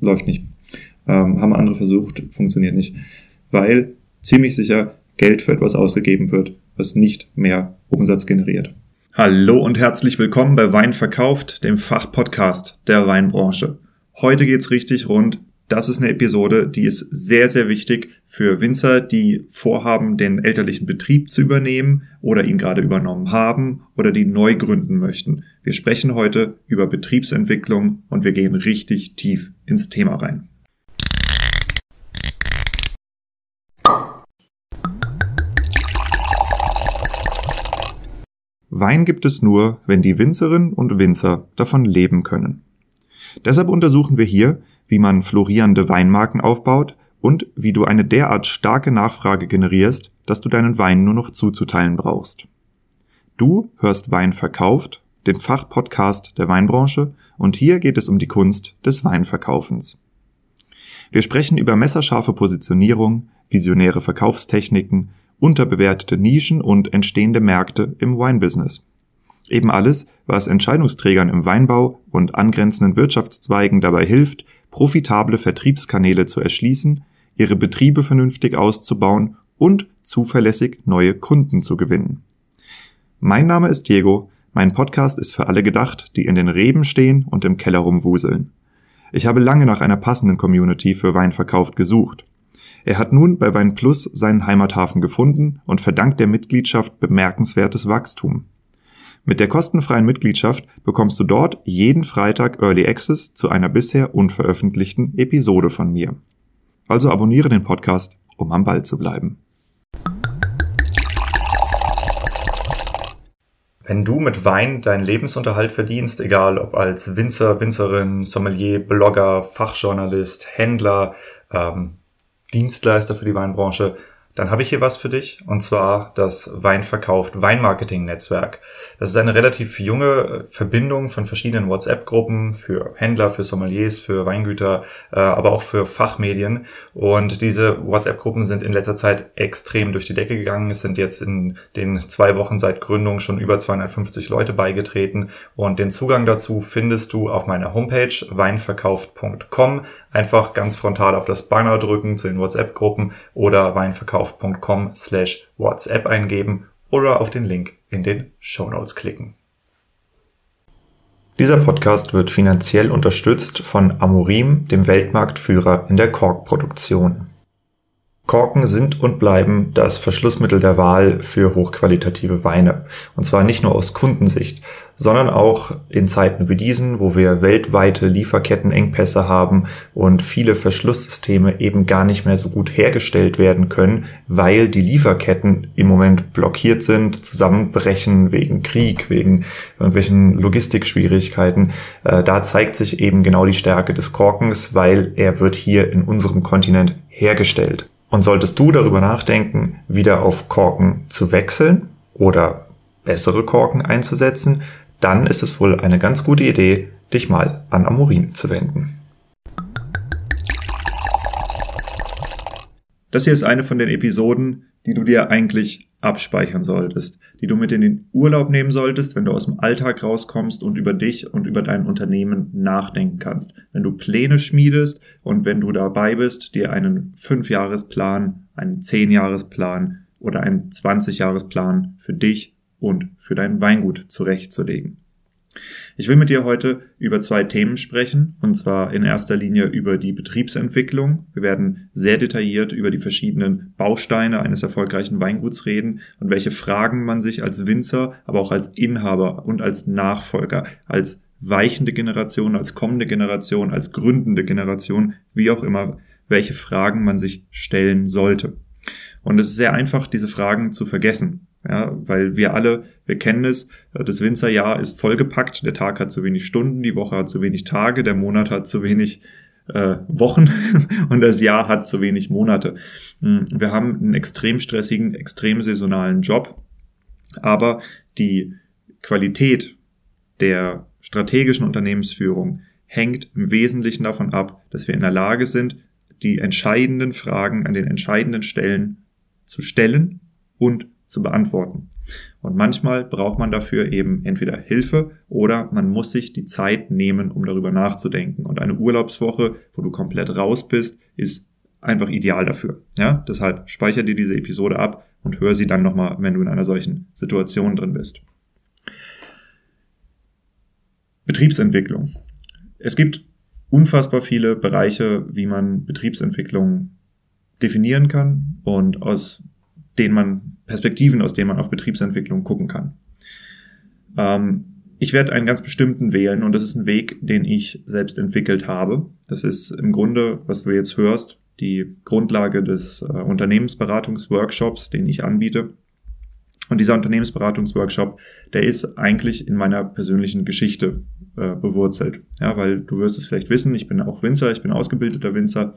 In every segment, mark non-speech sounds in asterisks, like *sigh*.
läuft nicht. Ähm, haben andere versucht, funktioniert nicht. Weil ziemlich sicher Geld für etwas ausgegeben wird, was nicht mehr Umsatz generiert. Hallo und herzlich willkommen bei Wein verkauft, dem Fachpodcast der Weinbranche. Heute geht's richtig rund. Das ist eine Episode, die ist sehr, sehr wichtig für Winzer, die vorhaben, den elterlichen Betrieb zu übernehmen oder ihn gerade übernommen haben oder die neu gründen möchten. Wir sprechen heute über Betriebsentwicklung und wir gehen richtig tief ins Thema rein. Wein gibt es nur, wenn die Winzerinnen und Winzer davon leben können. Deshalb untersuchen wir hier, wie man florierende Weinmarken aufbaut und wie du eine derart starke Nachfrage generierst, dass du deinen Wein nur noch zuzuteilen brauchst. Du hörst Wein verkauft, den Fachpodcast der Weinbranche, und hier geht es um die Kunst des Weinverkaufens. Wir sprechen über messerscharfe Positionierung, visionäre Verkaufstechniken, unterbewertete Nischen und entstehende Märkte im Weinbusiness. Eben alles, was Entscheidungsträgern im Weinbau und angrenzenden Wirtschaftszweigen dabei hilft, profitable Vertriebskanäle zu erschließen, ihre Betriebe vernünftig auszubauen und zuverlässig neue Kunden zu gewinnen. Mein Name ist Diego, mein Podcast ist für alle gedacht, die in den Reben stehen und im Keller rumwuseln. Ich habe lange nach einer passenden Community für Weinverkauf gesucht. Er hat nun bei Wein Plus seinen Heimathafen gefunden und verdankt der Mitgliedschaft bemerkenswertes Wachstum. Mit der kostenfreien Mitgliedschaft bekommst du dort jeden Freitag Early Access zu einer bisher unveröffentlichten Episode von mir. Also abonniere den Podcast, um am Ball zu bleiben. Wenn du mit Wein deinen Lebensunterhalt verdienst, egal ob als Winzer, Winzerin, Sommelier, Blogger, Fachjournalist, Händler, ähm, Dienstleister für die Weinbranche, dann habe ich hier was für dich, und zwar das Weinverkauft Weinmarketing-Netzwerk. Das ist eine relativ junge Verbindung von verschiedenen WhatsApp-Gruppen für Händler, für Sommeliers, für Weingüter, äh, aber auch für Fachmedien. Und diese WhatsApp-Gruppen sind in letzter Zeit extrem durch die Decke gegangen. Es sind jetzt in den zwei Wochen seit Gründung schon über 250 Leute beigetreten. Und den Zugang dazu findest du auf meiner Homepage weinverkauft.com. Einfach ganz frontal auf das Banner drücken zu den WhatsApp-Gruppen oder weinverkauft verkauf.com slash WhatsApp eingeben oder auf den Link in den Show Notes klicken. Dieser Podcast wird finanziell unterstützt von Amorim, dem Weltmarktführer in der Korkproduktion. Korken sind und bleiben das Verschlussmittel der Wahl für hochqualitative Weine. Und zwar nicht nur aus Kundensicht, sondern auch in Zeiten wie diesen, wo wir weltweite Lieferkettenengpässe haben und viele Verschlusssysteme eben gar nicht mehr so gut hergestellt werden können, weil die Lieferketten im Moment blockiert sind, zusammenbrechen wegen Krieg, wegen irgendwelchen Logistikschwierigkeiten. Äh, da zeigt sich eben genau die Stärke des Korkens, weil er wird hier in unserem Kontinent hergestellt. Und solltest du darüber nachdenken, wieder auf Korken zu wechseln oder bessere Korken einzusetzen, dann ist es wohl eine ganz gute Idee, dich mal an Amorin zu wenden. Das hier ist eine von den Episoden, die du dir eigentlich abspeichern solltest, die du mit in den Urlaub nehmen solltest, wenn du aus dem Alltag rauskommst und über dich und über dein Unternehmen nachdenken kannst. Wenn du Pläne schmiedest und wenn du dabei bist, dir einen Fünfjahresplan, einen Zehnjahresplan oder einen 20-Jahresplan für dich und für dein Weingut zurechtzulegen. Ich will mit dir heute über zwei Themen sprechen, und zwar in erster Linie über die Betriebsentwicklung. Wir werden sehr detailliert über die verschiedenen Bausteine eines erfolgreichen Weinguts reden und welche Fragen man sich als Winzer, aber auch als Inhaber und als Nachfolger, als weichende Generation, als kommende Generation, als gründende Generation, wie auch immer, welche Fragen man sich stellen sollte. Und es ist sehr einfach, diese Fragen zu vergessen. Ja, weil wir alle, wir kennen es, das Winzerjahr ist vollgepackt, der Tag hat zu wenig Stunden, die Woche hat zu wenig Tage, der Monat hat zu wenig äh, Wochen *laughs* und das Jahr hat zu wenig Monate. Hm, wir haben einen extrem stressigen, extrem saisonalen Job, aber die Qualität der strategischen Unternehmensführung hängt im Wesentlichen davon ab, dass wir in der Lage sind, die entscheidenden Fragen an den entscheidenden Stellen zu stellen und zu beantworten. Und manchmal braucht man dafür eben entweder Hilfe oder man muss sich die Zeit nehmen, um darüber nachzudenken. Und eine Urlaubswoche, wo du komplett raus bist, ist einfach ideal dafür. Ja, deshalb speicher dir diese Episode ab und hör sie dann nochmal, wenn du in einer solchen Situation drin bist. Betriebsentwicklung. Es gibt unfassbar viele Bereiche, wie man Betriebsentwicklung definieren kann und aus denen man Perspektiven, aus denen man auf Betriebsentwicklung gucken kann. Ähm, ich werde einen ganz bestimmten wählen und das ist ein Weg, den ich selbst entwickelt habe. Das ist im Grunde, was du jetzt hörst, die Grundlage des äh, Unternehmensberatungsworkshops, den ich anbiete. Und dieser Unternehmensberatungsworkshop, der ist eigentlich in meiner persönlichen Geschichte äh, bewurzelt. Ja, weil du wirst es vielleicht wissen, ich bin auch Winzer, ich bin ausgebildeter Winzer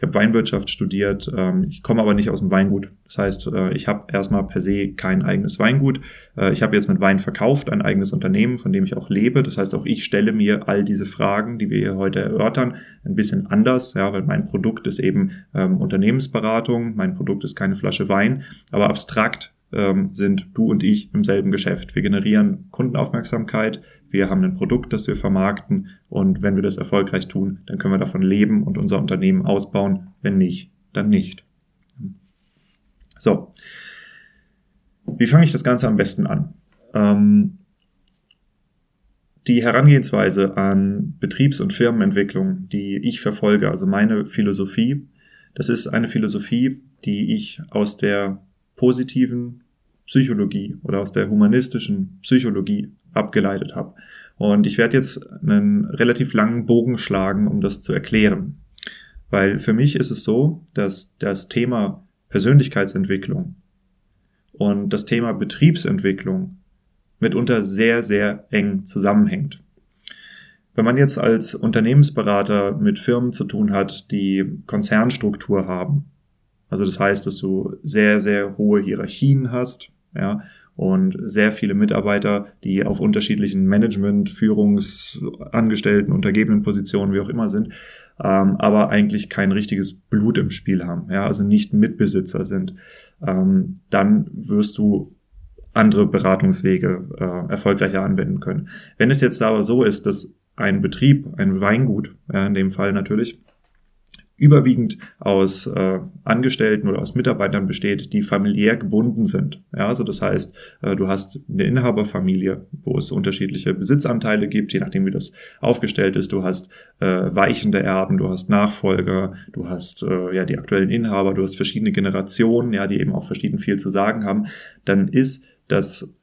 ich habe Weinwirtschaft studiert, ähm, ich komme aber nicht aus dem Weingut. Das heißt, äh, ich habe erstmal per se kein eigenes Weingut. Äh, ich habe jetzt mit Wein verkauft, ein eigenes Unternehmen, von dem ich auch lebe. Das heißt, auch ich stelle mir all diese Fragen, die wir hier heute erörtern, ein bisschen anders, ja, weil mein Produkt ist eben ähm, Unternehmensberatung, mein Produkt ist keine Flasche Wein, aber abstrakt ähm, sind du und ich im selben Geschäft. Wir generieren Kundenaufmerksamkeit, wir haben ein Produkt, das wir vermarkten und wenn wir das erfolgreich tun, dann können wir davon leben und unser Unternehmen ausbauen. Wenn nicht, dann nicht. So. Wie fange ich das Ganze am besten an? Ähm, die Herangehensweise an Betriebs- und Firmenentwicklung, die ich verfolge, also meine Philosophie, das ist eine Philosophie, die ich aus der positiven Psychologie oder aus der humanistischen Psychologie abgeleitet habe. Und ich werde jetzt einen relativ langen Bogen schlagen, um das zu erklären. Weil für mich ist es so, dass das Thema Persönlichkeitsentwicklung und das Thema Betriebsentwicklung mitunter sehr, sehr eng zusammenhängt. Wenn man jetzt als Unternehmensberater mit Firmen zu tun hat, die Konzernstruktur haben, also das heißt, dass du sehr, sehr hohe Hierarchien hast, ja, und sehr viele Mitarbeiter, die auf unterschiedlichen Management, Führungsangestellten, untergebenen Positionen, wie auch immer sind, ähm, aber eigentlich kein richtiges Blut im Spiel haben, ja, also nicht Mitbesitzer sind, ähm, dann wirst du andere Beratungswege äh, erfolgreicher anwenden können. Wenn es jetzt aber so ist, dass ein Betrieb, ein Weingut, ja, in dem Fall natürlich, überwiegend aus äh, Angestellten oder aus Mitarbeitern besteht, die familiär gebunden sind. Ja, also das heißt, äh, du hast eine Inhaberfamilie, wo es unterschiedliche Besitzanteile gibt, je nachdem wie das aufgestellt ist. Du hast äh, weichende Erben, du hast Nachfolger, du hast äh, ja die aktuellen Inhaber, du hast verschiedene Generationen, ja, die eben auch verschieden viel zu sagen haben. Dann ist das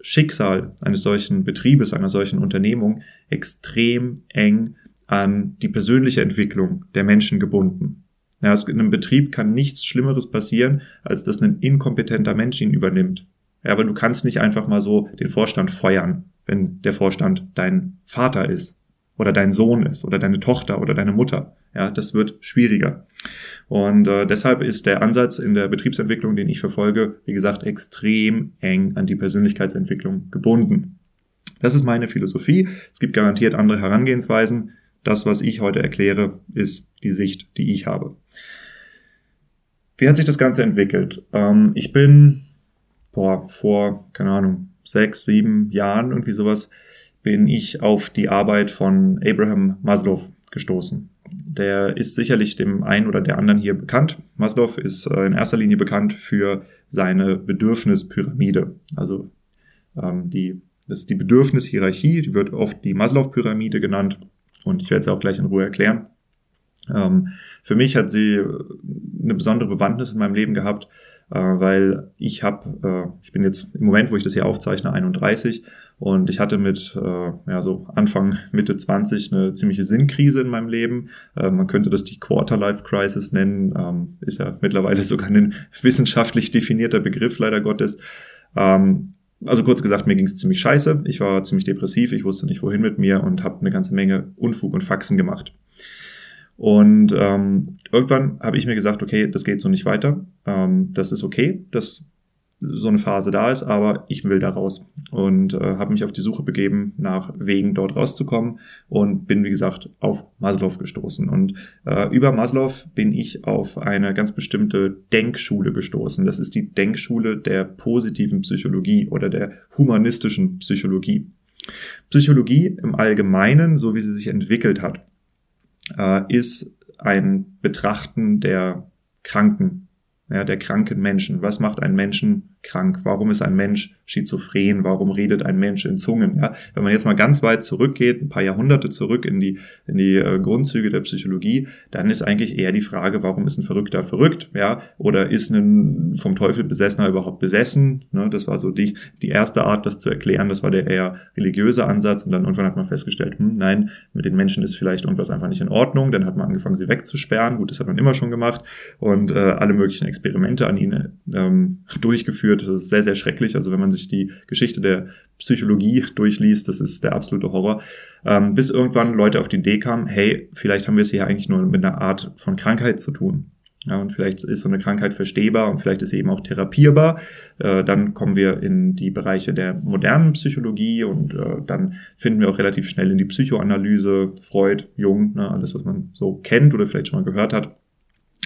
Schicksal eines solchen Betriebes, einer solchen Unternehmung extrem eng an die persönliche Entwicklung der Menschen gebunden. Ja, in einem Betrieb kann nichts Schlimmeres passieren, als dass ein inkompetenter Mensch ihn übernimmt. Ja, aber du kannst nicht einfach mal so den Vorstand feuern, wenn der Vorstand dein Vater ist oder dein Sohn ist oder deine Tochter oder deine Mutter. Ja, das wird schwieriger. Und äh, deshalb ist der Ansatz in der Betriebsentwicklung, den ich verfolge, wie gesagt, extrem eng an die Persönlichkeitsentwicklung gebunden. Das ist meine Philosophie. Es gibt garantiert andere Herangehensweisen. Das, was ich heute erkläre, ist die Sicht, die ich habe. Wie hat sich das Ganze entwickelt? Ähm, ich bin boah, vor, keine Ahnung, sechs, sieben Jahren, irgendwie sowas, bin ich auf die Arbeit von Abraham Maslow gestoßen. Der ist sicherlich dem einen oder der anderen hier bekannt. Maslow ist äh, in erster Linie bekannt für seine Bedürfnispyramide. Also ähm, die, das ist die Bedürfnishierarchie, die wird oft die Maslow-Pyramide genannt. Und ich werde es auch gleich in Ruhe erklären. Ähm, für mich hat sie eine besondere Bewandtnis in meinem Leben gehabt, äh, weil ich habe, äh, ich bin jetzt im Moment, wo ich das hier aufzeichne, 31 und ich hatte mit äh, ja so Anfang *laughs* Mitte 20 eine ziemliche Sinnkrise in meinem Leben. Äh, man könnte das die Quarterlife Crisis nennen, ähm, ist ja mittlerweile *laughs* sogar ein wissenschaftlich definierter Begriff leider Gottes. Ähm, also kurz gesagt, mir ging es ziemlich scheiße. Ich war ziemlich depressiv, ich wusste nicht, wohin mit mir und habe eine ganze Menge Unfug und Faxen gemacht. Und ähm, irgendwann habe ich mir gesagt, okay, das geht so nicht weiter. Ähm, das ist okay, dass so eine Phase da ist, aber ich will da raus und äh, habe mich auf die Suche begeben, nach Wegen dort rauszukommen und bin, wie gesagt, auf Maslow gestoßen. Und äh, über Maslow bin ich auf eine ganz bestimmte Denkschule gestoßen. Das ist die Denkschule der positiven Psychologie oder der humanistischen Psychologie. Psychologie im Allgemeinen, so wie sie sich entwickelt hat, äh, ist ein Betrachten der Kranken, ja, der kranken Menschen. Was macht einen Menschen krank? Warum ist ein Mensch schizophren? Warum redet ein Mensch in Zungen? Ja, wenn man jetzt mal ganz weit zurückgeht, ein paar Jahrhunderte zurück in die, in die äh, Grundzüge der Psychologie, dann ist eigentlich eher die Frage, warum ist ein Verrückter verrückt? Ja, oder ist ein vom Teufel Besessener überhaupt besessen? Ne, das war so die, die erste Art, das zu erklären. Das war der eher religiöse Ansatz. Und dann irgendwann hat man festgestellt, hm, nein, mit den Menschen ist vielleicht irgendwas einfach nicht in Ordnung. Dann hat man angefangen, sie wegzusperren. Gut, das hat man immer schon gemacht. Und äh, alle möglichen Experimente an ihnen ähm, *laughs* durchgeführt. Das ist sehr, sehr schrecklich. Also wenn man sich die Geschichte der Psychologie durchliest, das ist der absolute Horror. Ähm, bis irgendwann Leute auf die Idee kamen, hey, vielleicht haben wir es hier eigentlich nur mit einer Art von Krankheit zu tun. Ja, und vielleicht ist so eine Krankheit verstehbar und vielleicht ist sie eben auch therapierbar. Äh, dann kommen wir in die Bereiche der modernen Psychologie und äh, dann finden wir auch relativ schnell in die Psychoanalyse, Freud, Jung, ne, alles, was man so kennt oder vielleicht schon mal gehört hat.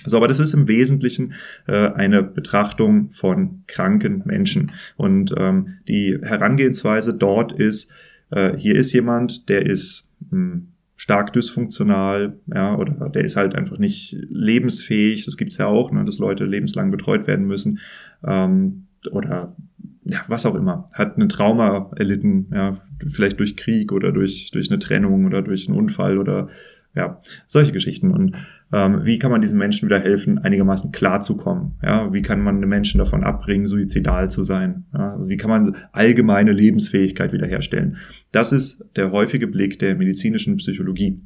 So, aber das ist im Wesentlichen äh, eine Betrachtung von kranken Menschen. Und ähm, die Herangehensweise dort ist, äh, hier ist jemand, der ist mh, hm, stark dysfunktional, ja, oder der ist halt einfach nicht lebensfähig. Das gibt's ja auch, ne, dass Leute lebenslang betreut werden müssen. Ähm, oder ja, was auch immer, hat ein Trauma erlitten, ja, vielleicht durch Krieg oder durch, durch eine Trennung oder durch einen Unfall oder ja, solche Geschichten. Und ähm, wie kann man diesen Menschen wieder helfen, einigermaßen klarzukommen? Ja, wie kann man den Menschen davon abbringen, suizidal zu sein? Ja, wie kann man allgemeine Lebensfähigkeit wiederherstellen? Das ist der häufige Blick der medizinischen Psychologie.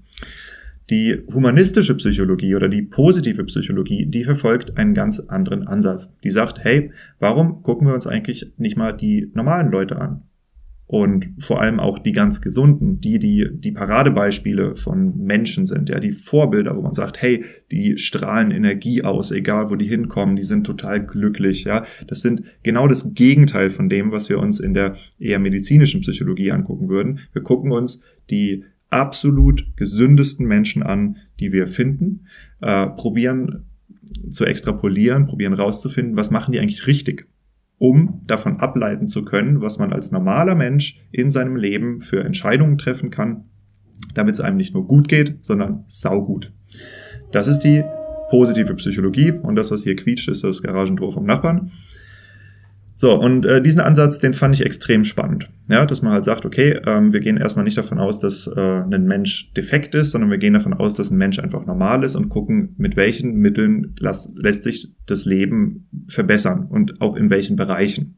Die humanistische Psychologie oder die positive Psychologie, die verfolgt einen ganz anderen Ansatz. Die sagt, hey, warum gucken wir uns eigentlich nicht mal die normalen Leute an? Und vor allem auch die ganz gesunden, die die die Paradebeispiele von Menschen sind, ja, die Vorbilder, wo man sagt, hey, die strahlen Energie aus, egal wo die hinkommen, die sind total glücklich, ja. Das sind genau das Gegenteil von dem, was wir uns in der eher medizinischen Psychologie angucken würden. Wir gucken uns die absolut gesündesten Menschen an, die wir finden, äh, probieren zu extrapolieren, probieren rauszufinden, was machen die eigentlich richtig um davon ableiten zu können, was man als normaler Mensch in seinem Leben für Entscheidungen treffen kann, damit es einem nicht nur gut geht, sondern saugut. Das ist die positive Psychologie und das, was hier quietscht, ist das Garagentor vom Nachbarn. So, und äh, diesen Ansatz, den fand ich extrem spannend. Ja, dass man halt sagt, okay, ähm, wir gehen erstmal nicht davon aus, dass äh, ein Mensch defekt ist, sondern wir gehen davon aus, dass ein Mensch einfach normal ist und gucken, mit welchen Mitteln las, lässt sich das Leben verbessern und auch in welchen Bereichen.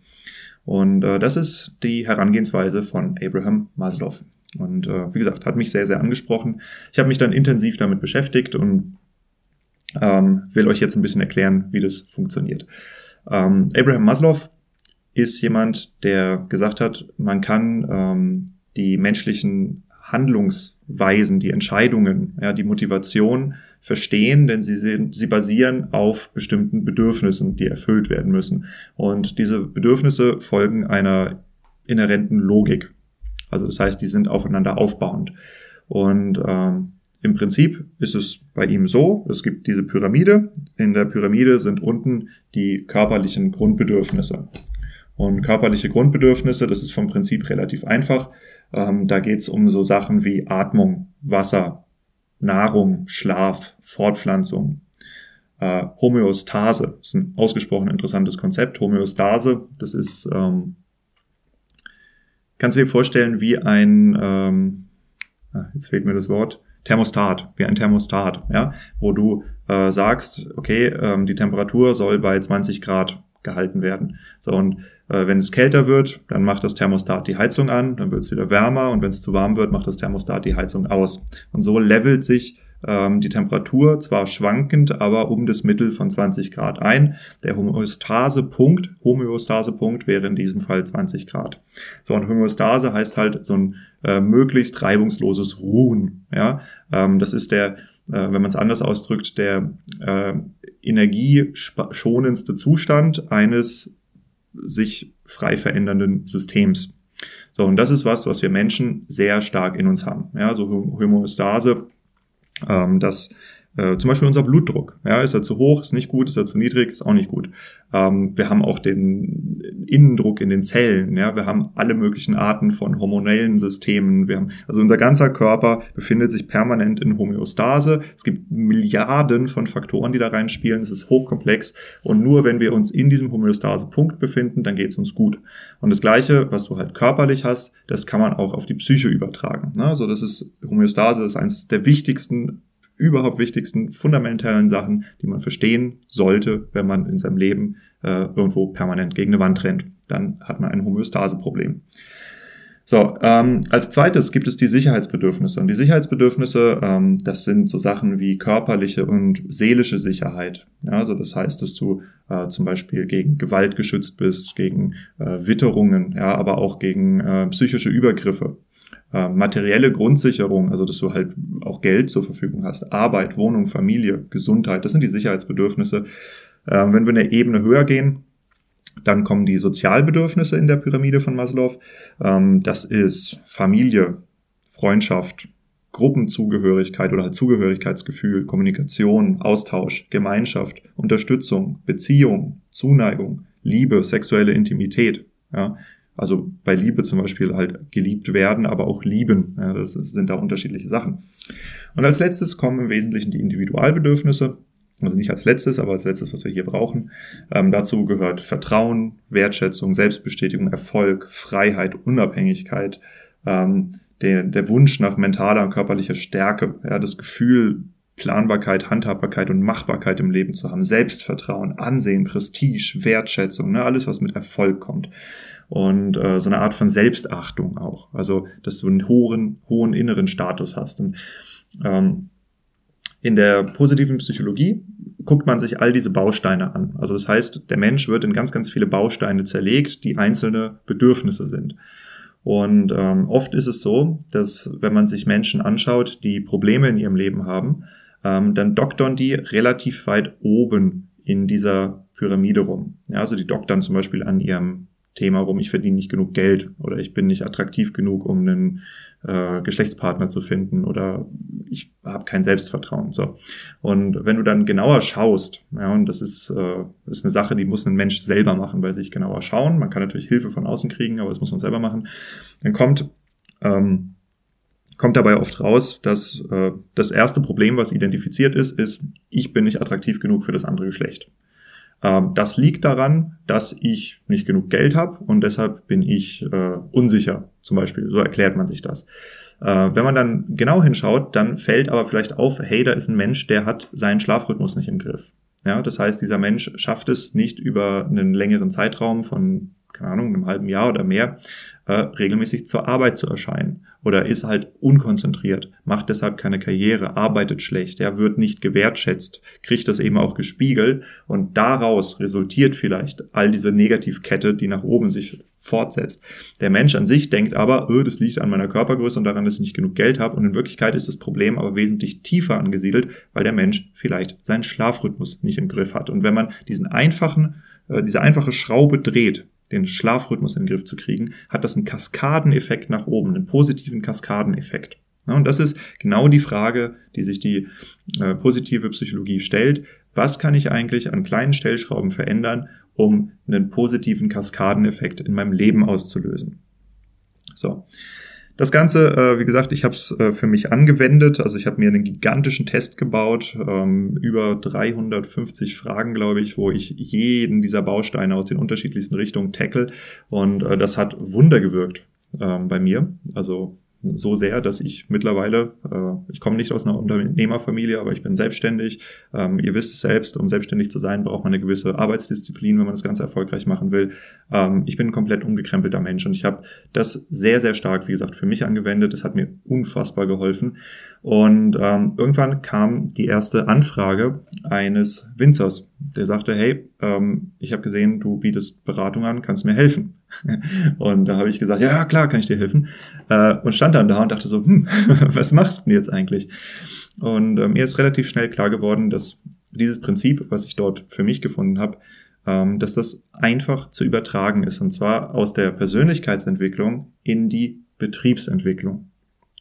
Und äh, das ist die Herangehensweise von Abraham Maslow. Und äh, wie gesagt, hat mich sehr, sehr angesprochen. Ich habe mich dann intensiv damit beschäftigt und ähm, will euch jetzt ein bisschen erklären, wie das funktioniert. Ähm, Abraham Maslow ist jemand, der gesagt hat, man kann ähm, die menschlichen Handlungsweisen, die Entscheidungen, ja, die Motivation verstehen, denn sie, sie basieren auf bestimmten Bedürfnissen, die erfüllt werden müssen. Und diese Bedürfnisse folgen einer inhärenten Logik. Also das heißt, die sind aufeinander aufbauend. Und ähm, im Prinzip ist es bei ihm so, es gibt diese Pyramide. In der Pyramide sind unten die körperlichen Grundbedürfnisse. Und körperliche Grundbedürfnisse, das ist vom Prinzip relativ einfach. Ähm, da geht es um so Sachen wie Atmung, Wasser, Nahrung, Schlaf, Fortpflanzung. Äh, Homöostase ist ein ausgesprochen interessantes Konzept. Homöostase, das ist, ähm, kannst du dir vorstellen, wie ein, ähm, ah, jetzt fehlt mir das Wort, Thermostat, wie ein Thermostat, ja, wo du äh, sagst, okay, ähm, die Temperatur soll bei 20 Grad gehalten werden. So und wenn es kälter wird, dann macht das Thermostat die Heizung an, dann wird es wieder wärmer und wenn es zu warm wird, macht das Thermostat die Heizung aus. Und so levelt sich ähm, die Temperatur zwar schwankend, aber um das Mittel von 20 Grad ein. Der Homöostasepunkt, Homöostasepunkt wäre in diesem Fall 20 Grad. So, und Homöostase heißt halt so ein äh, möglichst reibungsloses Ruhen. Ja, ähm, das ist der, äh, wenn man es anders ausdrückt, der äh, energieschonendste Zustand eines sich frei verändernden Systems. So, und das ist was, was wir Menschen sehr stark in uns haben. Ja, so Homöostase, ähm, das äh, zum Beispiel unser Blutdruck. Ja, ist er zu hoch, ist nicht gut, ist er zu niedrig, ist auch nicht gut. Ähm, wir haben auch den Innendruck in den Zellen. Ja, wir haben alle möglichen Arten von hormonellen Systemen. Wir haben, also unser ganzer Körper befindet sich permanent in Homöostase. Es gibt Milliarden von Faktoren, die da reinspielen. Es ist hochkomplex. Und nur wenn wir uns in diesem Homöostase-Punkt befinden, dann geht es uns gut. Und das Gleiche, was du halt körperlich hast, das kann man auch auf die Psyche übertragen. Ne? Also das ist Homöostase ist eines der wichtigsten überhaupt wichtigsten fundamentalen Sachen, die man verstehen sollte, wenn man in seinem Leben äh, irgendwo permanent gegen eine Wand rennt. Dann hat man ein Homöostase-Problem. So, ähm, als zweites gibt es die Sicherheitsbedürfnisse. Und die Sicherheitsbedürfnisse, ähm, das sind so Sachen wie körperliche und seelische Sicherheit. Ja, also das heißt, dass du äh, zum Beispiel gegen Gewalt geschützt bist, gegen äh, Witterungen, ja, aber auch gegen äh, psychische Übergriffe äh, materielle Grundsicherung, also dass du halt auch Geld zur Verfügung hast, Arbeit, Wohnung, Familie, Gesundheit, das sind die Sicherheitsbedürfnisse. Äh, wenn wir eine Ebene höher gehen, dann kommen die Sozialbedürfnisse in der Pyramide von Maslow. Ähm, das ist Familie, Freundschaft, Gruppenzugehörigkeit oder halt Zugehörigkeitsgefühl, Kommunikation, Austausch, Gemeinschaft, Unterstützung, Beziehung, Zuneigung, Liebe, sexuelle Intimität. Ja, also bei Liebe zum Beispiel halt geliebt werden, aber auch lieben. Ja, das sind da unterschiedliche Sachen. Und als letztes kommen im Wesentlichen die Individualbedürfnisse. Also nicht als letztes, aber als letztes, was wir hier brauchen. Ähm, dazu gehört Vertrauen, Wertschätzung, Selbstbestätigung, Erfolg, Freiheit, Unabhängigkeit, ähm, der, der Wunsch nach mentaler und körperlicher Stärke, ja, das Gefühl, Planbarkeit, Handhabbarkeit und Machbarkeit im Leben zu haben, Selbstvertrauen, Ansehen, Prestige, Wertschätzung, ne, alles, was mit Erfolg kommt und äh, so eine Art von Selbstachtung auch. Also, dass du einen hohen, hohen inneren Status hast. Und ähm, in der positiven Psychologie guckt man sich all diese Bausteine an. Also das heißt, der Mensch wird in ganz, ganz viele Bausteine zerlegt, die einzelne Bedürfnisse sind. Und ähm, oft ist es so, dass wenn man sich Menschen anschaut, die Probleme in ihrem Leben haben, ähm, dann doktern die relativ weit oben in dieser Pyramide rum. Ja, also die doktern zum Beispiel an ihrem Thema rum, ich verdiene nicht genug Geld oder ich bin nicht attraktiv genug, um einen äh, Geschlechtspartner zu finden oder ich habe kein Selbstvertrauen. So. Und wenn du dann genauer schaust, ja, und das ist, äh, ist eine Sache, die muss ein Mensch selber machen, bei sich genauer schauen. Man kann natürlich Hilfe von außen kriegen, aber das muss man selber machen. Dann kommt ähm, kommt dabei oft raus, dass äh, das erste Problem, was identifiziert ist, ist, ich bin nicht attraktiv genug für das andere Geschlecht. Ähm, das liegt daran, dass ich nicht genug Geld habe und deshalb bin ich äh, unsicher, zum Beispiel. So erklärt man sich das. Äh, wenn man dann genau hinschaut, dann fällt aber vielleicht auf, hey, da ist ein Mensch, der hat seinen Schlafrhythmus nicht im Griff. Ja, das heißt, dieser Mensch schafft es nicht über einen längeren Zeitraum von, keine Ahnung, einem halben Jahr oder mehr, äh, regelmäßig zur Arbeit zu erscheinen oder ist halt unkonzentriert, macht deshalb keine Karriere, arbeitet schlecht, er wird nicht gewertschätzt, kriegt das eben auch gespiegelt und daraus resultiert vielleicht all diese Negativkette, die nach oben sich fortsetzt. Der Mensch an sich denkt aber, öh, das liegt an meiner Körpergröße und daran, dass ich nicht genug Geld habe und in Wirklichkeit ist das Problem aber wesentlich tiefer angesiedelt, weil der Mensch vielleicht seinen Schlafrhythmus nicht im Griff hat. Und wenn man diesen einfachen, äh, diese einfache Schraube dreht, den Schlafrhythmus in den Griff zu kriegen, hat das einen Kaskadeneffekt nach oben, einen positiven Kaskadeneffekt. Und das ist genau die Frage, die sich die äh, positive Psychologie stellt. Was kann ich eigentlich an kleinen Stellschrauben verändern, um einen positiven Kaskadeneffekt in meinem Leben auszulösen? So. Das Ganze, äh, wie gesagt, ich habe es äh, für mich angewendet. Also ich habe mir einen gigantischen Test gebaut, ähm, über 350 Fragen, glaube ich, wo ich jeden dieser Bausteine aus den unterschiedlichsten Richtungen tackle. Und äh, das hat Wunder gewirkt ähm, bei mir. Also so sehr, dass ich mittlerweile, äh, ich komme nicht aus einer Unternehmerfamilie, aber ich bin selbstständig. Ähm, ihr wisst es selbst, um selbstständig zu sein, braucht man eine gewisse Arbeitsdisziplin, wenn man das Ganze erfolgreich machen will. Ähm, ich bin ein komplett umgekrempelter Mensch und ich habe das sehr, sehr stark, wie gesagt, für mich angewendet. Das hat mir unfassbar geholfen. Und ähm, irgendwann kam die erste Anfrage eines Winzers, der sagte, hey, ähm, ich habe gesehen, du bietest Beratung an, kannst mir helfen? *laughs* und da habe ich gesagt, ja, klar, kann ich dir helfen. Äh, und stand dann da und dachte so, hm, *laughs* was machst du denn jetzt eigentlich? Und äh, mir ist relativ schnell klar geworden, dass dieses Prinzip, was ich dort für mich gefunden habe, ähm, dass das einfach zu übertragen ist. Und zwar aus der Persönlichkeitsentwicklung in die Betriebsentwicklung.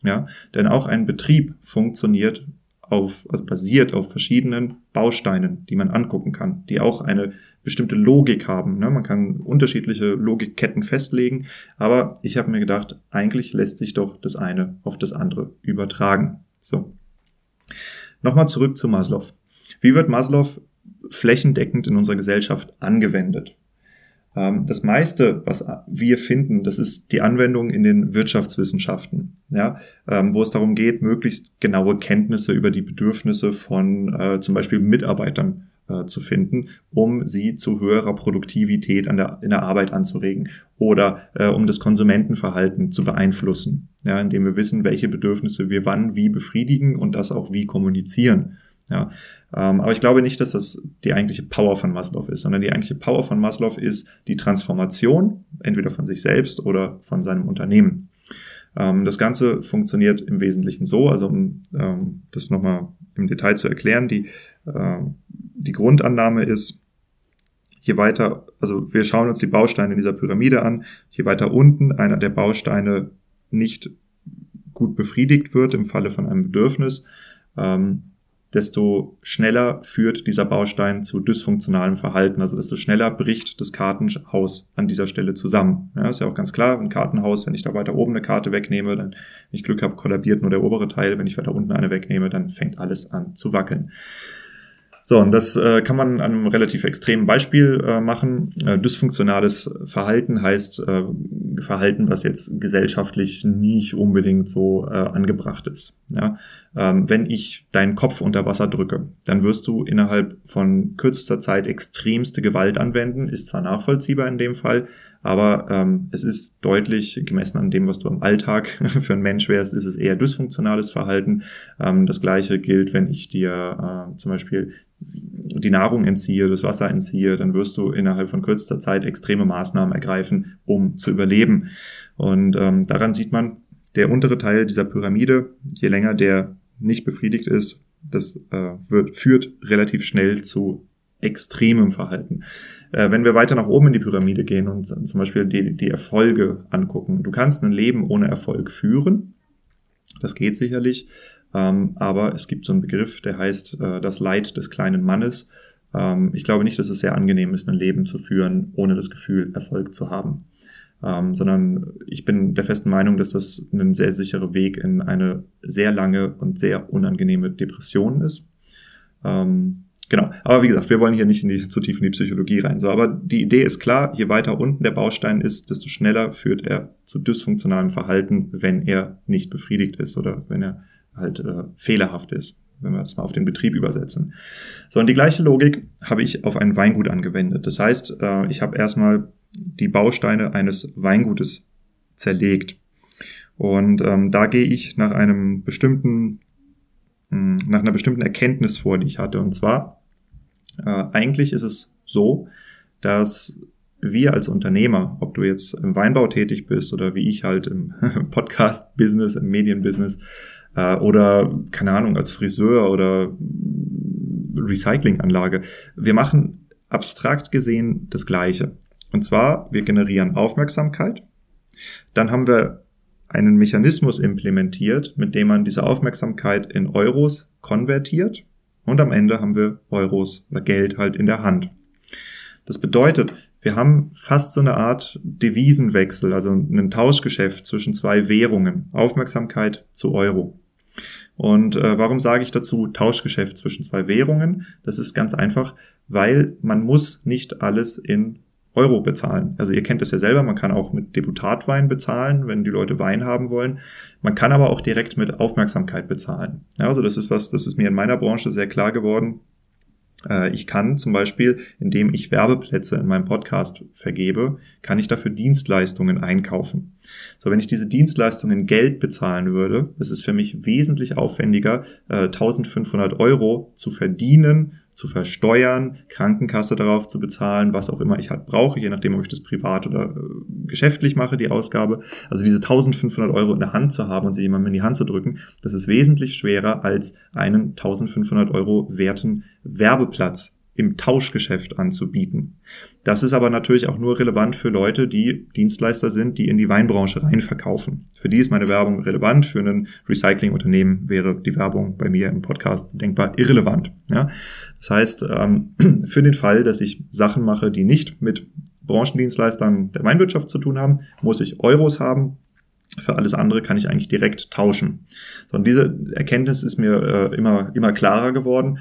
Ja, denn auch ein Betrieb funktioniert auf, also basiert auf verschiedenen Bausteinen, die man angucken kann, die auch eine bestimmte Logik haben. Ne? Man kann unterschiedliche Logikketten festlegen, aber ich habe mir gedacht, eigentlich lässt sich doch das eine auf das andere übertragen. So. Nochmal zurück zu Maslow. Wie wird Maslow flächendeckend in unserer Gesellschaft angewendet? Ähm, das meiste, was wir finden, das ist die Anwendung in den Wirtschaftswissenschaften, ja, ähm, wo es darum geht, möglichst genaue Kenntnisse über die Bedürfnisse von äh, zum Beispiel Mitarbeitern äh, zu finden, um sie zu höherer Produktivität an der, in der Arbeit anzuregen oder äh, um das Konsumentenverhalten zu beeinflussen, ja, indem wir wissen, welche Bedürfnisse wir wann wie befriedigen und das auch wie kommunizieren. Ja, ähm, aber ich glaube nicht, dass das die eigentliche Power von Maslow ist, sondern die eigentliche Power von Maslow ist die Transformation, entweder von sich selbst oder von seinem Unternehmen. Ähm, das Ganze funktioniert im Wesentlichen so, also um ähm, das nochmal im Detail zu erklären, die, äh, die Grundannahme ist, je weiter, also wir schauen uns die Bausteine in dieser Pyramide an, je weiter unten einer der Bausteine nicht gut befriedigt wird im Falle von einem Bedürfnis, ähm, desto schneller führt dieser Baustein zu dysfunktionalem Verhalten. Also desto schneller bricht das Kartenhaus an dieser Stelle zusammen. Ja, ist ja auch ganz klar, ein Kartenhaus, wenn ich da weiter oben eine Karte wegnehme, dann, wenn ich Glück habe, kollabiert nur der obere Teil. Wenn ich weiter unten eine wegnehme, dann fängt alles an zu wackeln. So, und das äh, kann man an einem relativ extremen Beispiel äh, machen. Äh, dysfunktionales Verhalten heißt äh, Verhalten, was jetzt gesellschaftlich nicht unbedingt so äh, angebracht ist. Ja? Ähm, wenn ich deinen Kopf unter Wasser drücke, dann wirst du innerhalb von kürzester Zeit extremste Gewalt anwenden. Ist zwar nachvollziehbar in dem Fall, aber ähm, es ist deutlich gemessen an dem, was du im Alltag *laughs* für einen Mensch wärst, ist es eher dysfunktionales Verhalten. Ähm, das gleiche gilt, wenn ich dir äh, zum Beispiel die Nahrung entziehe, das Wasser entziehe, dann wirst du innerhalb von kürzester Zeit extreme Maßnahmen ergreifen, um zu überleben. Und ähm, daran sieht man, der untere Teil dieser Pyramide, je länger der nicht befriedigt ist, das äh, wird, führt relativ schnell zu extremem Verhalten. Äh, wenn wir weiter nach oben in die Pyramide gehen und zum Beispiel die, die Erfolge angucken, du kannst ein Leben ohne Erfolg führen, das geht sicherlich, ähm, aber es gibt so einen Begriff, der heißt äh, das Leid des kleinen Mannes. Ähm, ich glaube nicht, dass es sehr angenehm ist, ein Leben zu führen, ohne das Gefühl, Erfolg zu haben. Ähm, sondern ich bin der festen Meinung, dass das ein sehr sicherer Weg in eine sehr lange und sehr unangenehme Depression ist. Ähm, genau. Aber wie gesagt, wir wollen hier nicht in die, zu tief in die Psychologie rein. So, aber die Idee ist klar, je weiter unten der Baustein ist, desto schneller führt er zu dysfunktionalem Verhalten, wenn er nicht befriedigt ist oder wenn er halt äh, fehlerhaft ist, wenn wir das mal auf den Betrieb übersetzen. So, und die gleiche Logik habe ich auf ein Weingut angewendet. Das heißt, äh, ich habe erstmal die Bausteine eines Weingutes zerlegt. Und ähm, da gehe ich nach einem bestimmten, hm, nach einer bestimmten Erkenntnis vor, die ich hatte. Und zwar, äh, eigentlich ist es so, dass wir als Unternehmer, ob du jetzt im Weinbau tätig bist oder wie ich halt im *laughs* Podcast-Business, im Medienbusiness, äh, oder keine Ahnung, als Friseur oder Recyclinganlage. Wir machen abstrakt gesehen das Gleiche. Und zwar, wir generieren Aufmerksamkeit. Dann haben wir einen Mechanismus implementiert, mit dem man diese Aufmerksamkeit in Euros konvertiert. Und am Ende haben wir Euros oder Geld halt in der Hand. Das bedeutet, wir haben fast so eine Art Devisenwechsel, also ein Tauschgeschäft zwischen zwei Währungen, Aufmerksamkeit zu Euro. Und äh, warum sage ich dazu Tauschgeschäft zwischen zwei Währungen? Das ist ganz einfach, weil man muss nicht alles in Euro bezahlen. Also ihr kennt das ja selber, man kann auch mit Deputatwein bezahlen, wenn die Leute Wein haben wollen. Man kann aber auch direkt mit Aufmerksamkeit bezahlen. Ja, also das ist was, das ist mir in meiner Branche sehr klar geworden. Äh, ich kann zum Beispiel, indem ich Werbeplätze in meinem Podcast vergebe, kann ich dafür Dienstleistungen einkaufen. So, wenn ich diese Dienstleistungen Geld bezahlen würde, das ist für mich wesentlich aufwendiger, 1500 äh, Euro zu verdienen, zu versteuern, Krankenkasse darauf zu bezahlen, was auch immer ich halt brauche, je nachdem, ob ich das privat oder äh, geschäftlich mache, die Ausgabe. Also diese 1500 Euro in der Hand zu haben und sie jemandem in die Hand zu drücken, das ist wesentlich schwerer als einen 1500 Euro werten Werbeplatz im Tauschgeschäft anzubieten. Das ist aber natürlich auch nur relevant für Leute, die Dienstleister sind, die in die Weinbranche reinverkaufen. Für die ist meine Werbung relevant. Für ein Recyclingunternehmen wäre die Werbung bei mir im Podcast denkbar irrelevant. Ja? Das heißt, ähm, *clears throat* für den Fall, dass ich Sachen mache, die nicht mit Branchendienstleistern der Weinwirtschaft zu tun haben, muss ich Euros haben, für alles andere kann ich eigentlich direkt tauschen. und diese Erkenntnis ist mir äh, immer, immer klarer geworden.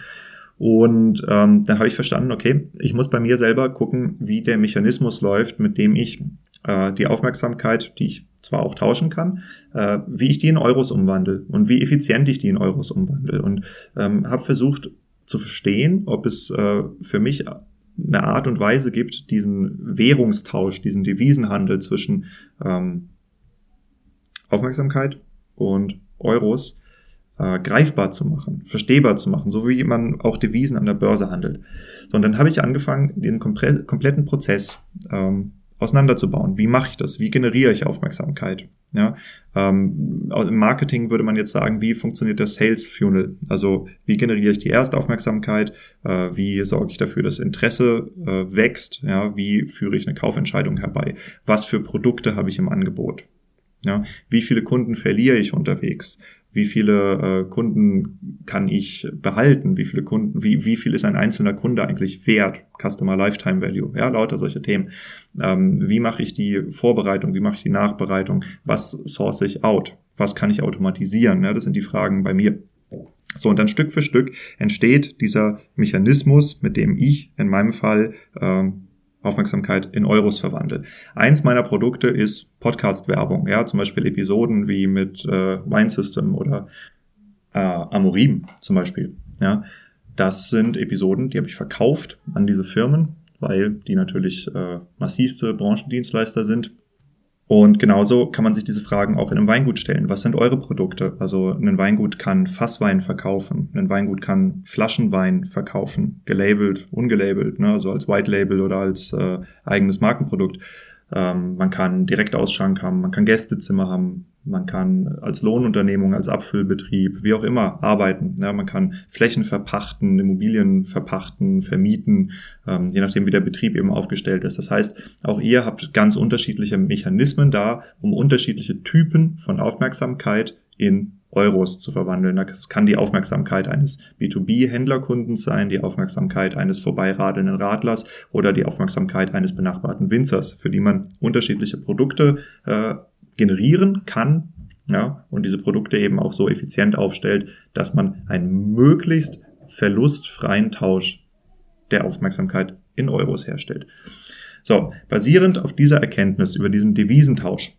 Und ähm, dann habe ich verstanden, okay, ich muss bei mir selber gucken, wie der Mechanismus läuft, mit dem ich äh, die Aufmerksamkeit, die ich zwar auch tauschen kann, äh, wie ich die in Euros umwandle und wie effizient ich die in Euros umwandle. Und ähm, habe versucht zu verstehen, ob es äh, für mich eine Art und Weise gibt, diesen Währungstausch, diesen Devisenhandel zwischen ähm, Aufmerksamkeit und Euros äh, greifbar zu machen, verstehbar zu machen, so wie man auch Devisen an der Börse handelt. So, und dann habe ich angefangen, den kompletten Prozess ähm, auseinanderzubauen. Wie mache ich das? Wie generiere ich Aufmerksamkeit? Ja, ähm, Im Marketing würde man jetzt sagen, wie funktioniert der Sales Funnel? Also wie generiere ich die Erstaufmerksamkeit? Äh, wie sorge ich dafür, dass Interesse äh, wächst? Ja, wie führe ich eine Kaufentscheidung herbei? Was für Produkte habe ich im Angebot? Ja, wie viele Kunden verliere ich unterwegs? Wie viele äh, Kunden kann ich behalten? Wie viele Kunden, wie, wie viel ist ein einzelner Kunde eigentlich wert? Customer Lifetime Value, ja, lauter solche Themen. Ähm, wie mache ich die Vorbereitung? Wie mache ich die Nachbereitung? Was source ich out? Was kann ich automatisieren? Ja, das sind die Fragen bei mir. So, und dann Stück für Stück entsteht dieser Mechanismus, mit dem ich in meinem Fall ähm, Aufmerksamkeit in Euros verwandle. Eins meiner Produkte ist Podcast-Werbung, ja, zum Beispiel Episoden wie mit äh, Wine System oder äh, Amorim zum Beispiel, ja. Das sind Episoden, die habe ich verkauft an diese Firmen, weil die natürlich äh, massivste Branchendienstleister sind und genauso kann man sich diese Fragen auch in einem Weingut stellen. Was sind eure Produkte? Also ein Weingut kann Fasswein verkaufen, ein Weingut kann Flaschenwein verkaufen, gelabelt, ungelabelt, ne? also als White Label oder als äh, eigenes Markenprodukt. Ähm, man kann Direktausschank haben, man kann Gästezimmer haben, man kann als Lohnunternehmung, als Abfüllbetrieb, wie auch immer, arbeiten. Ja, man kann Flächen verpachten, Immobilien verpachten, vermieten, ähm, je nachdem, wie der Betrieb eben aufgestellt ist. Das heißt, auch ihr habt ganz unterschiedliche Mechanismen da, um unterschiedliche Typen von Aufmerksamkeit in Euros zu verwandeln. Das kann die Aufmerksamkeit eines B2B-Händlerkundens sein, die Aufmerksamkeit eines vorbeiradelnden Radlers oder die Aufmerksamkeit eines benachbarten Winzers, für die man unterschiedliche Produkte äh, generieren kann ja, und diese Produkte eben auch so effizient aufstellt, dass man einen möglichst verlustfreien Tausch der Aufmerksamkeit in Euros herstellt. So, basierend auf dieser Erkenntnis über diesen Devisentausch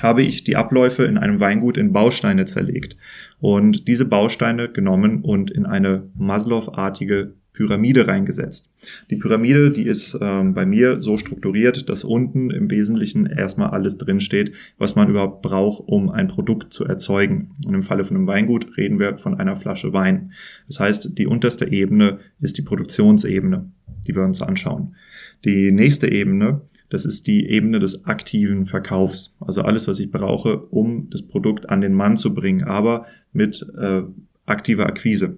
habe ich die Abläufe in einem Weingut in Bausteine zerlegt und diese Bausteine genommen und in eine Maslow-artige Pyramide reingesetzt. Die Pyramide, die ist ähm, bei mir so strukturiert, dass unten im Wesentlichen erstmal alles drinsteht, was man überhaupt braucht, um ein Produkt zu erzeugen. Und im Falle von einem Weingut reden wir von einer Flasche Wein. Das heißt, die unterste Ebene ist die Produktionsebene, die wir uns anschauen. Die nächste Ebene, das ist die Ebene des aktiven Verkaufs. Also alles, was ich brauche, um das Produkt an den Mann zu bringen, aber mit äh, aktiver Akquise.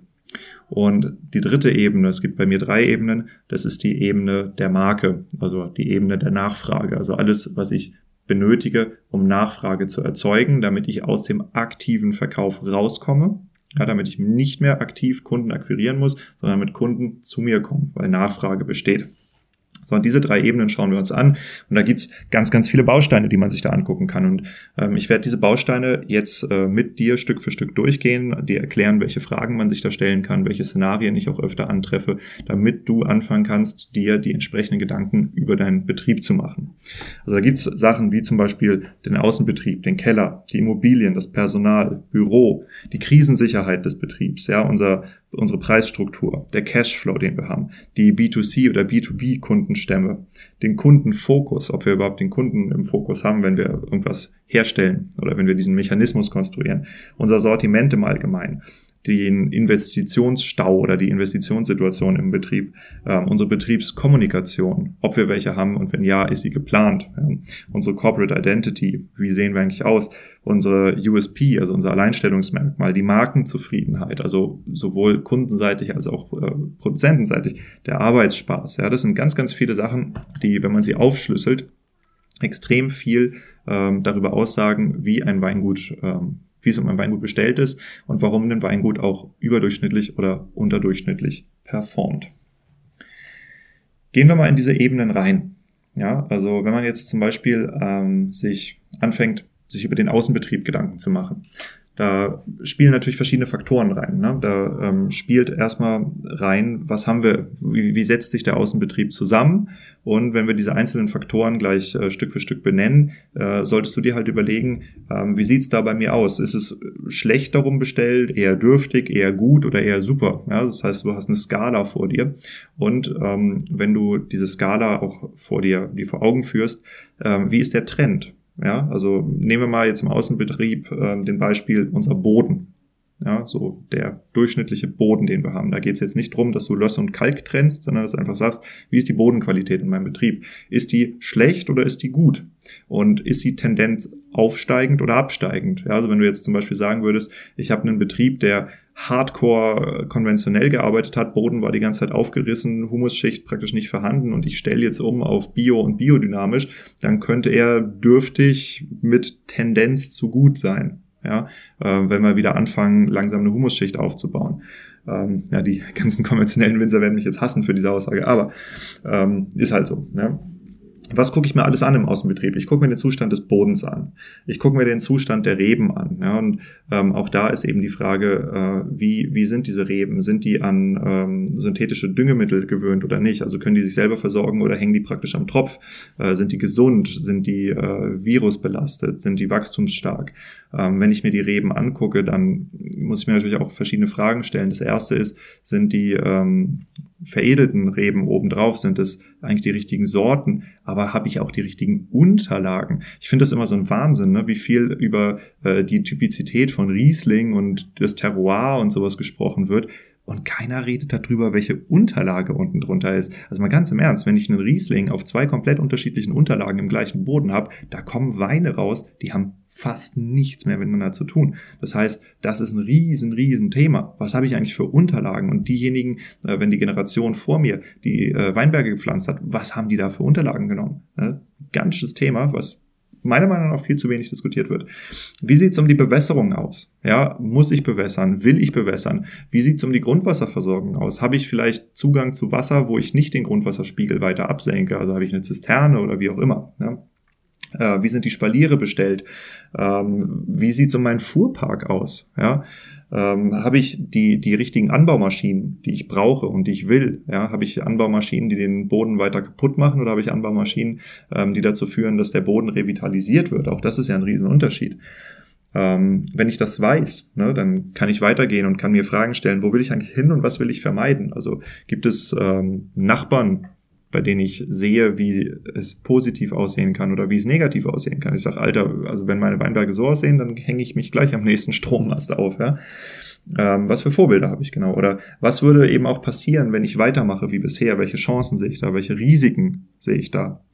Und die dritte Ebene, es gibt bei mir drei Ebenen, das ist die Ebene der Marke, also die Ebene der Nachfrage. Also alles, was ich benötige, um Nachfrage zu erzeugen, damit ich aus dem aktiven Verkauf rauskomme, ja, damit ich nicht mehr aktiv Kunden akquirieren muss, sondern mit Kunden zu mir kommen, weil Nachfrage besteht. So, diese drei Ebenen schauen wir uns an. Und da gibt's ganz, ganz viele Bausteine, die man sich da angucken kann. Und ähm, ich werde diese Bausteine jetzt äh, mit dir Stück für Stück durchgehen, dir erklären, welche Fragen man sich da stellen kann, welche Szenarien ich auch öfter antreffe, damit du anfangen kannst, dir die entsprechenden Gedanken über deinen Betrieb zu machen. Also da gibt's Sachen wie zum Beispiel den Außenbetrieb, den Keller, die Immobilien, das Personal, Büro, die Krisensicherheit des Betriebs, ja, unser unsere Preisstruktur, der Cashflow, den wir haben, die B2C oder B2B-Kundenstämme, den Kundenfokus, ob wir überhaupt den Kunden im Fokus haben, wenn wir irgendwas herstellen oder wenn wir diesen Mechanismus konstruieren, unser Sortiment im Allgemeinen, den Investitionsstau oder die Investitionssituation im Betrieb, ähm, unsere Betriebskommunikation, ob wir welche haben und wenn ja, ist sie geplant, ähm, unsere Corporate Identity, wie sehen wir eigentlich aus, unsere USP, also unser Alleinstellungsmerkmal, die Markenzufriedenheit, also sowohl kundenseitig als auch äh, produzentenseitig, der Arbeitsspaß, ja, das sind ganz, ganz viele Sachen, die, wenn man sie aufschlüsselt, extrem viel ähm, darüber aussagen, wie ein Weingut ähm, wie es um ein Weingut bestellt ist und warum ein Weingut auch überdurchschnittlich oder unterdurchschnittlich performt. Gehen wir mal in diese Ebenen rein. Ja, also wenn man jetzt zum Beispiel ähm, sich anfängt, sich über den Außenbetrieb Gedanken zu machen, da spielen natürlich verschiedene Faktoren rein. Ne? Da ähm, spielt erstmal rein, was haben wir, wie, wie setzt sich der Außenbetrieb zusammen? Und wenn wir diese einzelnen Faktoren gleich äh, Stück für Stück benennen, äh, solltest du dir halt überlegen, ähm, wie sieht's da bei mir aus? Ist es schlecht darum bestellt, eher dürftig, eher gut oder eher super? Ja? Das heißt, du hast eine Skala vor dir. Und ähm, wenn du diese Skala auch vor dir, die vor Augen führst, ähm, wie ist der Trend? Ja, also nehmen wir mal jetzt im Außenbetrieb äh, den Beispiel unser Boden. Ja, so der durchschnittliche Boden, den wir haben. Da geht es jetzt nicht drum, dass du Löss und Kalk trennst, sondern dass du einfach sagst, wie ist die Bodenqualität in meinem Betrieb? Ist die schlecht oder ist die gut? Und ist die Tendenz aufsteigend oder absteigend? Ja, also wenn du jetzt zum Beispiel sagen würdest, ich habe einen Betrieb, der hardcore konventionell gearbeitet hat, Boden war die ganze Zeit aufgerissen, Humusschicht praktisch nicht vorhanden und ich stelle jetzt um auf Bio und biodynamisch, dann könnte er dürftig mit Tendenz zu gut sein ja, äh, wenn wir wieder anfangen, langsam eine Humusschicht aufzubauen. Ähm, ja, die *laughs* ganzen konventionellen Winzer werden mich jetzt hassen für diese Aussage, aber ähm, ist halt so. Ne? Was gucke ich mir alles an im Außenbetrieb? Ich gucke mir den Zustand des Bodens an. Ich gucke mir den Zustand der Reben an. Ja, und ähm, auch da ist eben die Frage, äh, wie, wie sind diese Reben? Sind die an ähm, synthetische Düngemittel gewöhnt oder nicht? Also können die sich selber versorgen oder hängen die praktisch am Tropf? Äh, sind die gesund? Sind die äh, virusbelastet? Sind die wachstumsstark? Ähm, wenn ich mir die Reben angucke, dann muss ich mir natürlich auch verschiedene Fragen stellen. Das erste ist, sind die ähm, veredelten Reben obendrauf, sind es eigentlich die richtigen Sorten, aber habe ich auch die richtigen Unterlagen? Ich finde das immer so ein Wahnsinn, ne? wie viel über äh, die Typizität von Riesling und das Terroir und sowas gesprochen wird und keiner redet darüber, welche Unterlage unten drunter ist. Also mal ganz im Ernst, wenn ich einen Riesling auf zwei komplett unterschiedlichen Unterlagen im gleichen Boden habe, da kommen Weine raus, die haben fast nichts mehr miteinander zu tun. Das heißt, das ist ein riesen, riesen Thema. Was habe ich eigentlich für Unterlagen? Und diejenigen, äh, wenn die Generation vor mir die äh, Weinberge gepflanzt hat, was haben die da für Unterlagen genommen? Ganzes Thema, was meiner Meinung nach viel zu wenig diskutiert wird. Wie sieht es um die Bewässerung aus? Ja, muss ich bewässern? Will ich bewässern? Wie sieht es um die Grundwasserversorgung aus? Habe ich vielleicht Zugang zu Wasser, wo ich nicht den Grundwasserspiegel weiter absenke? Also habe ich eine Zisterne oder wie auch immer. Ja? Äh, wie sind die Spaliere bestellt? Ähm, wie sieht es um meinen Fuhrpark aus? Ja? Ähm, habe ich die, die richtigen Anbaumaschinen, die ich brauche und die ich will? Ja? Habe ich Anbaumaschinen, die den Boden weiter kaputt machen oder habe ich Anbaumaschinen, ähm, die dazu führen, dass der Boden revitalisiert wird? Auch das ist ja ein Riesenunterschied. Ähm, wenn ich das weiß, ne, dann kann ich weitergehen und kann mir Fragen stellen, wo will ich eigentlich hin und was will ich vermeiden? Also gibt es ähm, Nachbarn, bei denen ich sehe, wie es positiv aussehen kann oder wie es negativ aussehen kann. Ich sage, Alter, also wenn meine Weinberge so aussehen, dann hänge ich mich gleich am nächsten *laughs* Strommast auf. Ja? Ähm, was für Vorbilder habe ich genau? Oder was würde eben auch passieren, wenn ich weitermache wie bisher? Welche Chancen sehe ich da? Welche Risiken sehe ich da?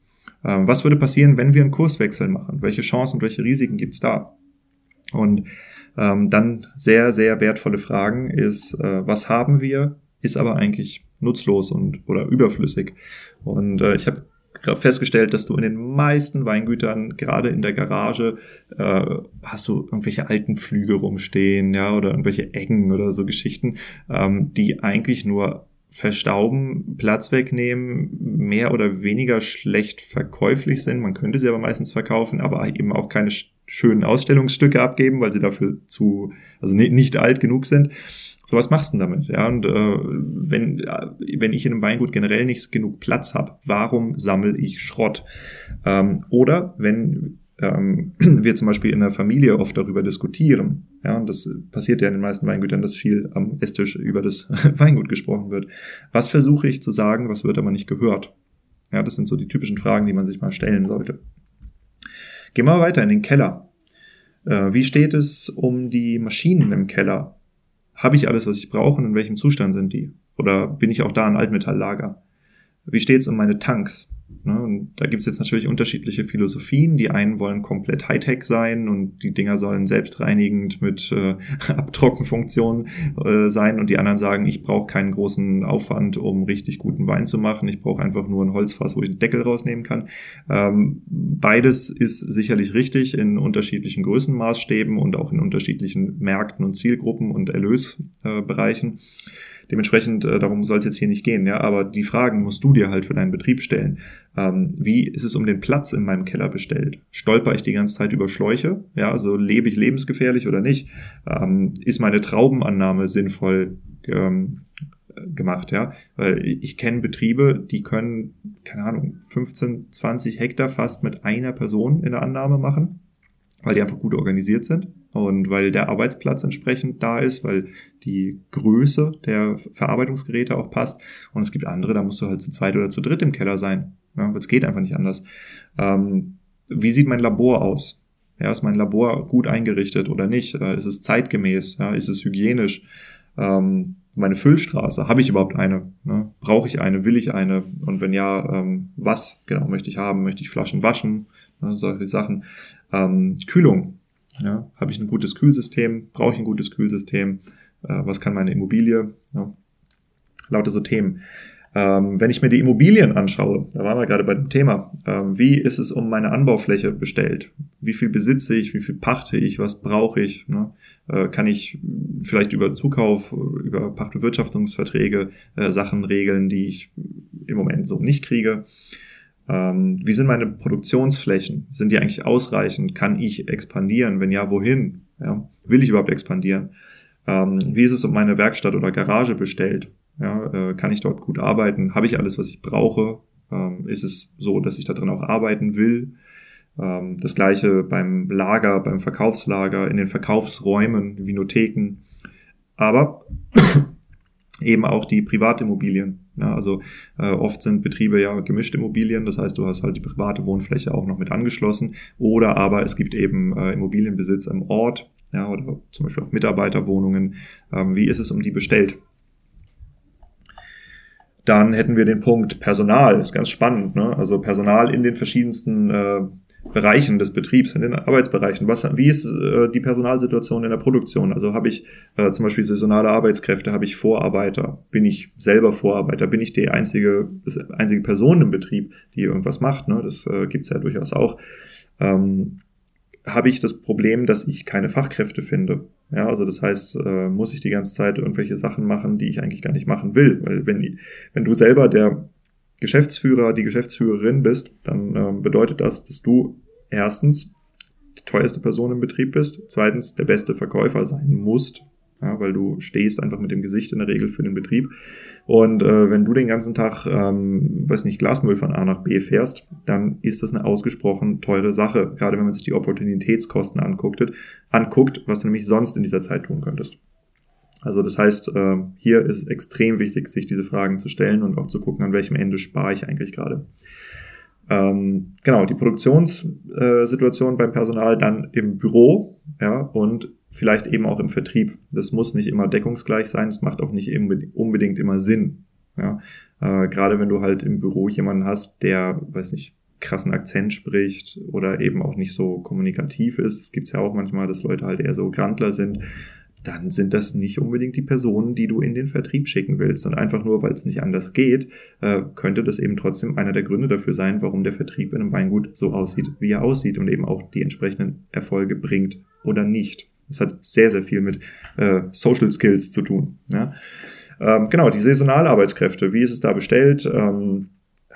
Ähm, was würde passieren, wenn wir einen Kurswechsel machen? Welche Chancen und welche Risiken gibt's da? Und ähm, dann sehr, sehr wertvolle Fragen ist, äh, was haben wir, ist aber eigentlich nutzlos und oder überflüssig. Und äh, ich habe festgestellt, dass du in den meisten Weingütern, gerade in der Garage, äh, hast du irgendwelche alten Flüge rumstehen, ja, oder irgendwelche Ecken oder so Geschichten, ähm, die eigentlich nur verstauben, Platz wegnehmen, mehr oder weniger schlecht verkäuflich sind. Man könnte sie aber meistens verkaufen, aber eben auch keine schönen Ausstellungsstücke abgeben, weil sie dafür zu, also nicht alt genug sind. So was machst du denn damit? Ja, und äh, wenn, äh, wenn ich in einem Weingut generell nicht genug Platz habe, warum sammle ich Schrott? Ähm, oder wenn ähm, *clears throat* wir zum Beispiel in der Familie oft darüber diskutieren, ja, und das passiert ja in den meisten Weingütern, dass viel am Esstisch über das *laughs* Weingut gesprochen wird. Was versuche ich zu sagen, was wird aber nicht gehört? Ja, das sind so die typischen Fragen, die man sich mal stellen sollte. Gehen wir weiter in den Keller. Äh, wie steht es um die Maschinen im Keller? Habe ich alles, was ich brauche und in welchem Zustand sind die? Oder bin ich auch da ein Altmetalllager? Wie steht's um meine Tanks? Ne? Da gibt's jetzt natürlich unterschiedliche Philosophien. Die einen wollen komplett Hightech sein und die Dinger sollen selbstreinigend mit äh, *laughs* Abtrockenfunktionen äh, sein und die anderen sagen, ich brauche keinen großen Aufwand, um richtig guten Wein zu machen. Ich brauche einfach nur ein Holzfass, wo ich den Deckel rausnehmen kann. Ähm, beides ist sicherlich richtig in unterschiedlichen Größenmaßstäben und auch in unterschiedlichen Märkten und Zielgruppen und Erlösbereichen. Äh, Dementsprechend, äh, darum soll es jetzt hier nicht gehen, ja, aber die Fragen musst du dir halt für deinen Betrieb stellen. Ähm, wie ist es um den Platz in meinem Keller bestellt? Stolper ich die ganze Zeit über Schläuche? Ja, also lebe ich lebensgefährlich oder nicht? Ähm, ist meine Traubenannahme sinnvoll ähm, gemacht, ja? Weil ich kenne Betriebe, die können, keine Ahnung, 15, 20 Hektar fast mit einer Person in der Annahme machen, weil die einfach gut organisiert sind und weil der Arbeitsplatz entsprechend da ist, weil die Größe der Verarbeitungsgeräte auch passt. Und es gibt andere, da musst du halt zu zweit oder zu dritt im Keller sein. Ja, es geht einfach nicht anders. Ähm, wie sieht mein Labor aus? Ja, ist mein Labor gut eingerichtet oder nicht? Äh, ist es zeitgemäß? Ja, ist es hygienisch? Ähm, meine Füllstraße, habe ich überhaupt eine? Ne? Brauche ich eine? Will ich eine? Und wenn ja, ähm, was genau möchte ich haben? Möchte ich Flaschen waschen? Ne, solche Sachen. Ähm, Kühlung, ja, habe ich ein gutes Kühlsystem? Brauche ich ein gutes Kühlsystem? Äh, was kann meine Immobilie? Ja, lauter so Themen. Ähm, wenn ich mir die Immobilien anschaue, da waren wir gerade bei dem Thema, ähm, wie ist es um meine Anbaufläche bestellt? Wie viel besitze ich? Wie viel pachte ich? Was brauche ich? Ne? Äh, kann ich vielleicht über Zukauf, über Pachtbewirtschaftungsverträge äh, Sachen regeln, die ich im Moment so nicht kriege? Ähm, wie sind meine Produktionsflächen? Sind die eigentlich ausreichend? Kann ich expandieren? Wenn ja, wohin? Ja? Will ich überhaupt expandieren? Ähm, wie ist es um meine Werkstatt oder Garage bestellt? Ja, äh, kann ich dort gut arbeiten? Habe ich alles, was ich brauche? Ähm, ist es so, dass ich da drin auch arbeiten will? Das gleiche beim Lager, beim Verkaufslager, in den Verkaufsräumen, Vinotheken. Aber *coughs* eben auch die Privatimmobilien. Ja, also äh, oft sind Betriebe ja gemischt Immobilien, das heißt, du hast halt die private Wohnfläche auch noch mit angeschlossen. Oder aber es gibt eben äh, Immobilienbesitz im Ort, ja, oder zum Beispiel auch Mitarbeiterwohnungen. Ähm, wie ist es um die bestellt? Dann hätten wir den Punkt Personal, das ist ganz spannend, ne? Also Personal in den verschiedensten äh, Bereichen des Betriebs, in den Arbeitsbereichen. Was, wie ist äh, die Personalsituation in der Produktion? Also habe ich äh, zum Beispiel saisonale Arbeitskräfte, habe ich Vorarbeiter, bin ich selber Vorarbeiter, bin ich die einzige, das einzige Person im Betrieb, die irgendwas macht, ne? das äh, gibt's ja durchaus auch. Ähm, habe ich das Problem, dass ich keine Fachkräfte finde. Ja, also das heißt, äh, muss ich die ganze Zeit irgendwelche Sachen machen, die ich eigentlich gar nicht machen will. Weil wenn, wenn du selber der Geschäftsführer, die Geschäftsführerin bist, dann äh, bedeutet das, dass du erstens die teuerste Person im Betrieb bist, zweitens der beste Verkäufer sein musst, ja, weil du stehst einfach mit dem Gesicht in der Regel für den Betrieb. Und äh, wenn du den ganzen Tag, ähm, weiß nicht, Glasmüll von A nach B fährst, dann ist das eine ausgesprochen teure Sache, gerade wenn man sich die Opportunitätskosten anguckt, anguckt, was du nämlich sonst in dieser Zeit tun könntest. Also das heißt, äh, hier ist es extrem wichtig, sich diese Fragen zu stellen und auch zu gucken, an welchem Ende spare ich eigentlich gerade. Ähm, genau, die Produktionssituation beim Personal dann im Büro ja, und vielleicht eben auch im Vertrieb. Das muss nicht immer deckungsgleich sein, es macht auch nicht unbedingt immer Sinn. Ja? Äh, gerade wenn du halt im Büro jemanden hast, der, weiß nicht, krassen Akzent spricht oder eben auch nicht so kommunikativ ist. Es gibt ja auch manchmal, dass Leute halt eher so Grandler sind dann sind das nicht unbedingt die Personen, die du in den Vertrieb schicken willst. Und einfach nur, weil es nicht anders geht, äh, könnte das eben trotzdem einer der Gründe dafür sein, warum der Vertrieb in einem Weingut so aussieht, wie er aussieht und eben auch die entsprechenden Erfolge bringt oder nicht. Das hat sehr, sehr viel mit äh, Social Skills zu tun. Ja? Ähm, genau, die saisonale Arbeitskräfte, wie ist es da bestellt? Ähm,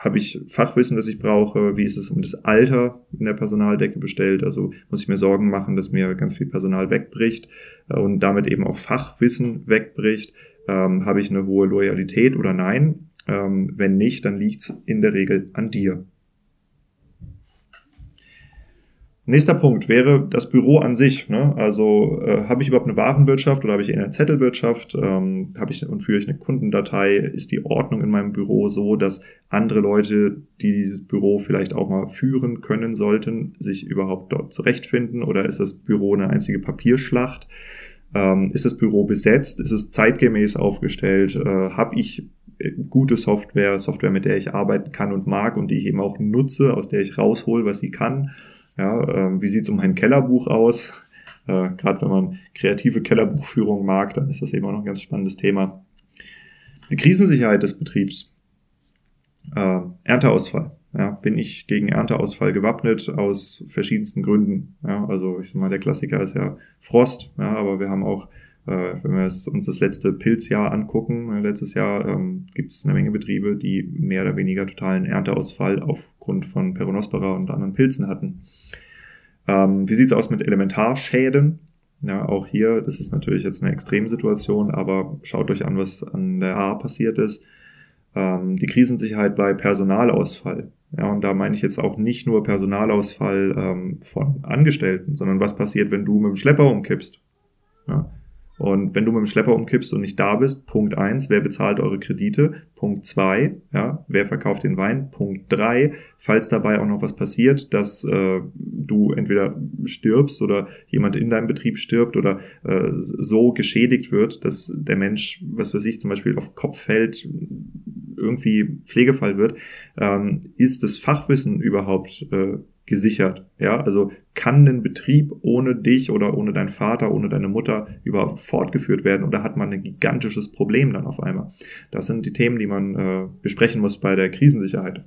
habe ich Fachwissen, das ich brauche? Wie ist es um das Alter in der Personaldecke bestellt? Also muss ich mir Sorgen machen, dass mir ganz viel Personal wegbricht äh, und damit eben auch Fachwissen wegbricht? Ähm, habe ich eine hohe Loyalität oder nein? Ähm, wenn nicht, dann liegt es in der Regel an dir. Nächster Punkt wäre das Büro an sich. Ne? Also äh, habe ich überhaupt eine Warenwirtschaft oder habe ich eher eine Zettelwirtschaft? Ähm, habe ich und führe ich eine Kundendatei? Ist die Ordnung in meinem Büro so, dass andere Leute, die dieses Büro vielleicht auch mal führen können sollten, sich überhaupt dort zurechtfinden? Oder ist das Büro eine einzige Papierschlacht? Ähm, ist das Büro besetzt? Ist es zeitgemäß aufgestellt? Äh, Habe ich äh, gute Software, Software, mit der ich arbeiten kann und mag und die ich eben auch nutze, aus der ich raushol, was sie kann? Ja, ähm, wie sieht's um mein Kellerbuch aus? Äh, Gerade wenn man kreative Kellerbuchführung mag, dann ist das eben auch noch ein ganz spannendes Thema. Die Krisensicherheit des Betriebs. Äh, Ernteausfall. Ja, bin ich gegen Ernteausfall gewappnet aus verschiedensten Gründen. Ja, also ich sag mal, der Klassiker ist ja Frost, ja, aber wir haben auch, wenn wir uns das letzte Pilzjahr angucken, äh, letztes Jahr ähm, gibt es eine Menge Betriebe, die mehr oder weniger totalen Ernteausfall aufgrund von Peronospora und anderen Pilzen hatten. Ähm, wie sieht's aus mit Elementarschäden? Ja, auch hier, das ist natürlich jetzt eine Extremsituation, aber schaut euch an, was an der A passiert ist. Ähm, die Krisensicherheit bei Personalausfall. Ja, und da meine ich jetzt auch nicht nur Personalausfall ähm, von Angestellten, sondern was passiert, wenn du mit dem Schlepper umkippst. Ja, und wenn du mit dem Schlepper umkippst und nicht da bist, Punkt eins, wer bezahlt eure Kredite? Punkt zwei, ja, wer verkauft den Wein? Punkt drei, falls dabei auch noch was passiert, dass äh, du entweder stirbst oder jemand in deinem Betrieb stirbt oder äh, so geschädigt wird, dass der Mensch, was weiß ich, zum Beispiel auf Kopf fällt, irgendwie Pflegefall wird, ähm, ist das Fachwissen überhaupt äh, gesichert. Ja, also kann ein Betrieb ohne dich oder ohne deinen Vater, ohne deine Mutter überhaupt fortgeführt werden oder hat man ein gigantisches Problem dann auf einmal? Das sind die Themen, die man äh, besprechen muss bei der Krisensicherheit.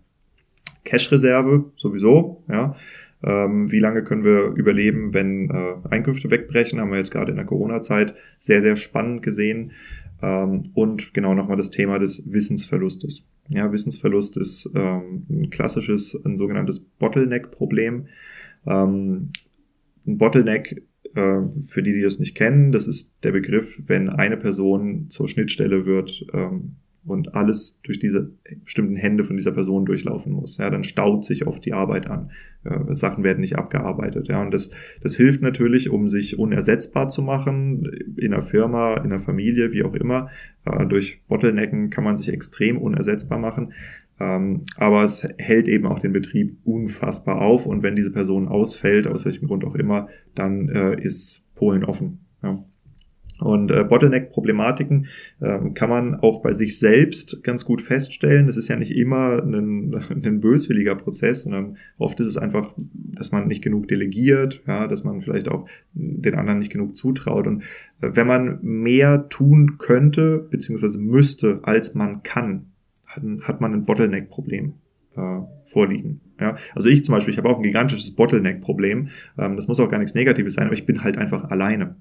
Cash-Reserve sowieso, ja. Ähm, wie lange können wir überleben, wenn äh, Einkünfte wegbrechen? Haben wir jetzt gerade in der Corona-Zeit sehr, sehr spannend gesehen. Ähm, und genau nochmal das Thema des Wissensverlustes. Ja, Wissensverlust ist ähm, ein klassisches, ein sogenanntes Bottleneck-Problem. Ähm, ein Bottleneck, äh, für die, die das nicht kennen, das ist der Begriff, wenn eine Person zur Schnittstelle wird, ähm, und alles durch diese bestimmten Hände von dieser Person durchlaufen muss. Ja, dann staut sich oft die Arbeit an. Äh, Sachen werden nicht abgearbeitet. Ja, und das, das hilft natürlich, um sich unersetzbar zu machen in einer Firma, in einer Familie, wie auch immer. Äh, durch Bottlenecken kann man sich extrem unersetzbar machen. Ähm, aber es hält eben auch den Betrieb unfassbar auf. Und wenn diese Person ausfällt, aus welchem Grund auch immer, dann äh, ist Polen offen. Ja. Und äh, Bottleneck-Problematiken ähm, kann man auch bei sich selbst ganz gut feststellen. Das ist ja nicht immer ein, *laughs* ein böswilliger Prozess, sondern oft ist es einfach, dass man nicht genug delegiert, ja, dass man vielleicht auch den anderen nicht genug zutraut. Und äh, wenn man mehr tun könnte, beziehungsweise müsste, als man kann, hat, hat man ein Bottleneck-Problem äh, vorliegen. Ja, also ich zum Beispiel, ich habe auch ein gigantisches Bottleneck-Problem. Ähm, das muss auch gar nichts Negatives sein, aber ich bin halt einfach alleine.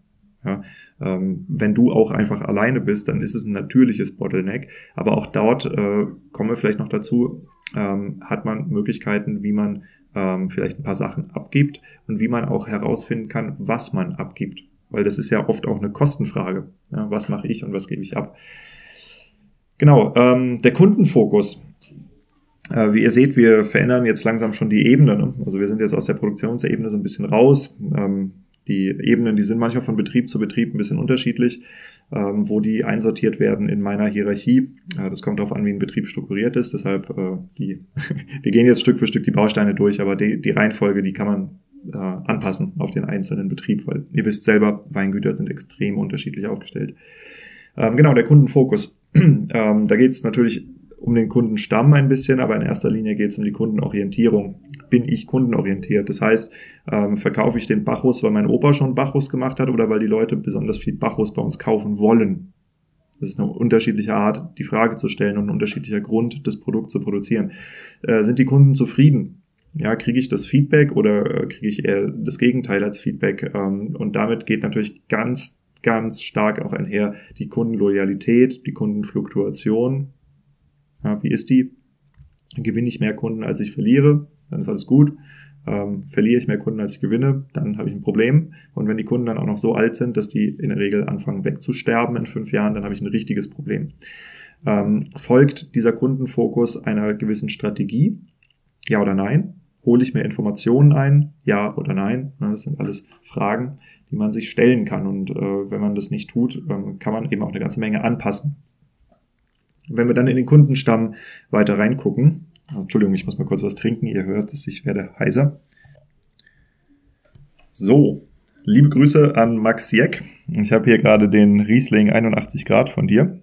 Ja, ähm, wenn du auch einfach alleine bist, dann ist es ein natürliches Bottleneck. Aber auch dort äh, kommen wir vielleicht noch dazu, ähm, hat man Möglichkeiten, wie man ähm, vielleicht ein paar Sachen abgibt und wie man auch herausfinden kann, was man abgibt. Weil das ist ja oft auch eine Kostenfrage. Ja, was mache ich und was gebe ich ab? Genau, ähm, der Kundenfokus. Äh, wie ihr seht, wir verändern jetzt langsam schon die Ebene. Ne? Also wir sind jetzt aus der Produktionsebene so ein bisschen raus. Ähm, die Ebenen, die sind manchmal von Betrieb zu Betrieb ein bisschen unterschiedlich, ähm, wo die einsortiert werden in meiner Hierarchie. Äh, das kommt darauf an, wie ein Betrieb strukturiert ist. Deshalb, äh, die, *laughs* wir gehen jetzt Stück für Stück die Bausteine durch, aber die, die Reihenfolge, die kann man äh, anpassen auf den einzelnen Betrieb, weil ihr wisst selber, Weingüter sind extrem unterschiedlich aufgestellt. Ähm, genau, der Kundenfokus. *clears throat* ähm, da geht es natürlich um den Kundenstamm ein bisschen, aber in erster Linie geht es um die Kundenorientierung. Bin ich kundenorientiert? Das heißt, ähm, verkaufe ich den Bacchus, weil mein Opa schon Bacchus gemacht hat oder weil die Leute besonders viel Bacchus bei uns kaufen wollen? Das ist eine unterschiedliche Art, die Frage zu stellen und ein unterschiedlicher Grund, das Produkt zu produzieren. Äh, sind die Kunden zufrieden? Ja, kriege ich das Feedback oder äh, kriege ich eher das Gegenteil als Feedback? Ähm, und damit geht natürlich ganz, ganz stark auch einher die Kundenloyalität, die Kundenfluktuation, ja, wie ist die? Gewinne ich mehr Kunden, als ich verliere, dann ist alles gut. Ähm, verliere ich mehr Kunden, als ich gewinne, dann habe ich ein Problem. Und wenn die Kunden dann auch noch so alt sind, dass die in der Regel anfangen wegzusterben in fünf Jahren, dann habe ich ein richtiges Problem. Ähm, folgt dieser Kundenfokus einer gewissen Strategie? Ja oder nein? Hole ich mir Informationen ein? Ja oder nein? Das sind alles Fragen, die man sich stellen kann. Und äh, wenn man das nicht tut, ähm, kann man eben auch eine ganze Menge anpassen. Wenn wir dann in den Kundenstamm weiter reingucken, Entschuldigung, ich muss mal kurz was trinken, ihr hört es, ich werde heiser. So, Liebe Grüße an Max Jeck. Ich habe hier gerade den Riesling 81 Grad von dir.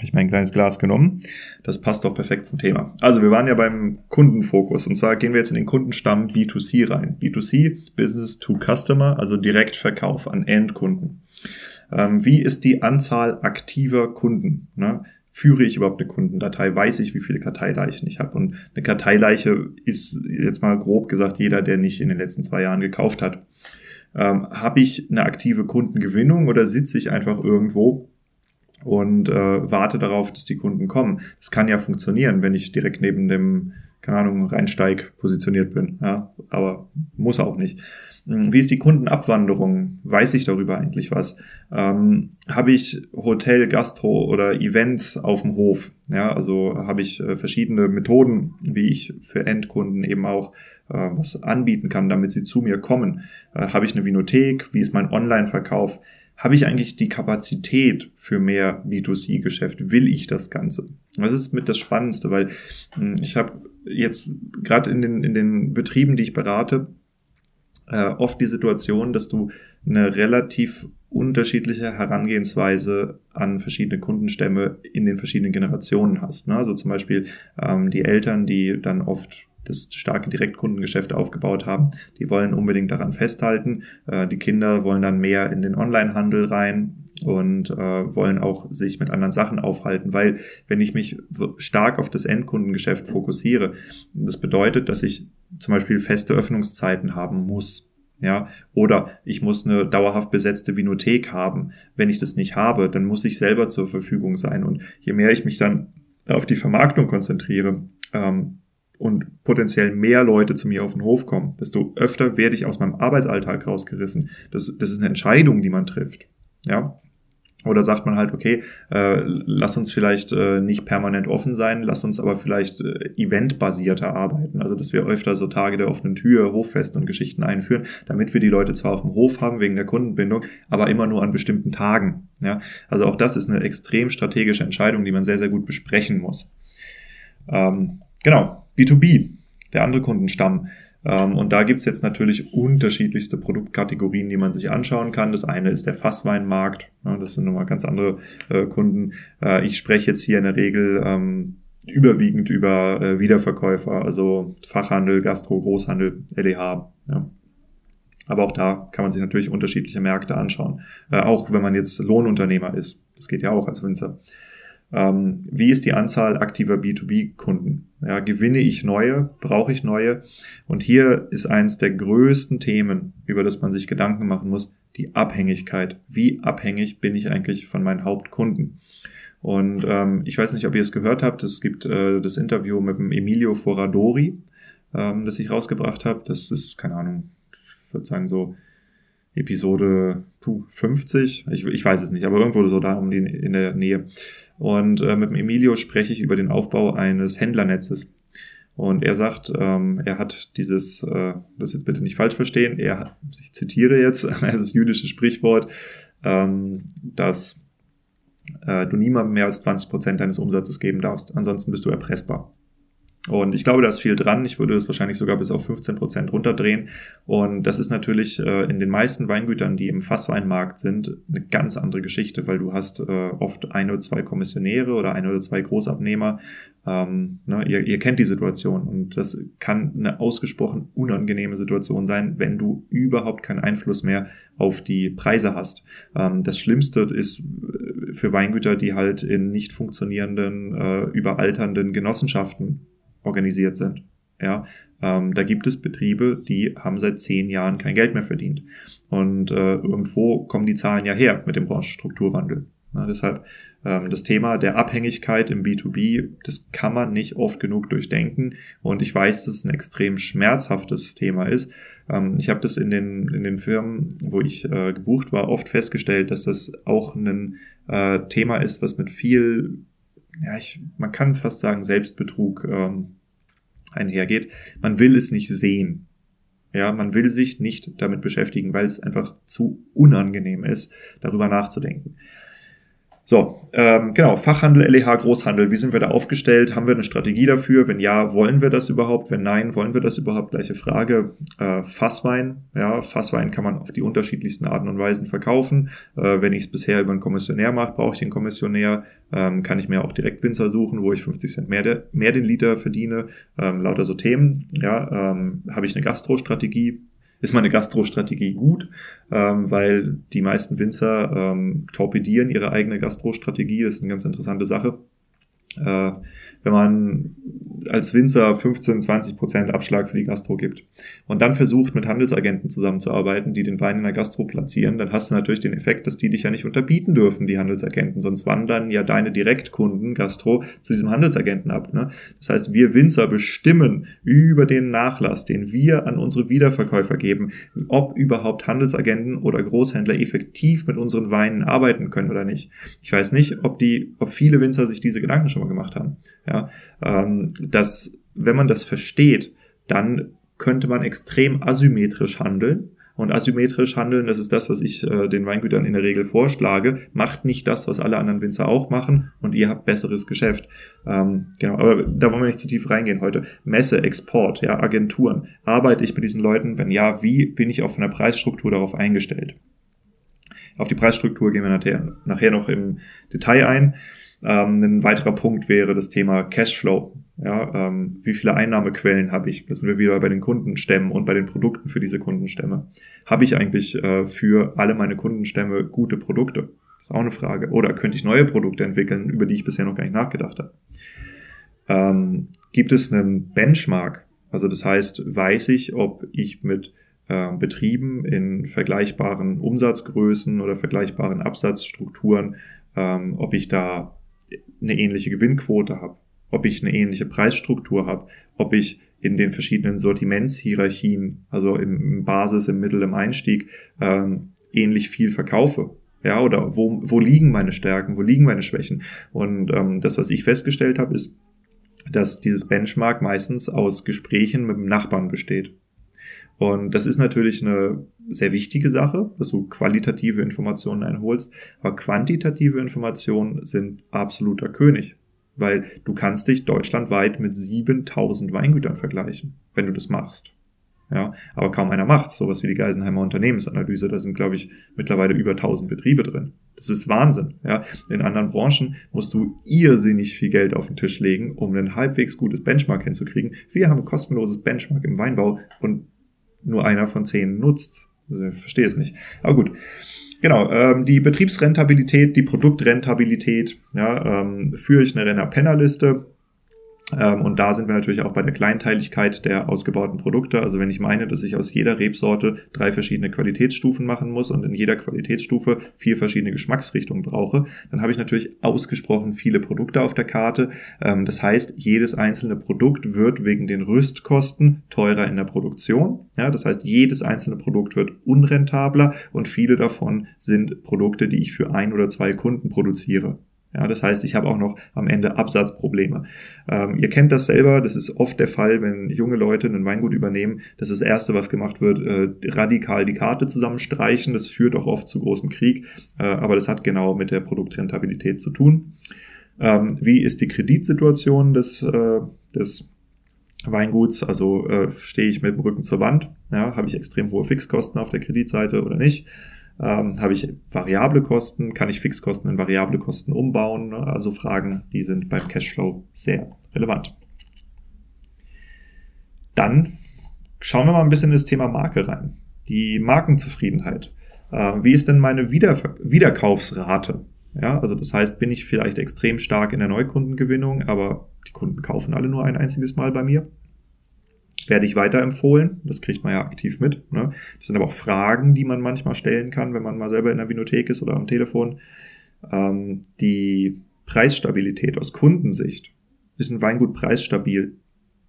Ich mein kleines Glas genommen. Das passt doch perfekt zum Thema. Also wir waren ja beim Kundenfokus und zwar gehen wir jetzt in den Kundenstamm B2C rein. B2C, Business to Customer, also Direktverkauf an Endkunden. Ähm, wie ist die Anzahl aktiver Kunden? Ne? Führe ich überhaupt eine Kundendatei? Weiß ich, wie viele Karteileichen ich habe? Und eine Karteileiche ist jetzt mal grob gesagt jeder, der nicht in den letzten zwei Jahren gekauft hat. Ähm, habe ich eine aktive Kundengewinnung oder sitze ich einfach irgendwo und äh, warte darauf, dass die Kunden kommen? Das kann ja funktionieren, wenn ich direkt neben dem, keine Ahnung, Rheinsteig positioniert bin. Ja, aber muss auch nicht. Hm, wie ist die Kundenabwanderung? Weiß ich darüber eigentlich was? Ähm, habe ich Hotel, Gastro oder Events auf dem Hof? Ja, also habe ich äh, verschiedene Methoden, wie ich für Endkunden eben auch äh, was anbieten kann, damit sie zu mir kommen. Äh, habe ich eine Vinothek? Wie ist mein Online-Verkauf? Habe ich eigentlich die Kapazität für mehr B2C-Geschäft? Will ich das Ganze? Das ist mit das Spannendste, weil hm, ich habe jetzt gerade in den, in den Betrieben, die ich berate, äh, oft die Situation, dass du eine relativ unterschiedliche Herangehensweise an verschiedene Kundenstämme in den verschiedenen Generationen hast. Ne? Also zum Beispiel ähm, die Eltern, die dann oft das starke Direktkundengeschäft aufgebaut haben, die wollen unbedingt daran festhalten. Äh, die Kinder wollen dann mehr in den Onlinehandel rein und äh, wollen auch sich mit anderen Sachen aufhalten, weil wenn ich mich stark auf das Endkundengeschäft fokussiere, das bedeutet, dass ich zum Beispiel feste Öffnungszeiten haben muss. Ja, oder ich muss eine dauerhaft besetzte Vinothek haben. Wenn ich das nicht habe, dann muss ich selber zur Verfügung sein. Und je mehr ich mich dann auf die Vermarktung konzentriere ähm, und potenziell mehr Leute zu mir auf den Hof kommen, desto öfter werde ich aus meinem Arbeitsalltag rausgerissen. Das, das ist eine Entscheidung, die man trifft. Ja, oder sagt man halt, okay, äh, lass uns vielleicht äh, nicht permanent offen sein, lass uns aber vielleicht äh, eventbasierter arbeiten. Also dass wir öfter so Tage der offenen Tür, Hoffest und Geschichten einführen, damit wir die Leute zwar auf dem Hof haben wegen der Kundenbindung, aber immer nur an bestimmten Tagen. Ja? Also auch das ist eine extrem strategische Entscheidung, die man sehr, sehr gut besprechen muss. Ähm, genau, B2B, der andere Kundenstamm. Ähm, und da gibt's jetzt natürlich unterschiedlichste Produktkategorien, die man sich anschauen kann. Das eine ist der Fassweinmarkt. Das sind nochmal ganz andere äh, Kunden. Äh, ich spreche jetzt hier in der Regel ähm, überwiegend über äh, Wiederverkäufer, also Fachhandel, Gastro, Großhandel, LEH. Aber auch da kann man sich natürlich unterschiedliche Märkte anschauen. auch wenn man jetzt Lohnunternehmer ist. Das geht ja auch als Winzer. Ähm, wie ist die Anzahl aktiver B2B-Kunden? Ja, gewinne ich neue? Brauche ich neue? Und hier ist eins der größten Themen, über das man sich Gedanken machen muss, die Abhängigkeit. Wie abhängig bin ich eigentlich von meinen Hauptkunden? Und ähm, ich weiß nicht, ob ihr es gehört habt, es gibt äh, das Interview mit dem Emilio Foradori, ähm, das ich rausgebracht habe. Das ist, keine Ahnung, ich würde sagen so Episode puh, 50, ich, ich weiß es nicht, aber irgendwo so da um die, in der Nähe. Und äh, mit dem Emilio spreche ich über den Aufbau eines Händlernetzes. Und er sagt, ähm, er hat dieses, äh, das jetzt bitte nicht falsch verstehen, er, ich zitiere jetzt, *laughs* das jüdische Sprichwort, ähm, dass äh, du niemandem mehr als 20 Prozent deines Umsatzes geben darfst. Ansonsten bist du erpressbar. Und ich glaube, da ist viel dran. Ich würde das wahrscheinlich sogar bis auf 15 Prozent runterdrehen. Und das ist natürlich äh, in den meisten Weingütern, die im Fassweinmarkt sind, eine ganz andere Geschichte, weil du hast äh, oft ein oder zwei Kommissionäre oder ein oder zwei Großabnehmer. Ähm, ne, ihr, ihr kennt die Situation und das kann eine ausgesprochen unangenehme Situation sein, wenn du überhaupt keinen Einfluss mehr auf die Preise hast. Ähm, das Schlimmste ist äh, für Weingüter, die halt in nicht funktionierenden, äh, überalternden Genossenschaften organisiert sind. Ja, ähm, da gibt es Betriebe, die haben seit zehn Jahren kein Geld mehr verdient. Und äh, irgendwo kommen die Zahlen ja her mit dem Branchenstrukturwandel. Na, deshalb ähm, das Thema der Abhängigkeit im B2B, das kann man nicht oft genug durchdenken. Und ich weiß, dass es ein extrem schmerzhaftes Thema ist. Ähm, ich habe das in den, in den Firmen, wo ich äh, gebucht war, oft festgestellt, dass das auch ein äh, Thema ist, was mit viel ja, ich, man kann fast sagen, Selbstbetrug ähm, einhergeht. Man will es nicht sehen. Ja, man will sich nicht damit beschäftigen, weil es einfach zu unangenehm ist, darüber nachzudenken. So, ähm, genau, Fachhandel, LEH, Großhandel, wie sind wir da aufgestellt? Haben wir eine Strategie dafür? Wenn ja, wollen wir das überhaupt? Wenn nein, wollen wir das überhaupt? Gleiche Frage. Äh, Fasswein, ja, Fasswein kann man auf die unterschiedlichsten Arten und Weisen verkaufen. Äh, wenn ich es bisher über einen Kommissionär mache, brauche ich den Kommissionär, ähm, kann ich mir auch direkt Winzer suchen, wo ich 50 Cent mehr, de, mehr den Liter verdiene. Ähm, lauter so Themen, ja, ähm, habe ich eine Gastro-Strategie, ist meine Gastrostrategie gut, ähm, weil die meisten Winzer ähm, torpedieren ihre eigene Gastrostrategie. Das ist eine ganz interessante Sache. Äh, wenn man als Winzer 15, 20 Prozent Abschlag für die Gastro gibt und dann versucht, mit Handelsagenten zusammenzuarbeiten, die den Wein in der Gastro platzieren, dann hast du natürlich den Effekt, dass die dich ja nicht unterbieten dürfen, die Handelsagenten, sonst wandern ja deine Direktkunden Gastro zu diesem Handelsagenten ab. Ne? Das heißt, wir Winzer bestimmen über den Nachlass, den wir an unsere Wiederverkäufer geben, ob überhaupt Handelsagenten oder Großhändler effektiv mit unseren Weinen arbeiten können oder nicht. Ich weiß nicht, ob die, ob viele Winzer sich diese Gedanken schon mal gemacht haben. Ja, ähm, dass wenn man das versteht, dann könnte man extrem asymmetrisch handeln. Und asymmetrisch handeln, das ist das, was ich äh, den Weingütern in der Regel vorschlage. Macht nicht das, was alle anderen Winzer auch machen und ihr habt besseres Geschäft. Ähm, genau, aber da wollen wir nicht zu tief reingehen heute. Messe, Export, ja, Agenturen. Arbeite ich mit diesen Leuten? Wenn ja, wie bin ich auf einer Preisstruktur darauf eingestellt? Auf die Preisstruktur gehen wir nachher, nachher noch im Detail ein. Ähm, ein weiterer Punkt wäre das Thema Cashflow. Ja, ähm, wie viele Einnahmequellen habe ich? Das sind wir wieder bei den Kundenstämmen und bei den Produkten für diese Kundenstämme. Habe ich eigentlich äh, für alle meine Kundenstämme gute Produkte? Das ist auch eine Frage. Oder könnte ich neue Produkte entwickeln, über die ich bisher noch gar nicht nachgedacht habe? Ähm, gibt es einen Benchmark? Also das heißt, weiß ich, ob ich mit äh, Betrieben in vergleichbaren Umsatzgrößen oder vergleichbaren Absatzstrukturen, ähm, ob ich da eine ähnliche Gewinnquote habe, ob ich eine ähnliche Preisstruktur habe, ob ich in den verschiedenen Sortimentshierarchien, also im Basis, im Mittel, im Einstieg, ähm, ähnlich viel verkaufe. Ja, oder wo, wo liegen meine Stärken, wo liegen meine Schwächen? Und ähm, das, was ich festgestellt habe, ist, dass dieses Benchmark meistens aus Gesprächen mit dem Nachbarn besteht. Und das ist natürlich eine sehr wichtige Sache, dass du qualitative Informationen einholst, aber quantitative Informationen sind absoluter König, weil du kannst dich deutschlandweit mit 7000 Weingütern vergleichen, wenn du das machst. Ja, aber kaum einer macht's. Sowas wie die Geisenheimer Unternehmensanalyse, da sind, glaube ich, mittlerweile über 1000 Betriebe drin. Das ist Wahnsinn. Ja, in anderen Branchen musst du irrsinnig viel Geld auf den Tisch legen, um ein halbwegs gutes Benchmark hinzukriegen. Wir haben kostenloses Benchmark im Weinbau und nur einer von zehn nutzt. Also, ich verstehe es nicht. Aber gut. Genau, ähm, die Betriebsrentabilität, die Produktrentabilität, ja, ähm, führe ich eine Renner-Penner-Liste und da sind wir natürlich auch bei der Kleinteiligkeit der ausgebauten Produkte. Also wenn ich meine, dass ich aus jeder Rebsorte drei verschiedene Qualitätsstufen machen muss und in jeder Qualitätsstufe vier verschiedene Geschmacksrichtungen brauche, dann habe ich natürlich ausgesprochen viele Produkte auf der Karte. Ähm, das heißt, jedes einzelne Produkt wird wegen den Rüstkosten teurer in der Produktion. Ja, das heißt, jedes einzelne Produkt wird unrentabler und viele davon sind Produkte, die ich für ein oder zwei Kunden produziere. Ja, das heißt, ich habe auch noch am Ende Absatzprobleme. Ähm, ihr kennt das selber, das ist oft der Fall, wenn junge Leute ein Weingut übernehmen. Das ist das Erste, was gemacht wird, äh, radikal die Karte zusammenstreichen. Das führt auch oft zu großem Krieg, äh, aber das hat genau mit der Produktrentabilität zu tun. Ähm, wie ist die Kreditsituation des, äh, des Weinguts? Also äh, stehe ich mit dem Rücken zur Wand? Ja, habe ich extrem hohe Fixkosten auf der Kreditseite oder nicht? Ähm, habe ich variable Kosten? Kann ich Fixkosten in variable Kosten umbauen? Also Fragen, die sind beim Cashflow sehr relevant. Dann schauen wir mal ein bisschen in das Thema Marke rein. Die Markenzufriedenheit. Äh, wie ist denn meine Wiederver Wiederkaufsrate? Ja, also das heißt, bin ich vielleicht extrem stark in der Neukundengewinnung, aber die Kunden kaufen alle nur ein einziges Mal bei mir werde ich weiterempfohlen. Das kriegt man ja aktiv mit. Ne? Das sind aber auch Fragen, die man manchmal stellen kann, wenn man mal selber in der Vinothek ist oder am Telefon. Ähm, die Preisstabilität aus Kundensicht. Ist ein Weingut preisstabil?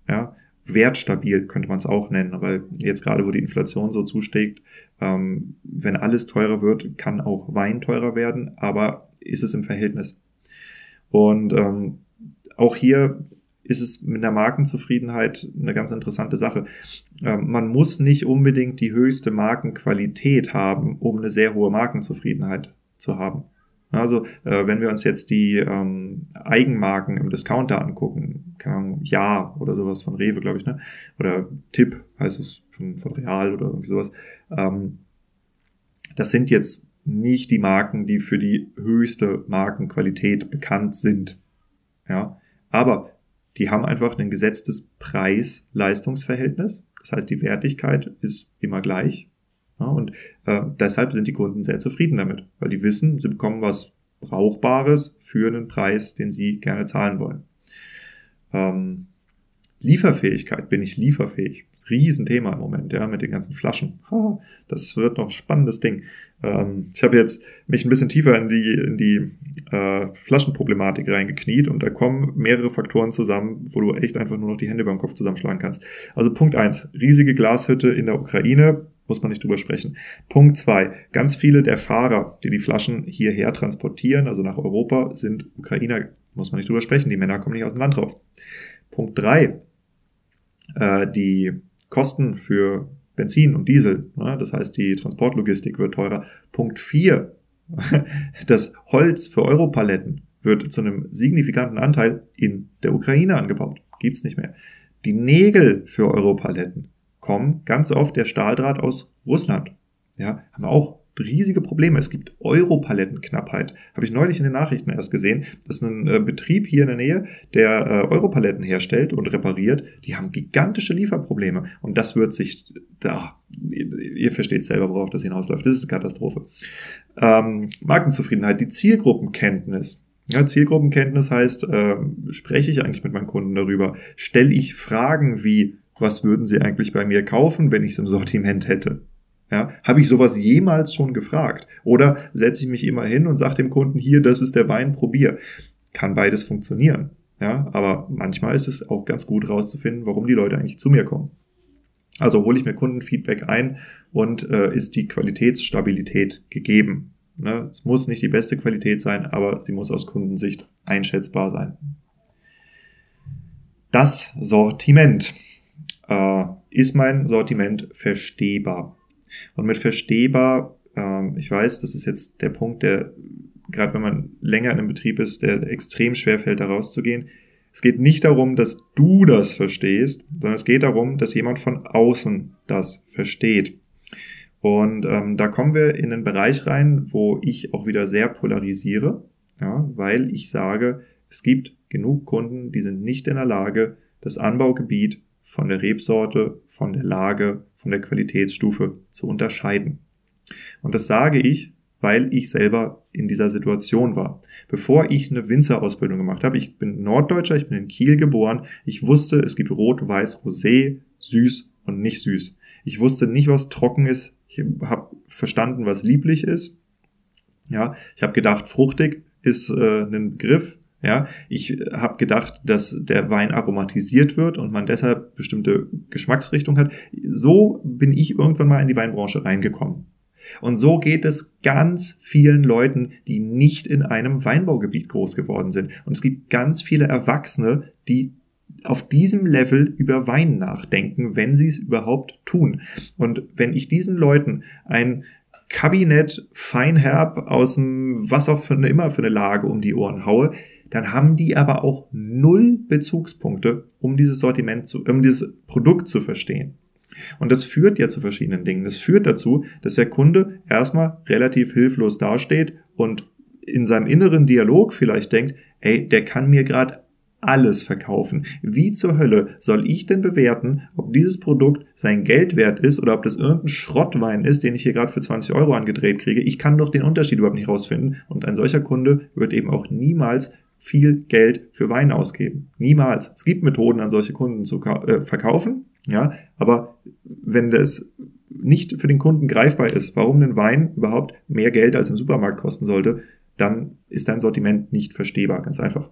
Ja, wertstabil könnte man es auch nennen, weil jetzt gerade, wo die Inflation so zusteigt, ähm, wenn alles teurer wird, kann auch Wein teurer werden, aber ist es im Verhältnis. Und ähm, auch hier ist es mit der Markenzufriedenheit eine ganz interessante Sache. Ähm, man muss nicht unbedingt die höchste Markenqualität haben, um eine sehr hohe Markenzufriedenheit zu haben. Also äh, wenn wir uns jetzt die ähm, Eigenmarken im Discounter angucken, keine Ahnung, Ja oder sowas von Rewe, glaube ich, ne? Oder Tipp heißt es von, von Real oder irgendwie sowas. Ähm, das sind jetzt nicht die Marken, die für die höchste Markenqualität bekannt sind. Ja, aber die haben einfach ein gesetztes Preis-Leistungsverhältnis. Das heißt, die Wertigkeit ist immer gleich. Ja, und äh, deshalb sind die Kunden sehr zufrieden damit, weil die wissen, sie bekommen was Brauchbares für einen Preis, den sie gerne zahlen wollen. Ähm, Lieferfähigkeit, bin ich lieferfähig? Riesenthema im Moment, ja, mit den ganzen Flaschen. das wird noch ein spannendes Ding. Ähm, ich habe jetzt mich ein bisschen tiefer in die, in die äh, Flaschenproblematik reingekniet und da kommen mehrere Faktoren zusammen, wo du echt einfach nur noch die Hände beim Kopf zusammenschlagen kannst. Also Punkt eins: riesige Glashütte in der Ukraine, muss man nicht drüber sprechen. Punkt zwei: ganz viele der Fahrer, die die Flaschen hierher transportieren, also nach Europa, sind Ukrainer, muss man nicht drüber sprechen. Die Männer kommen nicht aus dem Land raus. Punkt drei: äh, die Kosten für Benzin und Diesel, ne? das heißt die Transportlogistik wird teurer. Punkt vier: *laughs* das Holz für Europaletten wird zu einem signifikanten Anteil in der Ukraine angebaut. Gibt's nicht mehr. Die Nägel für Europaletten kommen ganz oft der Stahldraht aus Russland. Ja, haben auch riesige Probleme. Es gibt Europalettenknappheit. Habe ich neulich in den Nachrichten erst gesehen. Das ist ein äh, Betrieb hier in der Nähe, der äh, Europaletten herstellt und repariert. Die haben gigantische Lieferprobleme. Und das wird sich, da, ihr, ihr versteht selber, worauf das hinausläuft. Das ist eine Katastrophe. Ähm, Markenzufriedenheit, die Zielgruppenkenntnis. Ja, Zielgruppenkenntnis heißt, äh, spreche ich eigentlich mit meinen Kunden darüber? Stelle ich Fragen wie, was würden sie eigentlich bei mir kaufen, wenn ich es im Sortiment hätte? Ja, habe ich sowas jemals schon gefragt? Oder setze ich mich immer hin und sage dem Kunden hier, das ist der Wein, probier. Kann beides funktionieren. Ja, aber manchmal ist es auch ganz gut rauszufinden, warum die Leute eigentlich zu mir kommen. Also hole ich mir Kundenfeedback ein und äh, ist die Qualitätsstabilität gegeben. Ne? Es muss nicht die beste Qualität sein, aber sie muss aus Kundensicht einschätzbar sein. Das Sortiment. Äh, ist mein Sortiment verstehbar? Und mit verstehbar, ähm, ich weiß, das ist jetzt der Punkt, der, gerade wenn man länger in einem Betrieb ist, der extrem schwer fällt, da rauszugehen. Es geht nicht darum, dass du das verstehst, sondern es geht darum, dass jemand von außen das versteht. Und ähm, da kommen wir in einen Bereich rein, wo ich auch wieder sehr polarisiere, ja, weil ich sage, es gibt genug Kunden, die sind nicht in der Lage, das Anbaugebiet von der Rebsorte, von der Lage, von der Qualitätsstufe zu unterscheiden. Und das sage ich, weil ich selber in dieser Situation war. Bevor ich eine Winzerausbildung gemacht habe, ich bin Norddeutscher, ich bin in Kiel geboren, ich wusste, es gibt Rot, Weiß, Rosé, süß und nicht süß. Ich wusste nicht, was trocken ist. Ich habe verstanden, was lieblich ist. Ja, ich habe gedacht, fruchtig ist äh, ein Begriff. Ja, ich habe gedacht, dass der Wein aromatisiert wird und man deshalb bestimmte Geschmacksrichtung hat. So bin ich irgendwann mal in die Weinbranche reingekommen. Und so geht es ganz vielen Leuten, die nicht in einem Weinbaugebiet groß geworden sind. Und es gibt ganz viele Erwachsene, die auf diesem Level über Wein nachdenken, wenn sie es überhaupt tun. Und wenn ich diesen Leuten ein Kabinett Feinherb aus dem, was auch für eine, immer für eine Lage um die Ohren haue, dann haben die aber auch null Bezugspunkte, um dieses Sortiment zu, um dieses Produkt zu verstehen. Und das führt ja zu verschiedenen Dingen. Das führt dazu, dass der Kunde erstmal relativ hilflos dasteht und in seinem inneren Dialog vielleicht denkt, ey, der kann mir gerade alles verkaufen. Wie zur Hölle soll ich denn bewerten, ob dieses Produkt sein Geld wert ist oder ob das irgendein Schrottwein ist, den ich hier gerade für 20 Euro angedreht kriege? Ich kann doch den Unterschied überhaupt nicht rausfinden. Und ein solcher Kunde wird eben auch niemals viel Geld für Wein ausgeben. Niemals. Es gibt Methoden, an solche Kunden zu äh, verkaufen, ja, aber wenn das nicht für den Kunden greifbar ist, warum ein Wein überhaupt mehr Geld als im Supermarkt kosten sollte, dann ist dein Sortiment nicht verstehbar, ganz einfach.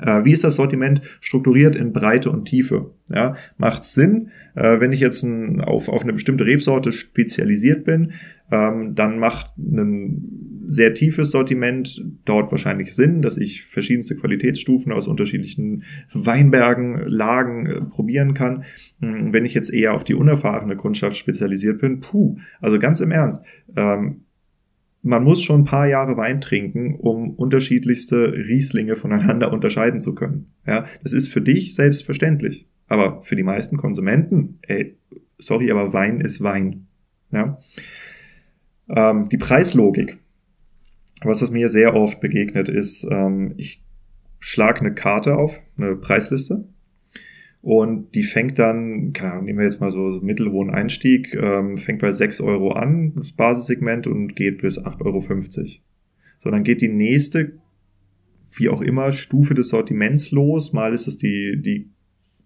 Äh, wie ist das Sortiment strukturiert in Breite und Tiefe? Ja, macht Sinn, äh, wenn ich jetzt ein, auf, auf eine bestimmte Rebsorte spezialisiert bin, ähm, dann macht ein sehr tiefes Sortiment dort wahrscheinlich Sinn, dass ich verschiedenste Qualitätsstufen aus unterschiedlichen Weinbergen, Lagen äh, probieren kann. Hm, wenn ich jetzt eher auf die unerfahrene Kundschaft spezialisiert bin, puh, also ganz im Ernst, ähm, man muss schon ein paar Jahre Wein trinken, um unterschiedlichste Rieslinge voneinander unterscheiden zu können. Ja, das ist für dich selbstverständlich. Aber für die meisten Konsumenten, ey, sorry, aber Wein ist Wein. Ja. Ähm, die Preislogik. Was, was mir sehr oft begegnet, ist, ähm, ich schlage eine Karte auf, eine Preisliste. Und die fängt dann, keine Ahnung, nehmen wir jetzt mal so, so mittelhohen Einstieg, ähm, fängt bei 6 Euro an, das Basissegment, und geht bis 8,50 Euro. So, dann geht die nächste, wie auch immer, Stufe des Sortiments los. Mal ist es die, die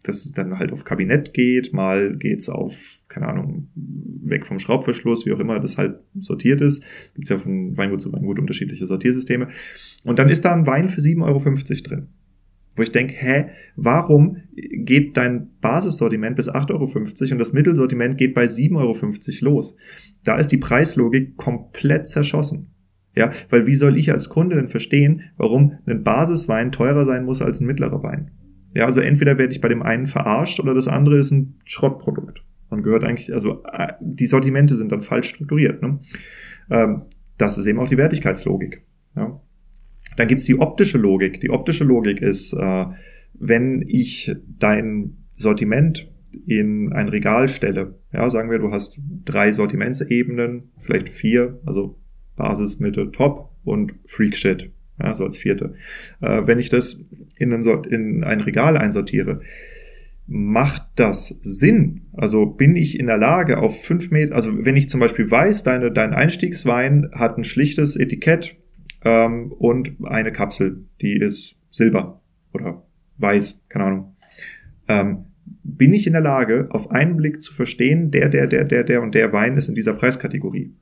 dass es dann halt auf Kabinett geht, mal geht's auf, keine Ahnung, weg vom Schraubverschluss, wie auch immer das halt sortiert ist. Gibt's ja von Weingut zu Weingut unterschiedliche Sortiersysteme. Und dann ist da ein Wein für 7,50 Euro drin. Wo ich denke, hä, warum geht dein Basissortiment bis 8,50 Euro und das Mittelsortiment geht bei 7,50 Euro los? Da ist die Preislogik komplett zerschossen. Ja, weil wie soll ich als Kunde denn verstehen, warum ein Basiswein teurer sein muss als ein mittlerer Wein? Ja, also entweder werde ich bei dem einen verarscht oder das andere ist ein Schrottprodukt. Man gehört eigentlich, also äh, die Sortimente sind dann falsch strukturiert. Ne? Ähm, das ist eben auch die Wertigkeitslogik. Ja? Dann gibt's die optische Logik. Die optische Logik ist, äh, wenn ich dein Sortiment in ein Regal stelle, ja, sagen wir, du hast drei Sortimentsebenen, vielleicht vier, also Basis, Mitte, Top und Freak Shit ja, so als vierte. Äh, wenn ich das in ein Regal einsortiere, macht das Sinn? Also bin ich in der Lage auf fünf Meter, also wenn ich zum Beispiel weiß, deine, dein Einstiegswein hat ein schlichtes Etikett ähm, und eine Kapsel, die ist silber oder weiß, keine Ahnung. Ähm, bin ich in der Lage, auf einen Blick zu verstehen, der, der, der, der, der und der Wein ist in dieser Preiskategorie?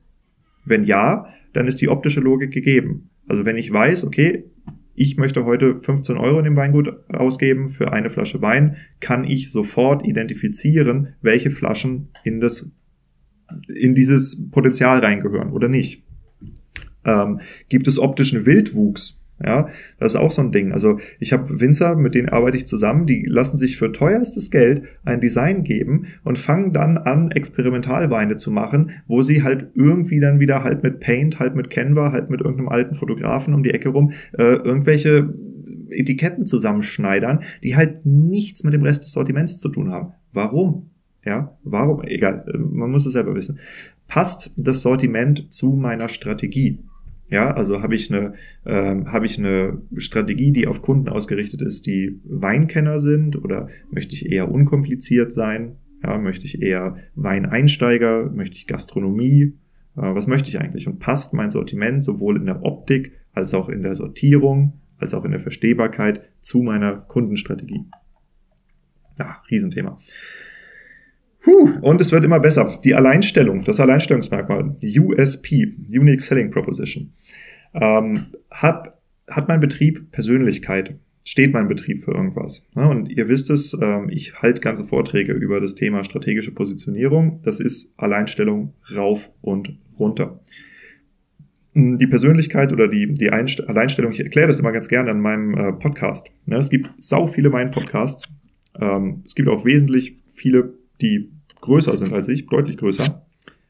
Wenn ja, dann ist die optische Logik gegeben. Also wenn ich weiß, okay, ich möchte heute 15 Euro in dem Weingut ausgeben für eine Flasche Wein, kann ich sofort identifizieren, welche Flaschen in das, in dieses Potenzial reingehören oder nicht. Ähm, gibt es optischen Wildwuchs? Ja, das ist auch so ein Ding. Also ich habe Winzer, mit denen arbeite ich zusammen, die lassen sich für teuerstes Geld ein Design geben und fangen dann an, Experimentalweine zu machen, wo sie halt irgendwie dann wieder halt mit Paint, halt mit Canva, halt mit irgendeinem alten Fotografen um die Ecke rum äh, irgendwelche Etiketten zusammenschneidern, die halt nichts mit dem Rest des Sortiments zu tun haben. Warum? Ja, warum? Egal, man muss es selber wissen. Passt das Sortiment zu meiner Strategie? Ja, also habe ich eine ähm, habe ich eine Strategie, die auf Kunden ausgerichtet ist, die Weinkenner sind, oder möchte ich eher unkompliziert sein? Ja, möchte ich eher Weineinsteiger? Möchte ich Gastronomie? Äh, was möchte ich eigentlich? Und passt mein Sortiment sowohl in der Optik als auch in der Sortierung als auch in der Verstehbarkeit zu meiner Kundenstrategie? Ja, Riesenthema. Huh, und es wird immer besser. Die Alleinstellung, das Alleinstellungsmerkmal, USP, Unique Selling Proposition, ähm, hat, hat mein Betrieb Persönlichkeit? Steht mein Betrieb für irgendwas? Ja, und ihr wisst es, ähm, ich halte ganze Vorträge über das Thema strategische Positionierung. Das ist Alleinstellung rauf und runter. Hm, die Persönlichkeit oder die, die Alleinstellung, ich erkläre das immer ganz gerne an meinem äh, Podcast. Ja, es gibt sau viele Wein-Podcasts. Ähm, es gibt auch wesentlich viele, die größer sind als ich, deutlich größer.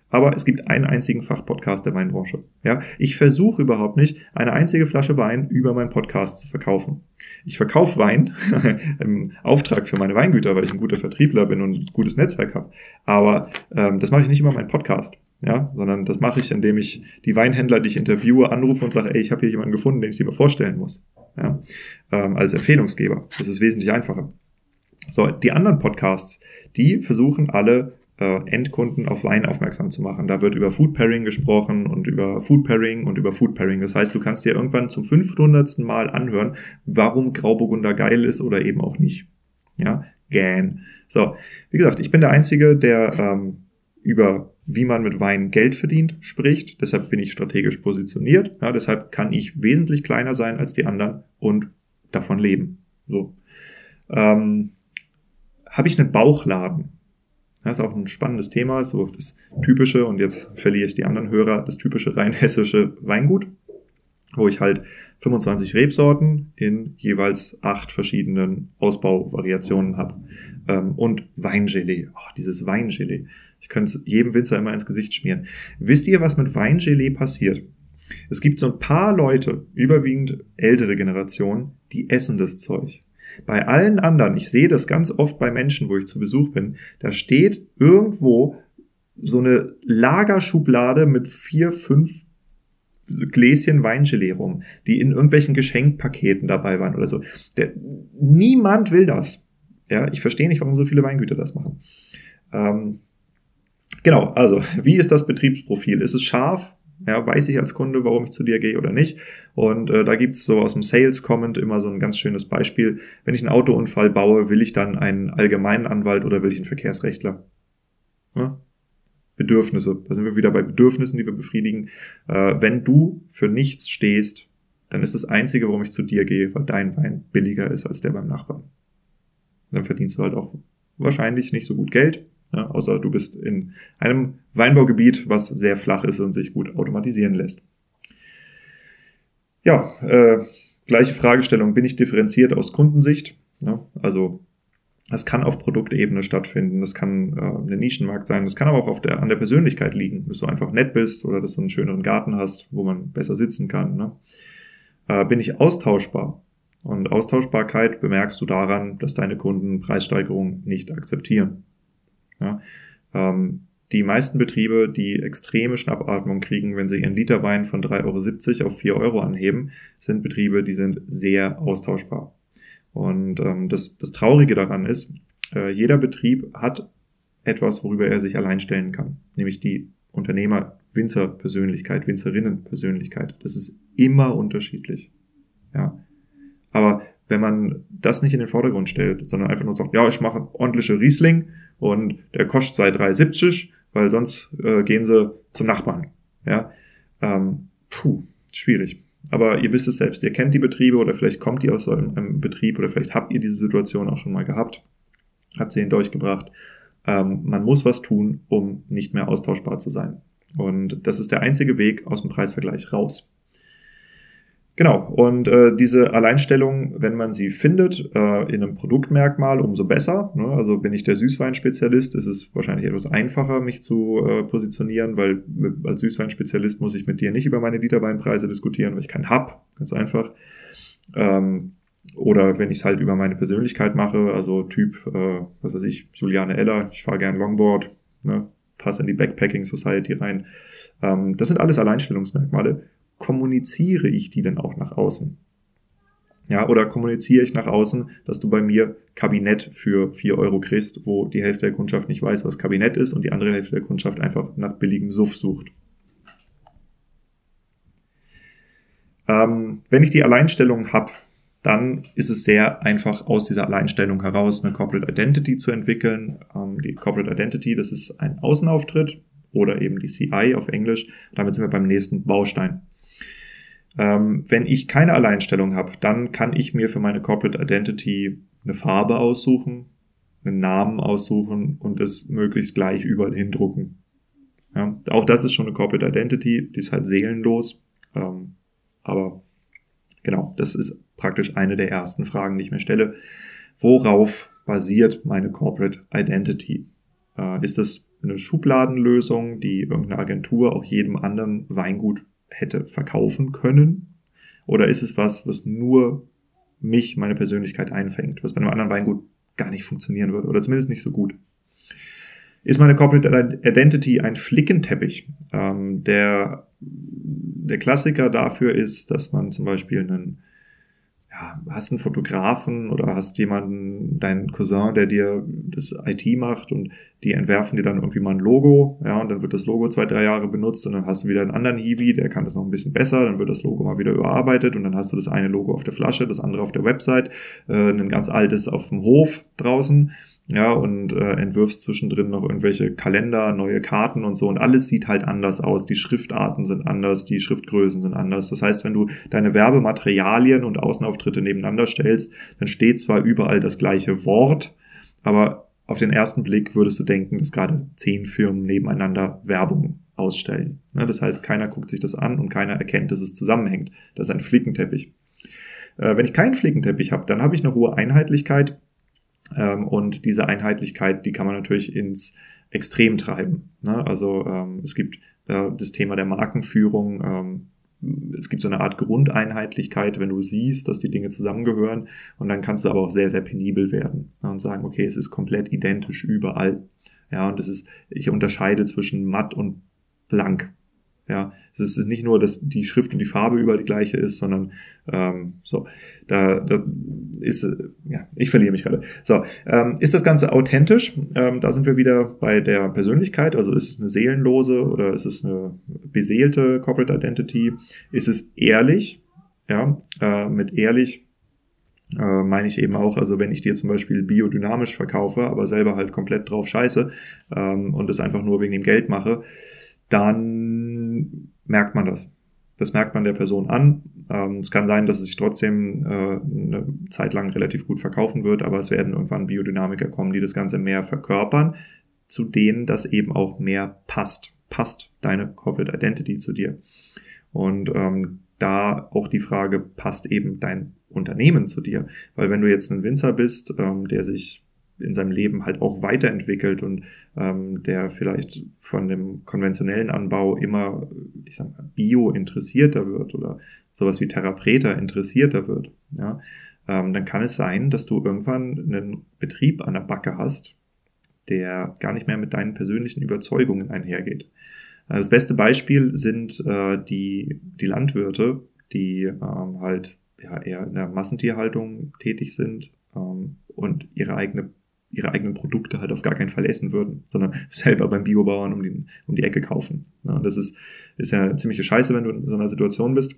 Aber es gibt einen einzigen Fachpodcast der Weinbranche. Ja, ich versuche überhaupt nicht, eine einzige Flasche Wein über meinen Podcast zu verkaufen. Ich verkaufe Wein *laughs* im Auftrag für meine Weingüter, weil ich ein guter Vertriebler bin und ein gutes Netzwerk habe. Aber ähm, das mache ich nicht über meinen Podcast, ja, sondern das mache ich, indem ich die Weinhändler, die ich interviewe, anrufe und sage, ey, ich habe hier jemanden gefunden, den ich dir mal vorstellen muss, ja, ähm, als Empfehlungsgeber. Das ist wesentlich einfacher. So, die anderen Podcasts, die versuchen alle äh, Endkunden auf Wein aufmerksam zu machen. Da wird über Food Pairing gesprochen und über Food Pairing und über Food Pairing. Das heißt, du kannst dir irgendwann zum 500. Mal anhören, warum Grauburgunder geil ist oder eben auch nicht. Ja, gähn. So, wie gesagt, ich bin der Einzige, der ähm, über wie man mit Wein Geld verdient spricht. Deshalb bin ich strategisch positioniert. Ja, deshalb kann ich wesentlich kleiner sein als die anderen und davon leben. So. Ähm, habe ich einen Bauchladen? Das ist auch ein spannendes Thema, so das typische, und jetzt verliere ich die anderen Hörer, das typische rein hessische Weingut, wo ich halt 25 Rebsorten in jeweils acht verschiedenen Ausbauvariationen habe. Ähm, und Weingelee. Oh, dieses Weingelee. Ich könnte es jedem Winzer immer ins Gesicht schmieren. Wisst ihr, was mit Weingelee passiert? Es gibt so ein paar Leute, überwiegend ältere Generationen, die essen das Zeug. Bei allen anderen, ich sehe das ganz oft bei Menschen, wo ich zu Besuch bin, da steht irgendwo so eine Lagerschublade mit vier, fünf Gläschen Weingelee rum, die in irgendwelchen Geschenkpaketen dabei waren oder so. Der, niemand will das. Ja, ich verstehe nicht, warum so viele Weingüter das machen. Ähm, genau, also, *laughs* wie ist das Betriebsprofil? Ist es scharf? Ja, weiß ich als Kunde, warum ich zu dir gehe oder nicht. Und äh, da gibt's so aus dem Sales-Comment immer so ein ganz schönes Beispiel. Wenn ich einen Autounfall baue, will ich dann einen allgemeinen Anwalt oder will ich einen Verkehrsrechtler? Ja? Bedürfnisse. Da sind wir wieder bei Bedürfnissen, die wir befriedigen. Äh, wenn du für nichts stehst, dann ist das Einzige, warum ich zu dir gehe, weil dein Wein billiger ist als der beim Nachbarn. Dann verdienst du halt auch wahrscheinlich nicht so gut Geld, ja, außer du bist in einem Weinbaugebiet, was sehr flach ist und sich gut automatisieren lässt. Ja, äh, gleiche Fragestellung. Bin ich differenziert aus Kundensicht? Ja, also das kann auf Produktebene stattfinden, das kann äh, ein Nischenmarkt sein, das kann aber auch auf der, an der Persönlichkeit liegen, dass du einfach nett bist oder dass du einen schöneren Garten hast, wo man besser sitzen kann. Ne? Äh, bin ich austauschbar? Und Austauschbarkeit bemerkst du daran, dass deine Kunden Preissteigerungen nicht akzeptieren. Ja? Ähm, die meisten Betriebe, die extreme Schnappatmung kriegen, wenn sie ihren Literwein von 3,70 Euro auf 4 Euro anheben, sind Betriebe, die sind sehr austauschbar. Und ähm, das, das Traurige daran ist, äh, jeder Betrieb hat etwas, worüber er sich allein stellen kann, nämlich die Unternehmer-Winzer-Persönlichkeit, Winzerinnen-Persönlichkeit. Das ist immer unterschiedlich. Ja. Aber wenn man das nicht in den Vordergrund stellt, sondern einfach nur sagt, ja, ich mache ordentliche Riesling und der kostet seit 3,70, weil sonst äh, gehen sie zum Nachbarn. Ja, ähm, puh, schwierig. Aber ihr wisst es selbst, ihr kennt die Betriebe oder vielleicht kommt ihr aus so einem, einem Betrieb oder vielleicht habt ihr diese Situation auch schon mal gehabt, habt sie hinter euch gebracht. Ähm, man muss was tun, um nicht mehr austauschbar zu sein. Und das ist der einzige Weg aus dem Preisvergleich raus. Genau, und äh, diese Alleinstellung, wenn man sie findet, äh, in einem Produktmerkmal, umso besser. Ne? Also bin ich der Süßweinspezialist, ist es wahrscheinlich etwas einfacher, mich zu äh, positionieren, weil mit, als Süßweinspezialist muss ich mit dir nicht über meine Literweinpreise diskutieren, weil ich keinen hab, ganz einfach. Ähm, oder wenn ich es halt über meine Persönlichkeit mache, also Typ, äh, was weiß ich, Juliane Eller, ich fahre gern Longboard, ne? passe in die Backpacking Society rein. Ähm, das sind alles Alleinstellungsmerkmale kommuniziere ich die denn auch nach außen? Ja, oder kommuniziere ich nach außen, dass du bei mir Kabinett für vier Euro kriegst, wo die Hälfte der Kundschaft nicht weiß, was Kabinett ist und die andere Hälfte der Kundschaft einfach nach billigem Suff sucht. Ähm, wenn ich die Alleinstellung habe, dann ist es sehr einfach, aus dieser Alleinstellung heraus eine Corporate Identity zu entwickeln. Ähm, die Corporate Identity, das ist ein Außenauftritt oder eben die CI auf Englisch. Damit sind wir beim nächsten Baustein. Ähm, wenn ich keine Alleinstellung habe, dann kann ich mir für meine Corporate Identity eine Farbe aussuchen, einen Namen aussuchen und es möglichst gleich überall hindrucken. Ja, auch das ist schon eine Corporate Identity, die ist halt seelenlos. Ähm, aber genau, das ist praktisch eine der ersten Fragen, die ich mir stelle. Worauf basiert meine Corporate Identity? Äh, ist das eine Schubladenlösung, die irgendeine Agentur auch jedem anderen Weingut hätte verkaufen können? Oder ist es was, was nur mich, meine Persönlichkeit einfängt, was bei einem anderen Weingut gar nicht funktionieren würde oder zumindest nicht so gut? Ist meine Corporate Identity ein Flickenteppich? Ähm, der, der Klassiker dafür ist, dass man zum Beispiel einen ja, hast einen Fotografen oder hast jemanden, deinen Cousin, der dir das IT macht und die entwerfen dir dann irgendwie mal ein Logo, ja, und dann wird das Logo zwei, drei Jahre benutzt und dann hast du wieder einen anderen Hiwi, der kann das noch ein bisschen besser, dann wird das Logo mal wieder überarbeitet und dann hast du das eine Logo auf der Flasche, das andere auf der Website, äh, ein ganz altes auf dem Hof draußen ja, und äh, entwirfst zwischendrin noch irgendwelche Kalender, neue Karten und so und alles sieht halt anders aus. Die Schriftarten sind anders, die Schriftgrößen sind anders. Das heißt, wenn du deine Werbematerialien und Außenauftritte nebeneinander stellst, dann steht zwar überall das gleiche Wort, aber auf den ersten Blick würdest du denken, dass gerade zehn Firmen nebeneinander Werbung ausstellen. Ja, das heißt, keiner guckt sich das an und keiner erkennt, dass es zusammenhängt. Das ist ein Flickenteppich. Äh, wenn ich keinen Flickenteppich habe, dann habe ich eine hohe Einheitlichkeit ähm, und diese Einheitlichkeit, die kann man natürlich ins Extrem treiben. Ne? Also ähm, es gibt äh, das Thema der Markenführung. Ähm, es gibt so eine Art Grundeinheitlichkeit, wenn du siehst, dass die Dinge zusammengehören. Und dann kannst du aber auch sehr, sehr penibel werden und sagen, okay, es ist komplett identisch überall. Ja, und es ist, ich unterscheide zwischen matt und blank. Ja, es ist nicht nur, dass die Schrift und die Farbe überall die gleiche ist, sondern ähm, so, da, da ist, äh, ja, ich verliere mich gerade. So, ähm, ist das Ganze authentisch? Ähm, da sind wir wieder bei der Persönlichkeit. Also ist es eine seelenlose oder ist es eine beseelte Corporate Identity? Ist es ehrlich? Ja, äh, mit ehrlich äh, meine ich eben auch, also wenn ich dir zum Beispiel biodynamisch verkaufe, aber selber halt komplett drauf scheiße ähm, und es einfach nur wegen dem Geld mache, dann merkt man das. Das merkt man der Person an. Ähm, es kann sein, dass es sich trotzdem äh, eine Zeit lang relativ gut verkaufen wird, aber es werden irgendwann Biodynamiker kommen, die das Ganze mehr verkörpern, zu denen das eben auch mehr passt. Passt deine Corporate Identity zu dir. Und ähm, da auch die Frage, passt eben dein Unternehmen zu dir? Weil wenn du jetzt ein Winzer bist, ähm, der sich in seinem Leben halt auch weiterentwickelt und ähm, der vielleicht von dem konventionellen Anbau immer, ich sag mal, bio interessierter wird oder sowas wie Therapreta interessierter wird, ja, ähm, dann kann es sein, dass du irgendwann einen Betrieb an der Backe hast, der gar nicht mehr mit deinen persönlichen Überzeugungen einhergeht. Äh, das beste Beispiel sind äh, die, die Landwirte, die ähm, halt ja, eher in der Massentierhaltung tätig sind ähm, und ihre eigene ihre eigenen Produkte halt auf gar keinen Fall essen würden, sondern selber beim Biobauern um die, um die Ecke kaufen. Ja, das ist, ist ja ziemliche Scheiße, wenn du in so einer Situation bist.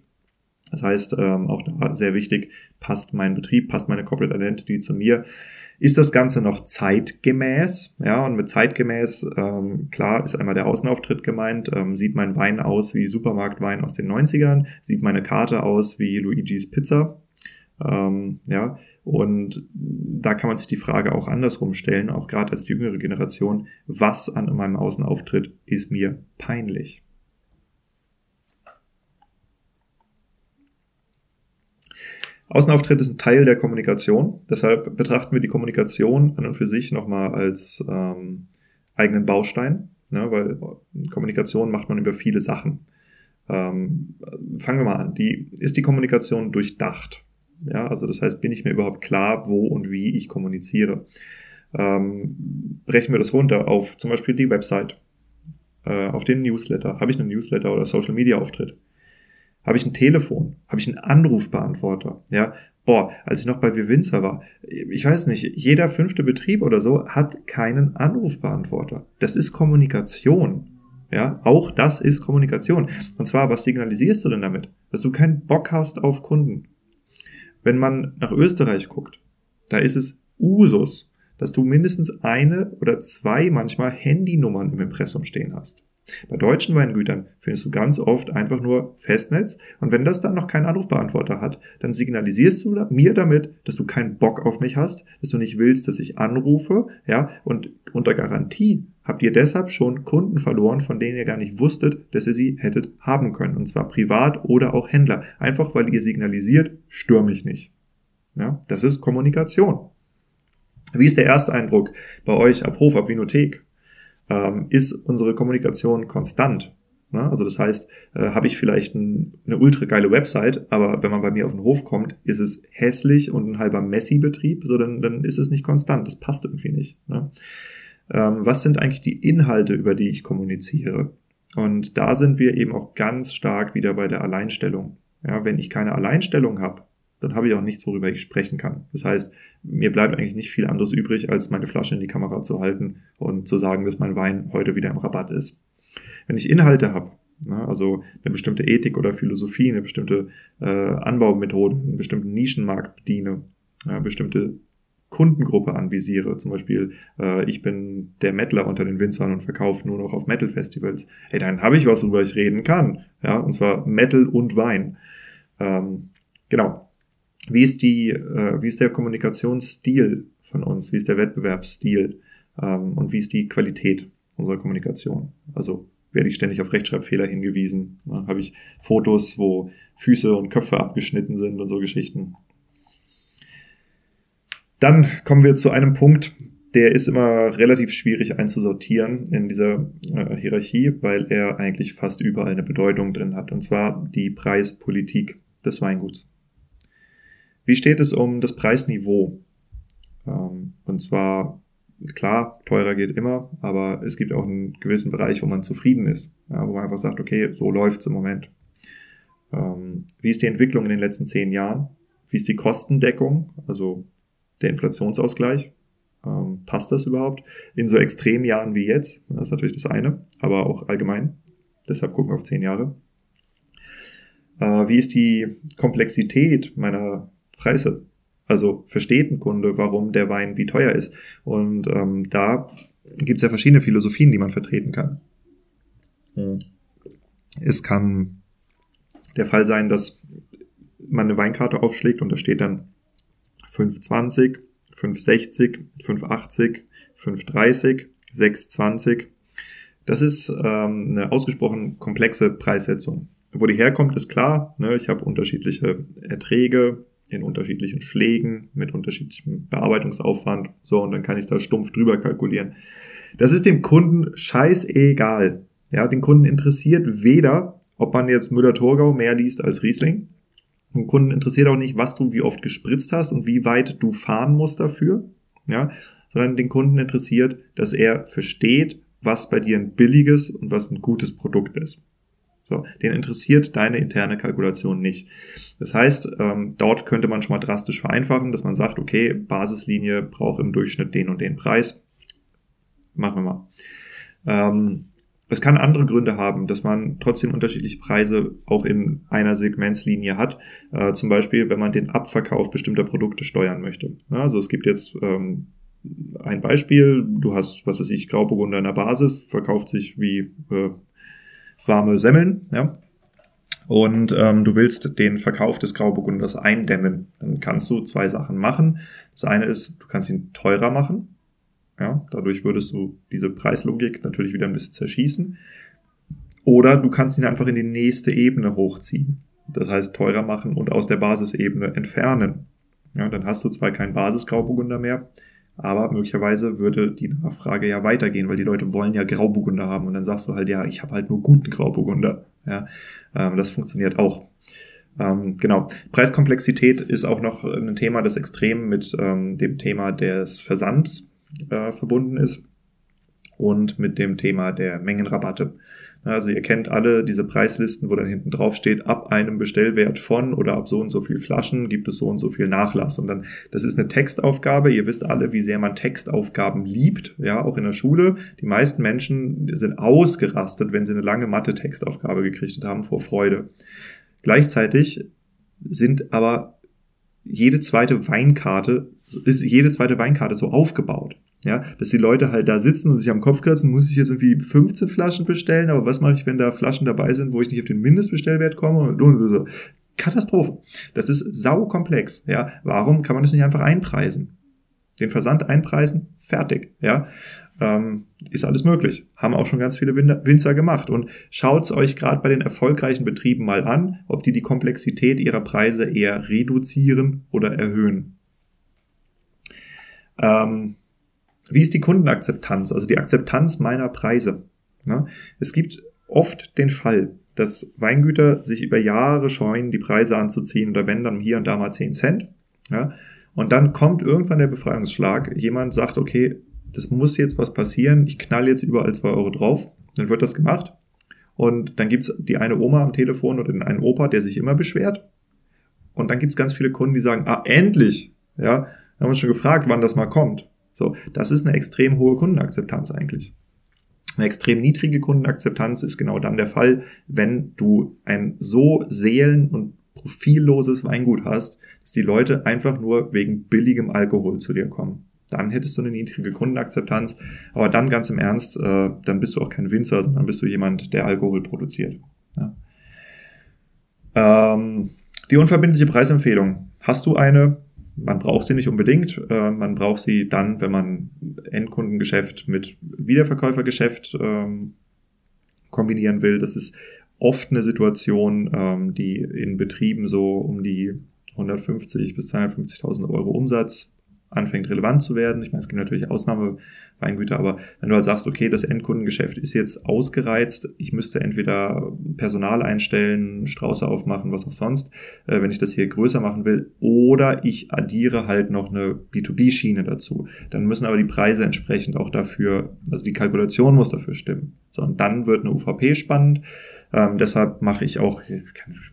Das heißt, ähm, auch da sehr wichtig, passt mein Betrieb, passt meine Corporate Identity zu mir. Ist das Ganze noch zeitgemäß? Ja, und mit zeitgemäß, ähm, klar, ist einmal der Außenauftritt gemeint. Ähm, sieht mein Wein aus wie Supermarktwein aus den 90ern? Sieht meine Karte aus wie Luigi's Pizza? Ähm, ja, und da kann man sich die Frage auch andersrum stellen, auch gerade als jüngere Generation, was an meinem Außenauftritt ist mir peinlich? Außenauftritt ist ein Teil der Kommunikation, deshalb betrachten wir die Kommunikation an und für sich nochmal als ähm, eigenen Baustein, ne, weil Kommunikation macht man über viele Sachen. Ähm, fangen wir mal an. Die, ist die Kommunikation durchdacht? Ja, also das heißt, bin ich mir überhaupt klar, wo und wie ich kommuniziere. Ähm, brechen wir das runter auf zum Beispiel die Website, äh, auf den Newsletter. Habe ich einen Newsletter oder Social Media Auftritt? Habe ich ein Telefon? Habe ich einen Anrufbeantworter? Ja, boah, als ich noch bei Vivinza war, ich weiß nicht, jeder fünfte Betrieb oder so hat keinen Anrufbeantworter. Das ist Kommunikation. Ja, auch das ist Kommunikation. Und zwar, was signalisierst du denn damit? Dass du keinen Bock hast auf Kunden. Wenn man nach Österreich guckt, da ist es Usus, dass du mindestens eine oder zwei manchmal Handynummern im Impressum stehen hast. Bei deutschen Weingütern findest du ganz oft einfach nur Festnetz und wenn das dann noch keinen Anrufbeantworter hat, dann signalisierst du mir damit, dass du keinen Bock auf mich hast, dass du nicht willst, dass ich anrufe, ja, und unter Garantie habt ihr deshalb schon Kunden verloren, von denen ihr gar nicht wusstet, dass ihr sie hättet haben können. Und zwar privat oder auch Händler. Einfach weil ihr signalisiert, stör mich nicht. Ja, das ist Kommunikation. Wie ist der Ersteindruck bei euch ab Hof, ab Vinothek? Ähm, ist unsere Kommunikation konstant? Ne? Also das heißt, äh, habe ich vielleicht ein, eine ultra geile Website, aber wenn man bei mir auf den Hof kommt, ist es hässlich und ein halber Messi-Betrieb, so dann, dann ist es nicht konstant. Das passt irgendwie nicht. Ne? ähm, was sind eigentlich die Inhalte, über die ich kommuniziere? Und da sind wir eben auch ganz stark wieder bei der Alleinstellung. Ja, wenn ich keine Alleinstellung habe, dann habe ich auch nichts, worüber ich sprechen kann. Das heißt, mir bleibt eigentlich nicht viel anderes übrig, als meine Flasche in die Kamera zu halten und zu sagen, dass mein Wein heute wieder im Rabatt ist. Wenn ich Inhalte habe, ne, also eine bestimmte Ethik oder Philosophie, eine bestimmte äh, Anbaumethode, einen bestimmten Nischenmarkt bediene, ja, bestimmte Kundengruppe anvisiere. Zum Beispiel, äh, ich bin der Mettler unter den Winzern und verkaufe nur noch auf Metal-Festivals. Hey, dann habe ich was, worüber ich reden kann. Ja, und zwar Metal und Wein. Ähm, genau. Wie ist die, äh, wie ist der Kommunikationsstil von uns? Wie ist der Wettbewerbsstil? Ähm, und wie ist die Qualität unserer Kommunikation? Also werde ich ständig auf Rechtschreibfehler hingewiesen? Ja, habe ich Fotos, wo Füße und Köpfe abgeschnitten sind und so Geschichten? Dann kommen wir zu einem Punkt, der ist immer relativ schwierig einzusortieren in dieser äh, Hierarchie, weil er eigentlich fast überall eine Bedeutung drin hat, und zwar die Preispolitik des Weinguts. Wie steht es um das Preisniveau? Ähm, und zwar, klar, teurer geht immer, aber es gibt auch einen gewissen Bereich, wo man zufrieden ist, ja, wo man einfach sagt, okay, so läuft's im Moment. Ähm, wie ist die Entwicklung in den letzten zehn Jahren? Wie ist die Kostendeckung, also der Inflationsausgleich? Ähm, passt das überhaupt? In so Extremjahren wie jetzt, das ist natürlich das eine, aber auch allgemein. Deshalb gucken wir auf zehn Jahre. Äh, wie ist die Komplexität meiner Preise? Also versteht ein Kunde, warum der Wein wie teuer ist? Und ähm, da gibt es ja verschiedene Philosophien, die man vertreten kann. Hm. Es kann der Fall sein, dass man eine Weinkarte aufschlägt und da steht dann 520 560, 580, 530, 620. Das ist ähm, eine ausgesprochen komplexe Preissetzung. Wo die herkommt, ist klar. Ne? Ich habe unterschiedliche Erträge in unterschiedlichen Schlägen mit unterschiedlichem Bearbeitungsaufwand. So, und dann kann ich da stumpf drüber kalkulieren. Das ist dem Kunden scheißegal. Ja, den Kunden interessiert weder, ob man jetzt Müller-Thurgau mehr liest als Riesling, den Kunden interessiert auch nicht, was du wie oft gespritzt hast und wie weit du fahren musst dafür, ja, sondern den Kunden interessiert, dass er versteht, was bei dir ein billiges und was ein gutes Produkt ist. So, den interessiert deine interne Kalkulation nicht. Das heißt, ähm, dort könnte man schon mal drastisch vereinfachen, dass man sagt, okay, Basislinie braucht im Durchschnitt den und den Preis. Machen wir mal. Ähm, es kann andere Gründe haben, dass man trotzdem unterschiedliche Preise auch in einer Segmentslinie hat. Äh, zum Beispiel, wenn man den Abverkauf bestimmter Produkte steuern möchte. Also es gibt jetzt ähm, ein Beispiel, du hast, was weiß ich, Grauburgunder in der Basis, verkauft sich wie äh, warme Semmeln, ja. Und ähm, du willst den Verkauf des Grauburgunders eindämmen. Dann kannst du zwei Sachen machen. Das eine ist, du kannst ihn teurer machen. Ja, dadurch würdest du diese Preislogik natürlich wieder ein bisschen zerschießen. Oder du kannst ihn einfach in die nächste Ebene hochziehen. Das heißt, teurer machen und aus der Basisebene entfernen. Ja, dann hast du zwar keinen Basisgrauburgunder mehr, aber möglicherweise würde die Nachfrage ja weitergehen, weil die Leute wollen ja Grauburgunder haben und dann sagst du halt, ja, ich habe halt nur guten Grauburgunder. Ja, ähm, das funktioniert auch. Ähm, genau. Preiskomplexität ist auch noch ein Thema, das extrem mit ähm, dem Thema des Versands äh, verbunden ist und mit dem Thema der Mengenrabatte. Also ihr kennt alle diese Preislisten, wo dann hinten drauf steht, ab einem Bestellwert von oder ab so und so viel Flaschen gibt es so und so viel Nachlass. Und dann, das ist eine Textaufgabe. Ihr wisst alle, wie sehr man Textaufgaben liebt, ja, auch in der Schule. Die meisten Menschen sind ausgerastet, wenn sie eine lange Mathe-Textaufgabe gekriegt haben vor Freude. Gleichzeitig sind aber jede zweite Weinkarte, ist jede zweite Weinkarte so aufgebaut. Ja, dass die Leute halt da sitzen und sich am Kopf kratzen, muss ich jetzt irgendwie 15 Flaschen bestellen, aber was mache ich, wenn da Flaschen dabei sind, wo ich nicht auf den Mindestbestellwert komme? Katastrophe. Das ist saukomplex. Ja, warum kann man das nicht einfach einpreisen? Den Versand einpreisen, fertig. Ja, ähm, ist alles möglich. Haben auch schon ganz viele Winzer gemacht. Und schaut's euch gerade bei den erfolgreichen Betrieben mal an, ob die die Komplexität ihrer Preise eher reduzieren oder erhöhen. Ähm, wie ist die Kundenakzeptanz, also die Akzeptanz meiner Preise? Ja, es gibt oft den Fall, dass Weingüter sich über Jahre scheuen, die Preise anzuziehen oder wenn dann hier und da mal 10 Cent. Ja, und dann kommt irgendwann der Befreiungsschlag. Jemand sagt, okay, das muss jetzt was passieren, ich knall jetzt überall zwei Euro drauf, dann wird das gemacht. Und dann gibt's die eine Oma am Telefon oder den einen Opa, der sich immer beschwert. Und dann gibt's ganz viele Kunden, die sagen, ah, endlich! Ja, haben uns schon gefragt, wann das mal kommt. So, das ist eine extrem hohe Kundenakzeptanz eigentlich. Eine extrem niedrige Kundenakzeptanz ist genau dann der Fall, wenn du ein so seelen- und profilloses Weingut hast, dass die Leute einfach nur wegen billigem Alkohol zu dir kommen dann hättest du eine niedrige Kundenakzeptanz. Aber dann ganz im Ernst, äh, dann bist du auch kein Winzer, sondern bist du jemand, der Alkohol produziert. Ja. Ähm, die unverbindliche Preisempfehlung. Hast du eine? Man braucht sie nicht unbedingt. Äh, man braucht sie dann, wenn man Endkundengeschäft mit Wiederverkäufergeschäft ähm, kombinieren will. Das ist oft eine Situation, ähm, die in Betrieben so um die 150 bis 250.000 Euro Umsatz anfängt relevant zu werden. Ich meine, es gibt natürlich Ausnahmeweingüter, aber wenn du halt sagst, okay, das Endkundengeschäft ist jetzt ausgereizt, ich müsste entweder Personal einstellen, Strauße aufmachen, was auch sonst, äh, wenn ich das hier größer machen will, oder ich addiere halt noch eine B2B-Schiene dazu. Dann müssen aber die Preise entsprechend auch dafür, also die Kalkulation muss dafür stimmen. So, und dann wird eine UVP spannend. Ähm, deshalb mache ich auch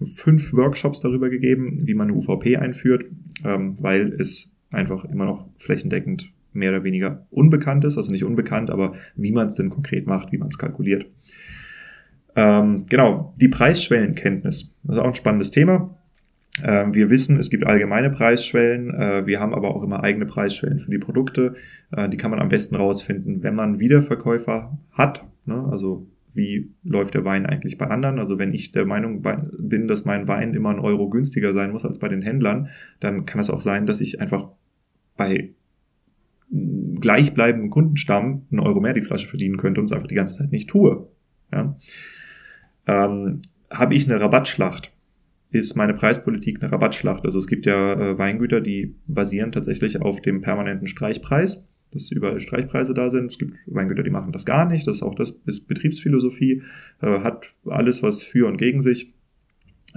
fünf Workshops darüber gegeben, wie man eine UVP einführt, ähm, weil es einfach immer noch flächendeckend mehr oder weniger unbekannt ist, also nicht unbekannt, aber wie man es denn konkret macht, wie man es kalkuliert. Ähm, genau, die Preisschwellenkenntnis, das ist auch ein spannendes Thema. Ähm, wir wissen, es gibt allgemeine Preisschwellen, äh, wir haben aber auch immer eigene Preisschwellen für die Produkte. Äh, die kann man am besten rausfinden, wenn man Wiederverkäufer hat, ne? also wie läuft der Wein eigentlich bei anderen. Also wenn ich der Meinung bin, dass mein Wein immer ein Euro günstiger sein muss als bei den Händlern, dann kann es auch sein, dass ich einfach bei gleichbleibendem Kundenstamm einen Euro mehr die Flasche verdienen könnte und es einfach die ganze Zeit nicht tue. Ja. Ähm, Habe ich eine Rabattschlacht? Ist meine Preispolitik eine Rabattschlacht? Also es gibt ja äh, Weingüter, die basieren tatsächlich auf dem permanenten Streichpreis dass überall Streichpreise da sind. Es gibt Weingüter, die machen das gar nicht. Das ist auch das ist Betriebsphilosophie, äh, hat alles was für und gegen sich.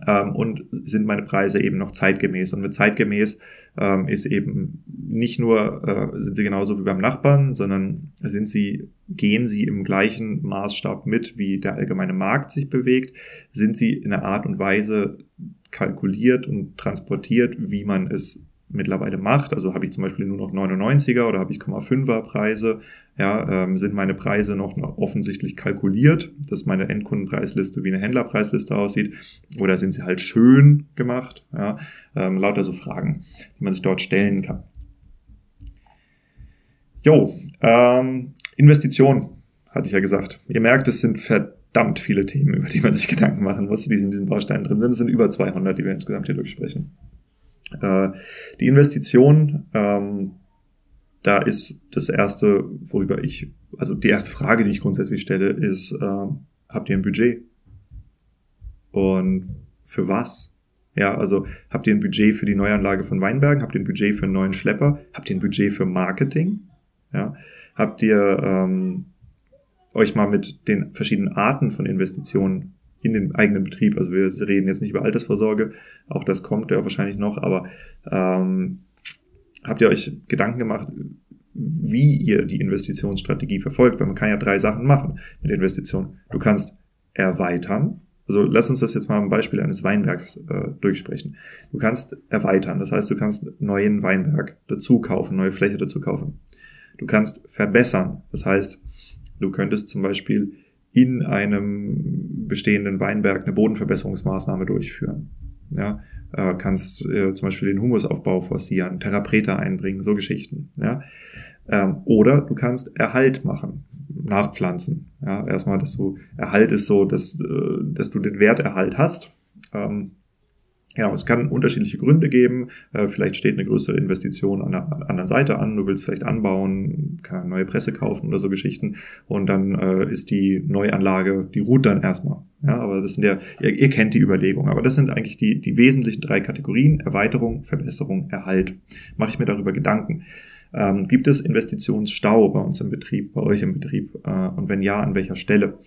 Ähm, und sind meine Preise eben noch zeitgemäß. Und mit zeitgemäß ähm, ist eben nicht nur, äh, sind sie genauso wie beim Nachbarn, sondern sind sie, gehen sie im gleichen Maßstab mit, wie der allgemeine Markt sich bewegt, sind sie in einer Art und Weise kalkuliert und transportiert, wie man es mittlerweile macht. Also habe ich zum Beispiel nur noch 99er oder habe ich 0,5er Preise. Ja, ähm, sind meine Preise noch offensichtlich kalkuliert, dass meine Endkundenpreisliste wie eine Händlerpreisliste aussieht, oder sind sie halt schön gemacht? Ja, ähm, lauter so Fragen, die man sich dort stellen kann. Jo, ähm, Investition, hatte ich ja gesagt. Ihr merkt, es sind verdammt viele Themen, über die man sich Gedanken machen muss, die in diesen Bausteinen drin sind. Es sind über 200, die wir insgesamt hier durchsprechen. Äh, die Investition, ähm, da ist das erste, worüber ich, also die erste Frage, die ich grundsätzlich stelle, ist, äh, habt ihr ein Budget? Und für was? Ja, also habt ihr ein Budget für die Neuanlage von Weinbergen? Habt ihr ein Budget für einen neuen Schlepper? Habt ihr ein Budget für Marketing? Ja, habt ihr ähm, euch mal mit den verschiedenen Arten von Investitionen in den eigenen Betrieb. Also wir reden jetzt nicht über Altersvorsorge, auch das kommt ja wahrscheinlich noch, aber ähm, habt ihr euch Gedanken gemacht, wie ihr die Investitionsstrategie verfolgt? Weil man kann ja drei Sachen machen mit Investitionen. Du kannst erweitern. Also lass uns das jetzt mal am Beispiel eines Weinbergs äh, durchsprechen. Du kannst erweitern, das heißt, du kannst neuen Weinberg dazu kaufen, neue Fläche dazu kaufen. Du kannst verbessern, das heißt, du könntest zum Beispiel in einem bestehenden Weinberg eine Bodenverbesserungsmaßnahme durchführen. Ja, äh, kannst äh, zum Beispiel den Humusaufbau forcieren, Therapreta einbringen, so Geschichten. Ja, ähm, oder du kannst Erhalt machen, nachpflanzen. Ja, erstmal, dass du Erhalt ist so, dass, äh, dass du den Werterhalt hast. Ähm, ja, es kann unterschiedliche Gründe geben. Äh, vielleicht steht eine größere Investition an der anderen Seite an. Du willst vielleicht anbauen, kann eine neue Presse kaufen oder so Geschichten. Und dann äh, ist die Neuanlage, die ruht dann erstmal. Ja, aber das sind ja, ihr, ihr kennt die Überlegungen. Aber das sind eigentlich die, die wesentlichen drei Kategorien. Erweiterung, Verbesserung, Erhalt. Mache ich mir darüber Gedanken. Ähm, gibt es Investitionsstau bei uns im Betrieb, bei euch im Betrieb? Äh, und wenn ja, an welcher Stelle?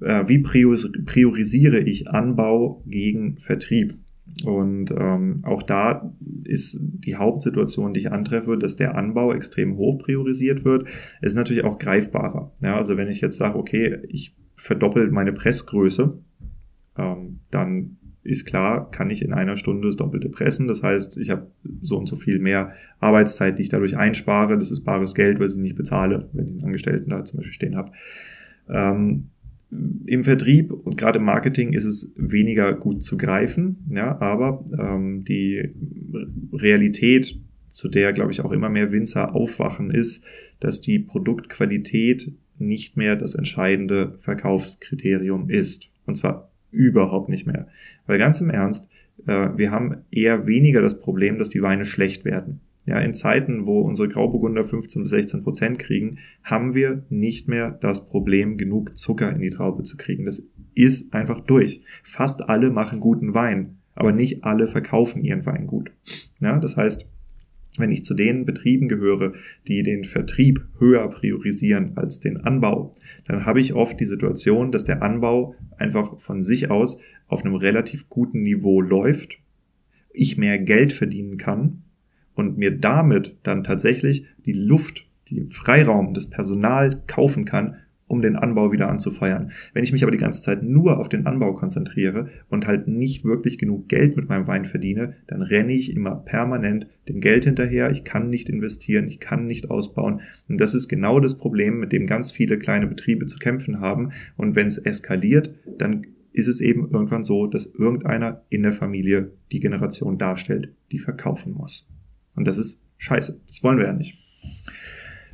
Äh, wie priorisiere ich Anbau gegen Vertrieb? Und ähm, auch da ist die Hauptsituation, die ich antreffe, dass der Anbau extrem hoch priorisiert wird. Es ist natürlich auch greifbarer. Ja, also wenn ich jetzt sage, okay, ich verdoppel meine Pressgröße, ähm, dann ist klar, kann ich in einer Stunde das Doppelte pressen. Das heißt, ich habe so und so viel mehr Arbeitszeit, die ich dadurch einspare. Das ist bares Geld, was ich nicht bezahle, wenn ich einen Angestellten da zum Beispiel stehen habe. Ähm, im Vertrieb und gerade im Marketing ist es weniger gut zu greifen, ja, aber ähm, die Realität, zu der, glaube ich, auch immer mehr Winzer aufwachen, ist, dass die Produktqualität nicht mehr das entscheidende Verkaufskriterium ist. Und zwar überhaupt nicht mehr. Weil ganz im Ernst, äh, wir haben eher weniger das Problem, dass die Weine schlecht werden. Ja, in Zeiten, wo unsere Grauburgunder 15 bis 16 Prozent kriegen, haben wir nicht mehr das Problem, genug Zucker in die Traube zu kriegen. Das ist einfach durch. Fast alle machen guten Wein, aber nicht alle verkaufen ihren Wein gut. Ja, das heißt, Wenn ich zu den Betrieben gehöre, die den Vertrieb höher priorisieren als den Anbau, dann habe ich oft die Situation, dass der Anbau einfach von sich aus auf einem relativ guten Niveau läuft, ich mehr Geld verdienen kann und mir damit dann tatsächlich die Luft, die Freiraum, das Personal kaufen kann, um den Anbau wieder anzufeuern. Wenn ich mich aber die ganze Zeit nur auf den Anbau konzentriere und halt nicht wirklich genug Geld mit meinem Wein verdiene, dann renne ich immer permanent dem Geld hinterher. Ich kann nicht investieren, ich kann nicht ausbauen. Und das ist genau das Problem, mit dem ganz viele kleine Betriebe zu kämpfen haben. Und wenn es eskaliert, dann ist es eben irgendwann so, dass irgendeiner in der Familie die Generation darstellt, die verkaufen muss. Und das ist scheiße. Das wollen wir ja nicht.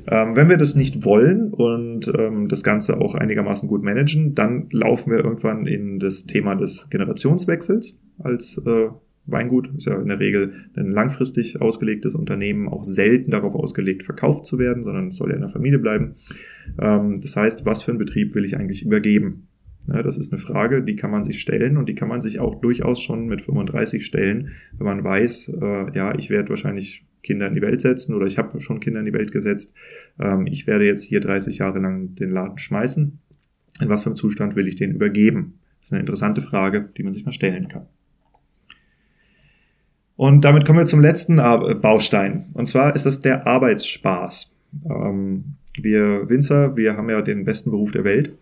Ähm, wenn wir das nicht wollen und ähm, das Ganze auch einigermaßen gut managen, dann laufen wir irgendwann in das Thema des Generationswechsels als äh, Weingut. Ist ja in der Regel ein langfristig ausgelegtes Unternehmen, auch selten darauf ausgelegt, verkauft zu werden, sondern es soll ja in der Familie bleiben. Ähm, das heißt, was für einen Betrieb will ich eigentlich übergeben? Ja, das ist eine Frage, die kann man sich stellen und die kann man sich auch durchaus schon mit 35 stellen, wenn man weiß, äh, ja, ich werde wahrscheinlich Kinder in die Welt setzen oder ich habe schon Kinder in die Welt gesetzt. Ähm, ich werde jetzt hier 30 Jahre lang den Laden schmeißen. In was für einem Zustand will ich den übergeben? Das ist eine interessante Frage, die man sich mal stellen kann. Und damit kommen wir zum letzten Baustein. Und zwar ist das der Arbeitsspaß. Ähm, wir Winzer, wir haben ja den besten Beruf der Welt.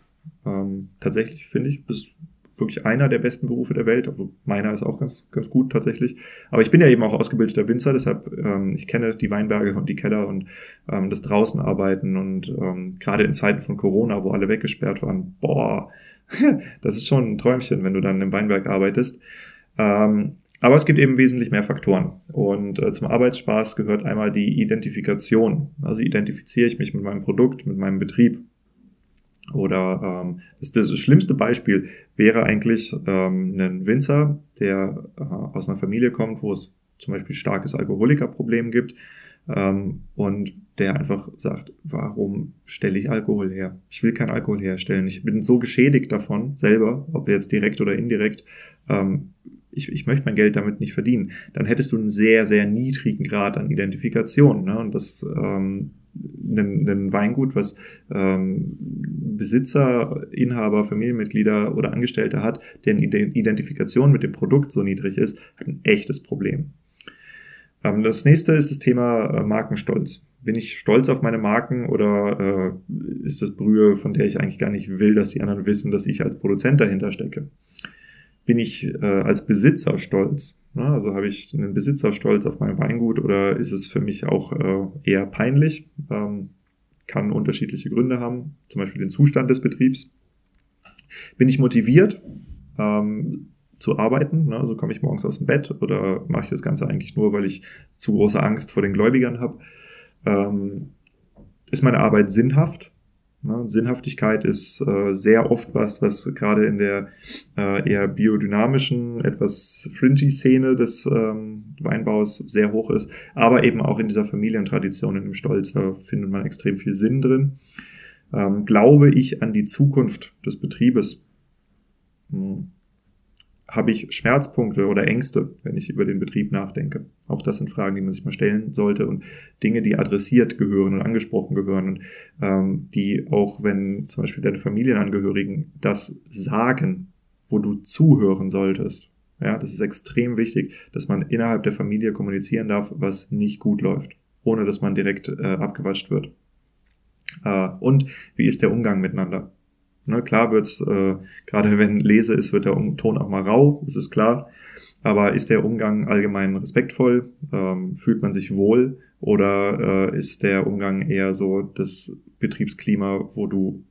Ähm, tatsächlich finde ich, bis wirklich einer der besten Berufe der Welt. Also meiner ist auch ganz, ganz gut tatsächlich. Aber ich bin ja eben auch ausgebildeter Winzer, deshalb ähm, ich kenne die Weinberge und die Keller und ähm, das draußen arbeiten und ähm, gerade in Zeiten von Corona, wo alle weggesperrt waren, boah, *laughs* das ist schon ein Träumchen, wenn du dann im Weinberg arbeitest. Ähm, aber es gibt eben wesentlich mehr Faktoren. Und äh, zum Arbeitsspaß gehört einmal die Identifikation. Also identifiziere ich mich mit meinem Produkt, mit meinem Betrieb. Oder ähm, das, das schlimmste Beispiel wäre eigentlich ähm, ein Winzer, der äh, aus einer Familie kommt, wo es zum Beispiel starkes Alkoholikerproblem gibt ähm, und der einfach sagt, warum stelle ich Alkohol her? Ich will keinen Alkohol herstellen. Ich bin so geschädigt davon selber, ob jetzt direkt oder indirekt. Ähm, ich, ich möchte mein Geld damit nicht verdienen. Dann hättest du einen sehr, sehr niedrigen Grad an Identifikation. Ne? Und das ähm, ein, ein Weingut, was ähm, Besitzer, Inhaber, Familienmitglieder oder Angestellte hat, deren Identifikation mit dem Produkt so niedrig ist, hat ein echtes Problem. Ähm, das nächste ist das Thema äh, Markenstolz. Bin ich stolz auf meine Marken oder äh, ist das Brühe, von der ich eigentlich gar nicht will, dass die anderen wissen, dass ich als Produzent dahinter stecke? Bin ich äh, als Besitzer stolz? Ne? Also habe ich einen Besitzerstolz auf mein Weingut oder ist es für mich auch äh, eher peinlich? Ähm, kann unterschiedliche Gründe haben, zum Beispiel den Zustand des Betriebs. Bin ich motiviert ähm, zu arbeiten? Ne? Also komme ich morgens aus dem Bett oder mache ich das Ganze eigentlich nur, weil ich zu große Angst vor den Gläubigern habe? Ähm, ist meine Arbeit sinnhaft? Ne? Sinnhaftigkeit ist äh, sehr oft was, was gerade in der äh, eher biodynamischen, etwas fringy Szene des ähm, Weinbaus sehr hoch ist, aber eben auch in dieser Familientradition, in dem Stolz, da findet man extrem viel Sinn drin. Ähm, glaube ich an die Zukunft des Betriebes? Hm habe ich Schmerzpunkte oder Ängste, wenn ich über den Betrieb nachdenke? Auch das sind Fragen, die man sich mal stellen sollte und Dinge, die adressiert gehören und angesprochen gehören und ähm, die auch, wenn zum Beispiel deine Familienangehörigen das sagen, wo du zuhören solltest. Ja, das ist extrem wichtig, dass man innerhalb der Familie kommunizieren darf, was nicht gut läuft, ohne dass man direkt äh, abgewatscht wird. Äh, und wie ist der Umgang miteinander? Ne, klar wird's, äh, gerade wenn Lese ist, wird der Ton auch mal rau, das ist klar. Aber ist der Umgang allgemein respektvoll? Ähm, fühlt man sich wohl? Oder äh, ist der Umgang eher so das Betriebsklima, wo du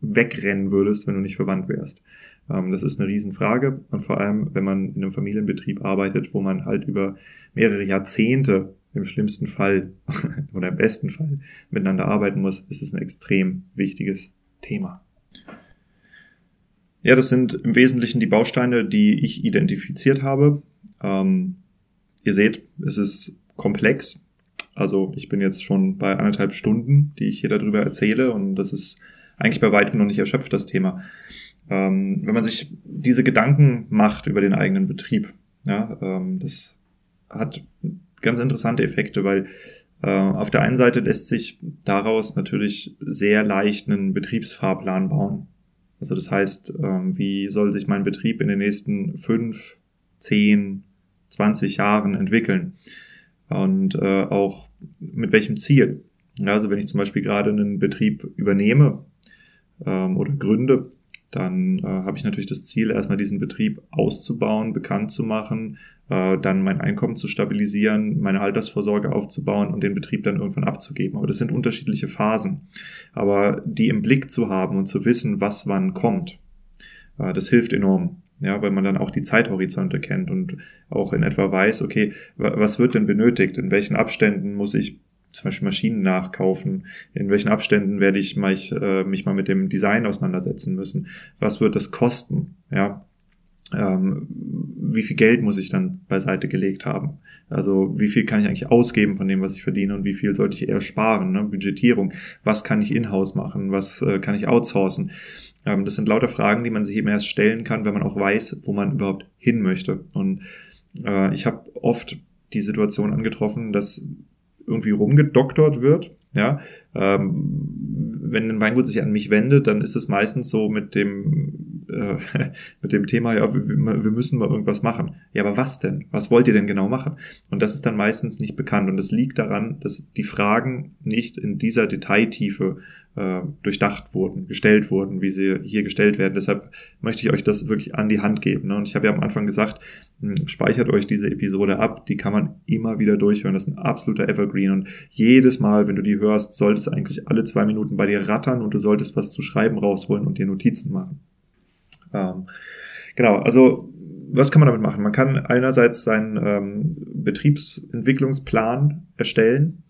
wegrennen würdest, wenn du nicht verwandt wärst? Ähm, das ist eine Riesenfrage. Und vor allem, wenn man in einem Familienbetrieb arbeitet, wo man halt über mehrere Jahrzehnte im schlimmsten Fall *laughs* oder im besten Fall miteinander arbeiten muss, ist es ein extrem wichtiges Thema. Ja, das sind im Wesentlichen die Bausteine, die ich identifiziert habe. Ähm, ihr seht, es ist komplex. Also ich bin jetzt schon bei anderthalb Stunden, die ich hier darüber erzähle und das ist eigentlich bei weitem noch nicht erschöpft, das Thema. Ähm, wenn man sich diese Gedanken macht über den eigenen Betrieb, ja, ähm, das hat ganz interessante Effekte, weil äh, auf der einen Seite lässt sich daraus natürlich sehr leicht einen Betriebsfahrplan bauen. Also das heißt, ähm, wie soll sich mein Betrieb in den nächsten fünf, zehn, zwanzig Jahren entwickeln? Und äh, auch mit welchem Ziel? Also wenn ich zum Beispiel gerade einen Betrieb übernehme ähm, oder gründe, dann äh, habe ich natürlich das Ziel, erstmal diesen Betrieb auszubauen, bekannt zu machen, äh, dann mein Einkommen zu stabilisieren, meine Altersvorsorge aufzubauen und den Betrieb dann irgendwann abzugeben. Aber das sind unterschiedliche Phasen. Aber die im Blick zu haben und zu wissen, was wann kommt, äh, das hilft enorm. Ja, weil man dann auch die Zeithorizonte kennt und auch in etwa weiß, okay, was wird denn benötigt? In welchen Abständen muss ich zum Beispiel Maschinen nachkaufen? In welchen Abständen werde ich mich, äh, mich mal mit dem Design auseinandersetzen müssen? Was wird das kosten? Ja, ähm, wie viel Geld muss ich dann beiseite gelegt haben? Also wie viel kann ich eigentlich ausgeben von dem, was ich verdiene und wie viel sollte ich eher sparen? Ne? Budgetierung, was kann ich in-house machen? Was äh, kann ich outsourcen? Ähm, das sind lauter Fragen, die man sich eben erst stellen kann, wenn man auch weiß, wo man überhaupt hin möchte. Und äh, ich habe oft die Situation angetroffen, dass irgendwie rumgedoktert wird. Ja, ähm, wenn ein Weingut sich an mich wendet, dann ist es meistens so mit dem äh, *laughs* mit dem Thema, ja, wir, wir, müssen mal irgendwas machen. Ja, aber was denn? Was wollt ihr denn genau machen? Und das ist dann meistens nicht bekannt. Und es liegt daran, dass die Fragen nicht in dieser Detailtiefe äh, durchdacht wurden, gestellt wurden, wie sie hier gestellt werden. Deshalb möchte ich euch das wirklich an die Hand geben. Ne? Und ich habe ja am Anfang gesagt, hm, speichert euch diese Episode ab, die kann man immer wieder durchhören. Das ist ein absoluter Evergreen. Und jedes Mal, wenn du die hörst, solltest du eigentlich alle zwei Minuten bei dir rattern und du solltest was zu schreiben rausholen und dir Notizen machen. Ähm, genau, also was kann man damit machen? Man kann einerseits seinen ähm, Betriebsentwicklungsplan erstellen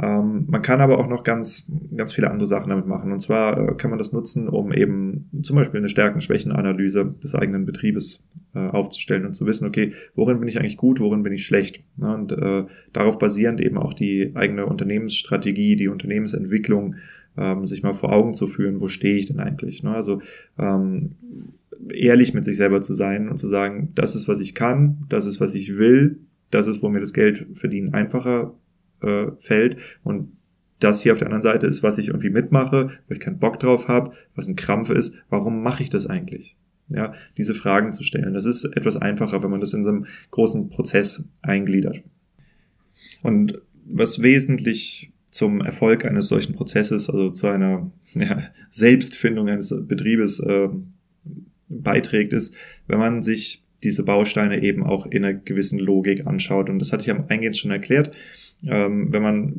ähm, man kann aber auch noch ganz, ganz viele andere Sachen damit machen. Und zwar äh, kann man das nutzen, um eben zum Beispiel eine Stärken-Schwächen-Analyse des eigenen Betriebes äh, aufzustellen und zu wissen, okay, worin bin ich eigentlich gut, worin bin ich schlecht. Ja, und äh, darauf basierend eben auch die eigene Unternehmensstrategie, die Unternehmensentwicklung ähm, sich mal vor Augen zu führen, wo stehe ich denn eigentlich. Ne? Also ähm, ehrlich mit sich selber zu sein und zu sagen, das ist, was ich kann, das ist, was ich will, das ist, wo mir das Geld verdienen einfacher äh, fällt. Und das hier auf der anderen Seite ist, was ich irgendwie mitmache, wo ich keinen Bock drauf habe, was ein Krampf ist, warum mache ich das eigentlich? Ja, diese Fragen zu stellen. Das ist etwas einfacher, wenn man das in so einem großen Prozess eingliedert. Und was wesentlich zum Erfolg eines solchen Prozesses, also zu einer *laughs* ja, Selbstfindung eines Betriebes äh, beiträgt, ist, wenn man sich diese Bausteine eben auch in einer gewissen Logik anschaut. Und das hatte ich am Eingehen schon erklärt. Ähm, wenn man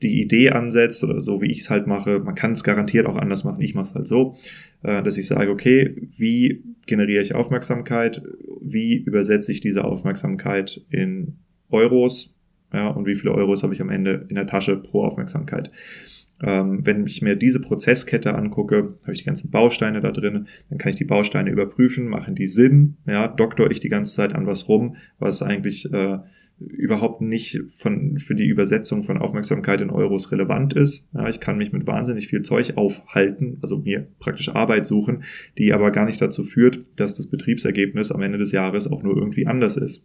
die Idee ansetzt oder so, wie ich es halt mache, man kann es garantiert auch anders machen. Ich mache es halt so, äh, dass ich sage, okay, wie generiere ich Aufmerksamkeit? Wie übersetze ich diese Aufmerksamkeit in Euros? Ja, und wie viele Euros habe ich am Ende in der Tasche pro Aufmerksamkeit? Ähm, wenn ich mir diese Prozesskette angucke, habe ich die ganzen Bausteine da drin, dann kann ich die Bausteine überprüfen, machen die Sinn, ja, doktor ich die ganze Zeit an was rum, was eigentlich äh, überhaupt nicht von, für die Übersetzung von Aufmerksamkeit in Euros relevant ist. Ja, ich kann mich mit wahnsinnig viel Zeug aufhalten, also mir praktisch Arbeit suchen, die aber gar nicht dazu führt, dass das Betriebsergebnis am Ende des Jahres auch nur irgendwie anders ist.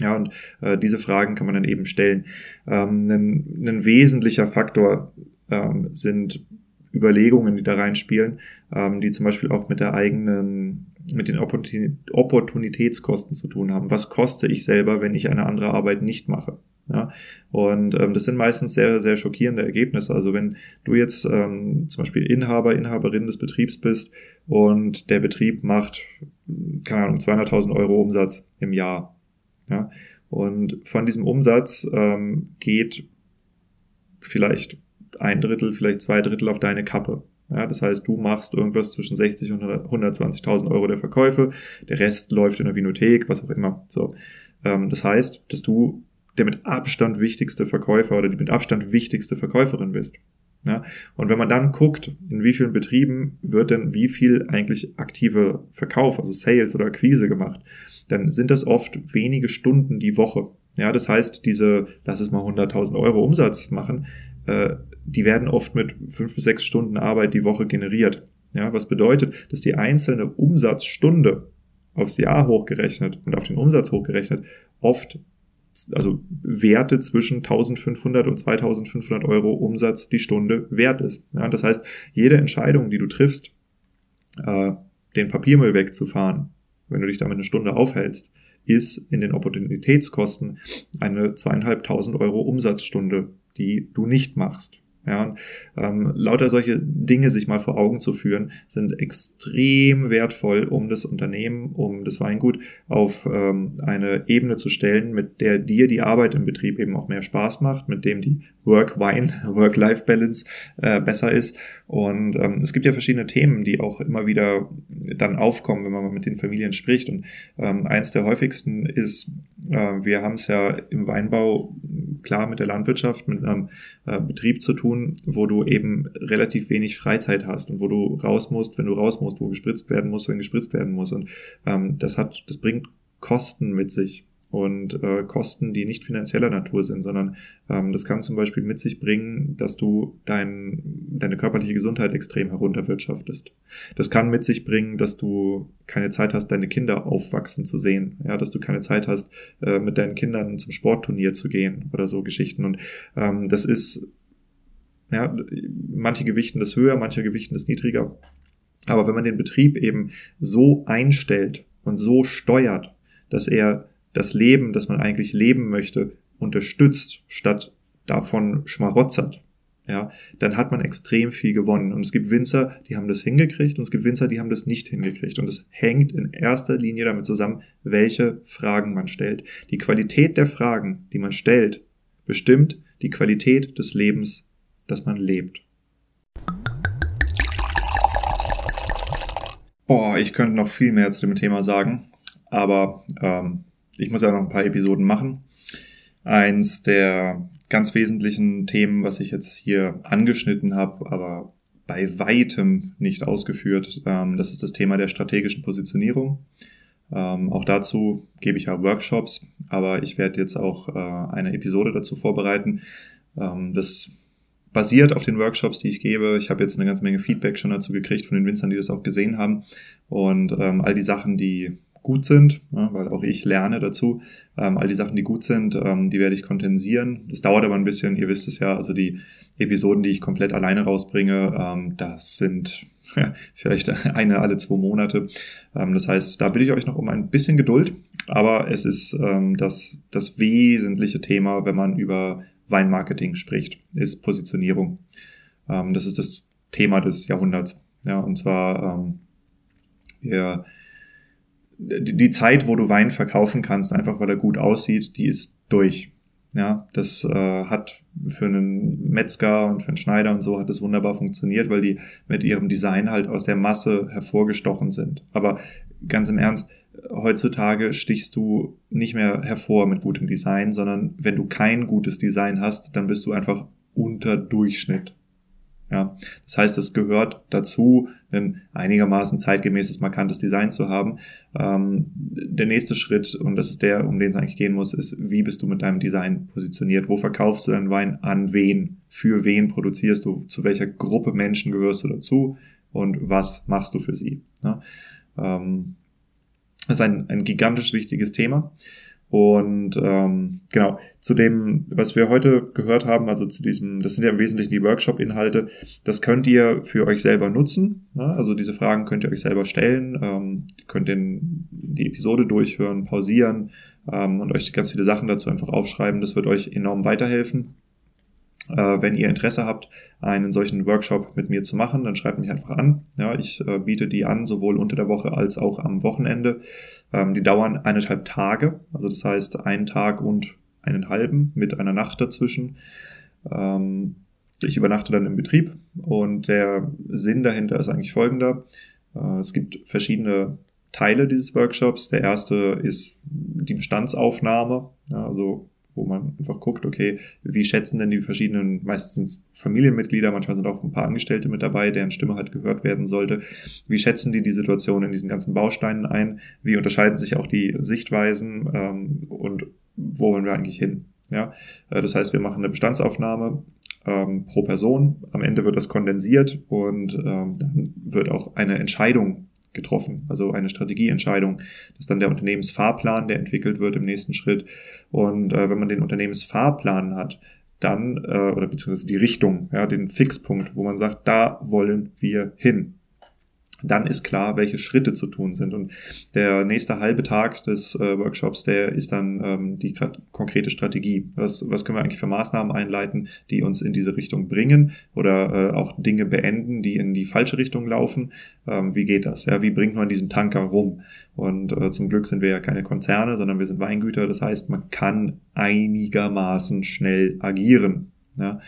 Ja, und äh, diese Fragen kann man dann eben stellen. Ähm, ein, ein wesentlicher Faktor ähm, sind Überlegungen, die da reinspielen, ähm, die zum Beispiel auch mit der eigenen mit den Opportunitätskosten zu tun haben. Was koste ich selber, wenn ich eine andere Arbeit nicht mache? Ja, und ähm, das sind meistens sehr, sehr schockierende Ergebnisse. Also wenn du jetzt ähm, zum Beispiel Inhaber, Inhaberin des Betriebs bist und der Betrieb macht, keine Ahnung, 200.000 Euro Umsatz im Jahr. Ja, und von diesem Umsatz ähm, geht vielleicht ein Drittel, vielleicht zwei Drittel auf deine Kappe. Ja, das heißt, du machst irgendwas zwischen 60 und 120.000 Euro der Verkäufe, der Rest läuft in der Vinothek, was auch immer. So, ähm, das heißt, dass du der mit Abstand wichtigste Verkäufer oder die mit Abstand wichtigste Verkäuferin bist. Ja, und wenn man dann guckt, in wie vielen Betrieben wird denn wie viel eigentlich aktive Verkauf, also Sales oder Akquise gemacht, dann sind das oft wenige Stunden die Woche. Ja, das heißt, diese, lass es mal 100.000 Euro Umsatz machen, äh, die werden oft mit fünf bis sechs Stunden Arbeit die Woche generiert. Ja, was bedeutet, dass die einzelne Umsatzstunde aufs Jahr hochgerechnet und auf den Umsatz hochgerechnet oft also Werte zwischen 1500 und 2500 Euro Umsatz die Stunde wert ist. Ja, das heißt, jede Entscheidung, die du triffst, äh, den Papiermüll wegzufahren, wenn du dich damit eine Stunde aufhältst, ist in den Opportunitätskosten eine zweieinhalbtausend Euro Umsatzstunde, die du nicht machst. Ja, ähm, lauter solche Dinge sich mal vor Augen zu führen, sind extrem wertvoll, um das Unternehmen, um das Weingut auf ähm, eine Ebene zu stellen, mit der dir die Arbeit im Betrieb eben auch mehr Spaß macht, mit dem die Work-Wine, *laughs* Work-Life-Balance äh, besser ist. Und ähm, es gibt ja verschiedene Themen, die auch immer wieder dann aufkommen, wenn man mit den Familien spricht. Und ähm, eins der häufigsten ist, äh, wir haben es ja im Weinbau klar mit der Landwirtschaft, mit einem äh, Betrieb zu tun, wo du eben relativ wenig Freizeit hast und wo du raus musst, wenn du raus musst, wo gespritzt werden muss, wenn gespritzt werden muss. Und ähm, das hat, das bringt Kosten mit sich und äh, Kosten, die nicht finanzieller Natur sind, sondern ähm, das kann zum Beispiel mit sich bringen, dass du dein, deine körperliche Gesundheit extrem herunterwirtschaftest. Das kann mit sich bringen, dass du keine Zeit hast, deine Kinder aufwachsen zu sehen, ja, dass du keine Zeit hast, äh, mit deinen Kindern zum Sportturnier zu gehen oder so Geschichten. Und ähm, das ist, ja, manche gewichten das höher, manche gewichten das niedriger. Aber wenn man den Betrieb eben so einstellt und so steuert, dass er das Leben, das man eigentlich leben möchte, unterstützt, statt davon schmarotzert, ja, dann hat man extrem viel gewonnen. Und es gibt Winzer, die haben das hingekriegt und es gibt Winzer, die haben das nicht hingekriegt. Und es hängt in erster Linie damit zusammen, welche Fragen man stellt. Die Qualität der Fragen, die man stellt, bestimmt die Qualität des Lebens, das man lebt. Boah, ich könnte noch viel mehr zu dem Thema sagen, aber ähm, ich muss ja noch ein paar Episoden machen. Eins der ganz wesentlichen Themen, was ich jetzt hier angeschnitten habe, aber bei weitem nicht ausgeführt, ähm, das ist das Thema der strategischen Positionierung. Ähm, auch dazu gebe ich ja Workshops, aber ich werde jetzt auch äh, eine Episode dazu vorbereiten. Ähm, das basiert auf den Workshops, die ich gebe. Ich habe jetzt eine ganze Menge Feedback schon dazu gekriegt von den Winzern, die das auch gesehen haben. Und ähm, all die Sachen, die gut sind, ja, weil auch ich lerne dazu. Ähm, all die Sachen, die gut sind, ähm, die werde ich kondensieren. Das dauert aber ein bisschen, ihr wisst es ja, also die Episoden, die ich komplett alleine rausbringe, ähm, das sind ja, *laughs* vielleicht eine alle zwei Monate. Ähm, das heißt, da bitte ich euch noch um ein bisschen Geduld, aber es ist ähm, das, das wesentliche Thema, wenn man über Weinmarketing spricht, ist Positionierung. Ähm, das ist das Thema des Jahrhunderts. Ja, und zwar ähm, wir die Zeit, wo du Wein verkaufen kannst, einfach weil er gut aussieht, die ist durch. Ja, das äh, hat für einen Metzger und für einen Schneider und so hat es wunderbar funktioniert, weil die mit ihrem Design halt aus der Masse hervorgestochen sind. Aber ganz im Ernst, heutzutage stichst du nicht mehr hervor mit gutem Design, sondern wenn du kein gutes Design hast, dann bist du einfach unter Durchschnitt. Ja, das heißt, es gehört dazu, ein einigermaßen zeitgemäßes, markantes Design zu haben. Ähm, der nächste Schritt, und das ist der, um den es eigentlich gehen muss, ist, wie bist du mit deinem Design positioniert? Wo verkaufst du deinen Wein? An wen? Für wen produzierst du? Zu welcher Gruppe Menschen gehörst du dazu? Und was machst du für sie? Ja, ähm, das ist ein, ein gigantisch wichtiges Thema. Und ähm, genau, zu dem, was wir heute gehört haben, also zu diesem, das sind ja im Wesentlichen die Workshop-Inhalte, das könnt ihr für euch selber nutzen. Ne? Also diese Fragen könnt ihr euch selber stellen, ähm, könnt den, die Episode durchhören, pausieren ähm, und euch ganz viele Sachen dazu einfach aufschreiben. Das wird euch enorm weiterhelfen. Äh, wenn ihr Interesse habt, einen solchen Workshop mit mir zu machen, dann schreibt mich einfach an. Ja, ich äh, biete die an, sowohl unter der Woche als auch am Wochenende. Ähm, die dauern eineinhalb Tage, also das heißt einen Tag und einen halben mit einer Nacht dazwischen. Ähm, ich übernachte dann im Betrieb und der Sinn dahinter ist eigentlich folgender. Äh, es gibt verschiedene Teile dieses Workshops. Der erste ist die Bestandsaufnahme, ja, also wo man einfach guckt, okay, wie schätzen denn die verschiedenen, meistens Familienmitglieder, manchmal sind auch ein paar Angestellte mit dabei, deren Stimme halt gehört werden sollte. Wie schätzen die die Situation in diesen ganzen Bausteinen ein? Wie unterscheiden sich auch die Sichtweisen ähm, und wo wollen wir eigentlich hin? Ja, äh, das heißt, wir machen eine Bestandsaufnahme ähm, pro Person. Am Ende wird das kondensiert und ähm, dann wird auch eine Entscheidung getroffen. Also eine Strategieentscheidung. Das ist dann der Unternehmensfahrplan, der entwickelt wird im nächsten Schritt. Und äh, wenn man den Unternehmensfahrplan hat, dann, äh, oder beziehungsweise die Richtung, ja, den Fixpunkt, wo man sagt, da wollen wir hin dann ist klar, welche Schritte zu tun sind. Und der nächste halbe Tag des äh, Workshops, der ist dann ähm, die konkrete Strategie. Was, was können wir eigentlich für Maßnahmen einleiten, die uns in diese Richtung bringen oder äh, auch Dinge beenden, die in die falsche Richtung laufen? Ähm, wie geht das? Ja, wie bringt man diesen Tanker rum? Und äh, zum Glück sind wir ja keine Konzerne, sondern wir sind Weingüter. Das heißt, man kann einigermaßen schnell agieren. Ja?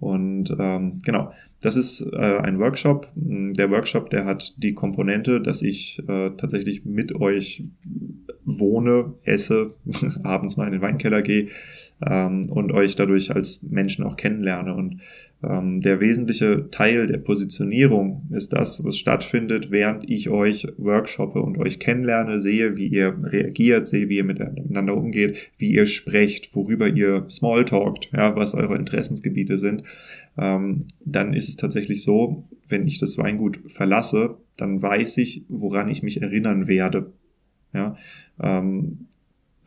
Und ähm, genau, das ist äh, ein Workshop. Der Workshop, der hat die Komponente, dass ich äh, tatsächlich mit euch wohne, esse, *laughs* abends mal in den Weinkeller gehe ähm, und euch dadurch als Menschen auch kennenlerne. Und der wesentliche Teil der Positionierung ist das, was stattfindet, während ich euch workshoppe und euch kennenlerne, sehe, wie ihr reagiert, sehe, wie ihr miteinander umgeht, wie ihr sprecht, worüber ihr Smalltalkt, ja, was eure Interessensgebiete sind. Ähm, dann ist es tatsächlich so, wenn ich das Weingut verlasse, dann weiß ich, woran ich mich erinnern werde. Ja, ähm,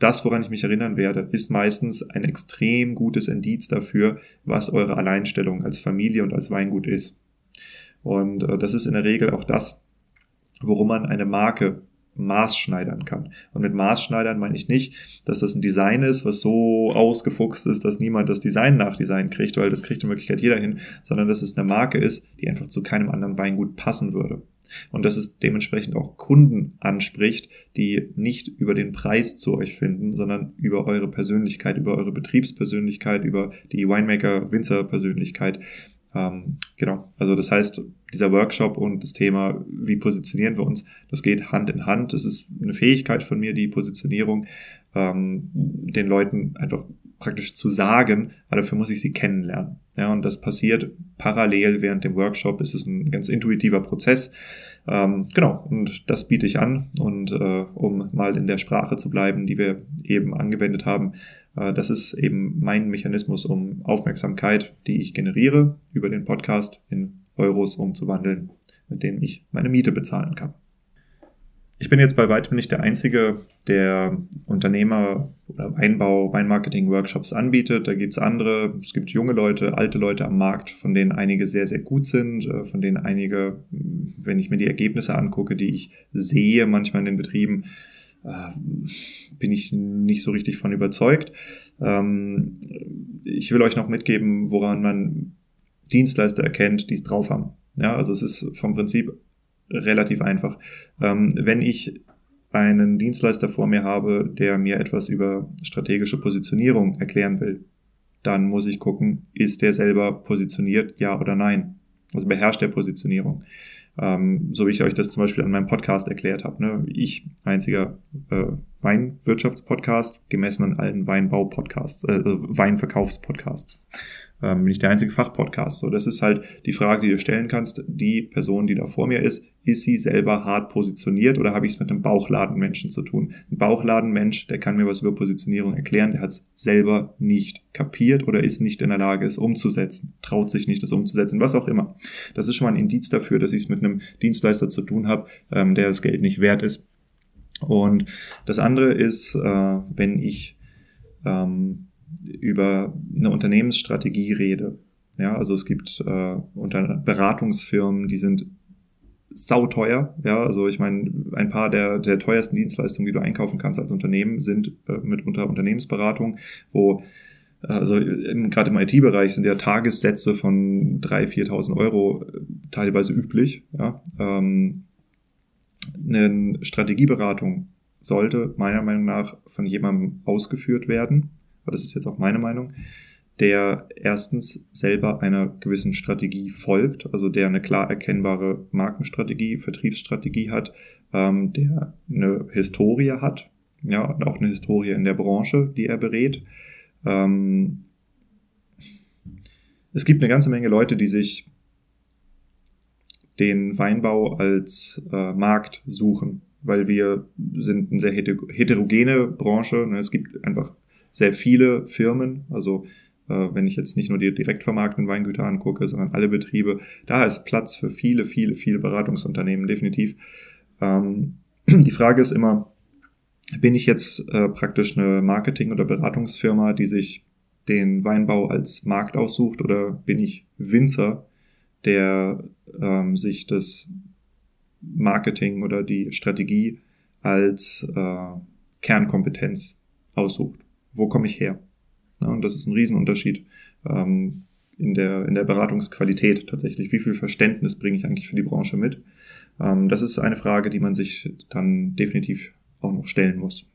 das, woran ich mich erinnern werde, ist meistens ein extrem gutes Indiz dafür, was eure Alleinstellung als Familie und als Weingut ist. Und äh, das ist in der Regel auch das, worum man eine Marke maßschneidern kann. Und mit Maßschneidern meine ich nicht, dass das ein Design ist, was so ausgefuchst ist, dass niemand das Design nach Design kriegt, weil das kriegt in Wirklichkeit jeder hin, sondern dass es eine Marke ist, die einfach zu keinem anderen Weingut passen würde und dass es dementsprechend auch Kunden anspricht, die nicht über den Preis zu euch finden, sondern über eure Persönlichkeit, über eure Betriebspersönlichkeit, über die Winemaker-Winzer-Persönlichkeit. Ähm, genau, also das heißt, dieser Workshop und das Thema, wie positionieren wir uns, das geht Hand in Hand. Das ist eine Fähigkeit von mir, die Positionierung ähm, den Leuten einfach praktisch zu sagen, aber dafür muss ich sie kennenlernen. Ja, und das passiert parallel während dem Workshop. Es ist ein ganz intuitiver Prozess. Ähm, genau, und das biete ich an. Und äh, um mal in der Sprache zu bleiben, die wir eben angewendet haben, äh, das ist eben mein Mechanismus, um Aufmerksamkeit, die ich generiere, über den Podcast in Euros umzuwandeln, mit denen ich meine Miete bezahlen kann. Ich bin jetzt bei weitem nicht der Einzige, der Unternehmer oder Weinbau, Weinmarketing-Workshops anbietet. Da gibt's andere. Es gibt junge Leute, alte Leute am Markt, von denen einige sehr, sehr gut sind, äh, von denen einige, wenn ich mir die Ergebnisse angucke, die ich sehe manchmal in den Betrieben, äh, bin ich nicht so richtig von überzeugt. Ähm, ich will euch noch mitgeben, woran man Dienstleister erkennt, die es drauf haben. Ja, also es ist vom Prinzip relativ einfach. Ähm, wenn ich einen Dienstleister vor mir habe, der mir etwas über strategische Positionierung erklären will, dann muss ich gucken, ist der selber positioniert, ja oder nein? Also beherrscht der Positionierung. Ähm, so wie ich euch das zum Beispiel an meinem Podcast erklärt habe. Ne? Ich, einziger äh, Weinwirtschaftspodcast, gemessen an allen Weinbau-Podcasts, äh, Weinverkaufspodcasts ähm, bin ich der einzige Fachpodcast. So, das ist halt die Frage, die du stellen kannst. Die Person, die da vor mir ist, ist sie selber hart positioniert oder habe ich es mit einem Bauchladenmenschen zu tun? Ein Bauchladenmensch, der kann mir was über Positionierung erklären, der hat es selber nicht kapiert oder ist nicht in der Lage, es umzusetzen, traut sich nicht, es umzusetzen, was auch immer. Das ist schon mal ein Indiz dafür, dass ich es mit einem Dienstleister zu tun habe, ähm, der das Geld nicht wert ist. Und das andere ist, äh, wenn ich ähm, über eine Unternehmensstrategie rede. Ja, also es gibt äh, unter Beratungsfirmen, die sind sauteuer. Ja, also ich meine, ein paar der, der teuersten Dienstleistungen, die du einkaufen kannst als Unternehmen, sind äh, mitunter Unternehmensberatung, wo äh, also gerade im IT-Bereich sind ja Tagessätze von 3.000, 4.000 Euro äh, teilweise üblich. Ja. Ähm, eine Strategieberatung sollte meiner Meinung nach von jemandem ausgeführt werden, aber das ist jetzt auch meine Meinung, der erstens selber einer gewissen Strategie folgt, also der eine klar erkennbare Markenstrategie, Vertriebsstrategie hat, ähm, der eine Historie hat, ja, und auch eine Historie in der Branche, die er berät. Ähm, es gibt eine ganze Menge Leute, die sich den Weinbau als äh, Markt suchen, weil wir sind eine sehr heterogene Branche. Ne? Es gibt einfach sehr viele Firmen, also äh, wenn ich jetzt nicht nur die direkt vermarktenden Weingüter angucke, sondern alle Betriebe, da ist Platz für viele, viele, viele Beratungsunternehmen, definitiv. Ähm, *clears throat* die Frage ist immer, bin ich jetzt äh, praktisch eine Marketing- oder Beratungsfirma, die sich den Weinbau als Markt aussucht, oder bin ich Winzer, der ähm, sich das Marketing oder die Strategie als äh, Kernkompetenz aussucht? Wo komme ich her? Ja, und das ist ein Riesenunterschied ähm, in, der, in der Beratungsqualität tatsächlich. Wie viel Verständnis bringe ich eigentlich für die Branche mit? Ähm, das ist eine Frage, die man sich dann definitiv auch noch stellen muss.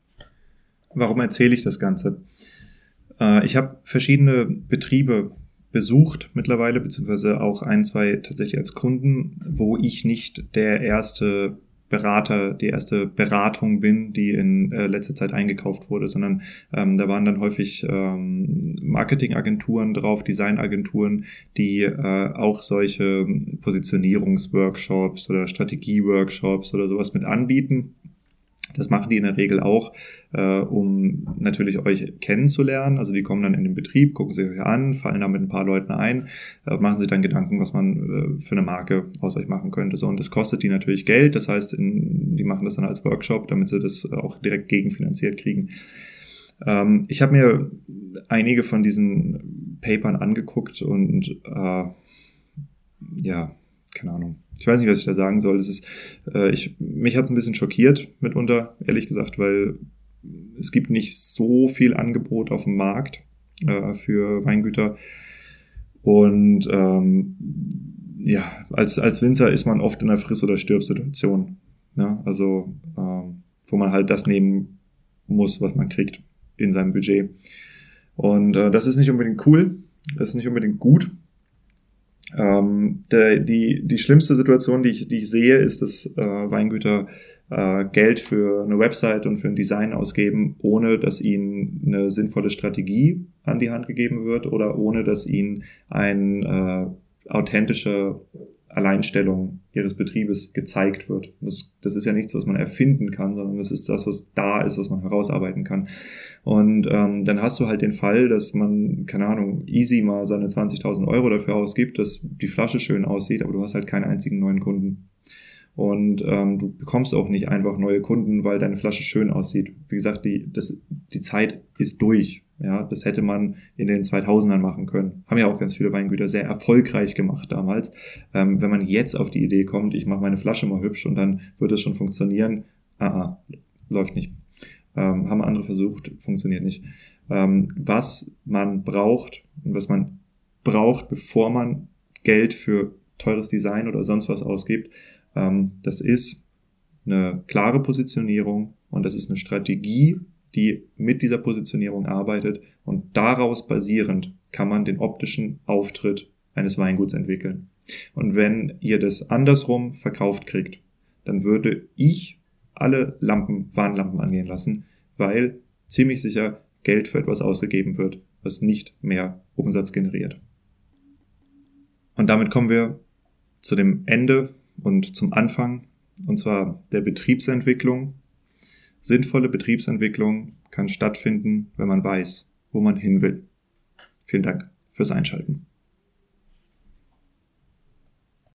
Warum erzähle ich das Ganze? Äh, ich habe verschiedene Betriebe besucht mittlerweile, beziehungsweise auch ein, zwei tatsächlich als Kunden, wo ich nicht der erste Berater, die erste Beratung bin, die in äh, letzter Zeit eingekauft wurde, sondern ähm, da waren dann häufig ähm, Marketingagenturen drauf, Designagenturen, die äh, auch solche Positionierungsworkshops oder Strategieworkshops oder sowas mit anbieten das machen die in der Regel auch, äh, um natürlich euch kennenzulernen. Also die kommen dann in den Betrieb, gucken sich euch an, fallen da mit ein paar Leuten ein, äh, machen sich dann Gedanken, was man äh, für eine Marke aus euch machen könnte. So, und das kostet die natürlich Geld. Das heißt, in, die machen das dann als Workshop, damit sie das auch direkt gegenfinanziert kriegen. Ähm, ich habe mir einige von diesen Papern angeguckt und äh, ja, keine Ahnung ich weiß nicht, was ich da sagen soll. Das ist, äh, ich, mich hat es ein bisschen schockiert mitunter, ehrlich gesagt, weil es gibt nicht so viel Angebot auf dem Markt äh, für Weingüter. Und ähm, ja, als, als Winzer ist man oft in einer Friss- oder Stirb-Situation. Ne? Also, ähm, wo man halt das nehmen muss, was man kriegt in seinem Budget. Und äh, das ist nicht unbedingt cool, das ist nicht unbedingt gut, ähm, der, die, die schlimmste Situation, die ich, die ich sehe, ist, dass äh, Weingüter äh, Geld für eine Website und für ein Design ausgeben, ohne dass ihnen eine sinnvolle Strategie an die Hand gegeben wird oder ohne dass ihnen ein äh, authentischer Alleinstellung ihres Betriebes gezeigt wird. Das, das ist ja nichts, was man erfinden kann, sondern das ist das, was da ist, was man herausarbeiten kann. Und ähm, dann hast du halt den Fall, dass man, keine Ahnung, easy mal seine 20.000 Euro dafür ausgibt, dass die Flasche schön aussieht, aber du hast halt keinen einzigen neuen Kunden. Und ähm, du bekommst auch nicht einfach neue Kunden, weil deine Flasche schön aussieht. Wie gesagt, die, das, die Zeit ist durch. Ja, das hätte man in den 2000ern machen können. Haben ja auch ganz viele Weingüter sehr erfolgreich gemacht damals. Ähm, wenn man jetzt auf die Idee kommt, ich mache meine Flasche mal hübsch und dann wird es schon funktionieren, ah, ah läuft nicht. Ähm, haben andere versucht, funktioniert nicht. Ähm, was man braucht und was man braucht, bevor man Geld für teures Design oder sonst was ausgibt, ähm, das ist eine klare Positionierung und das ist eine Strategie, die mit dieser Positionierung arbeitet und daraus basierend kann man den optischen Auftritt eines Weinguts entwickeln. Und wenn ihr das andersrum verkauft kriegt, dann würde ich alle Lampen, Warnlampen angehen lassen, weil ziemlich sicher Geld für etwas ausgegeben wird, was nicht mehr Umsatz generiert. Und damit kommen wir zu dem Ende und zum Anfang, und zwar der Betriebsentwicklung Sinnvolle Betriebsentwicklung kann stattfinden, wenn man weiß, wo man hin will. Vielen Dank fürs Einschalten.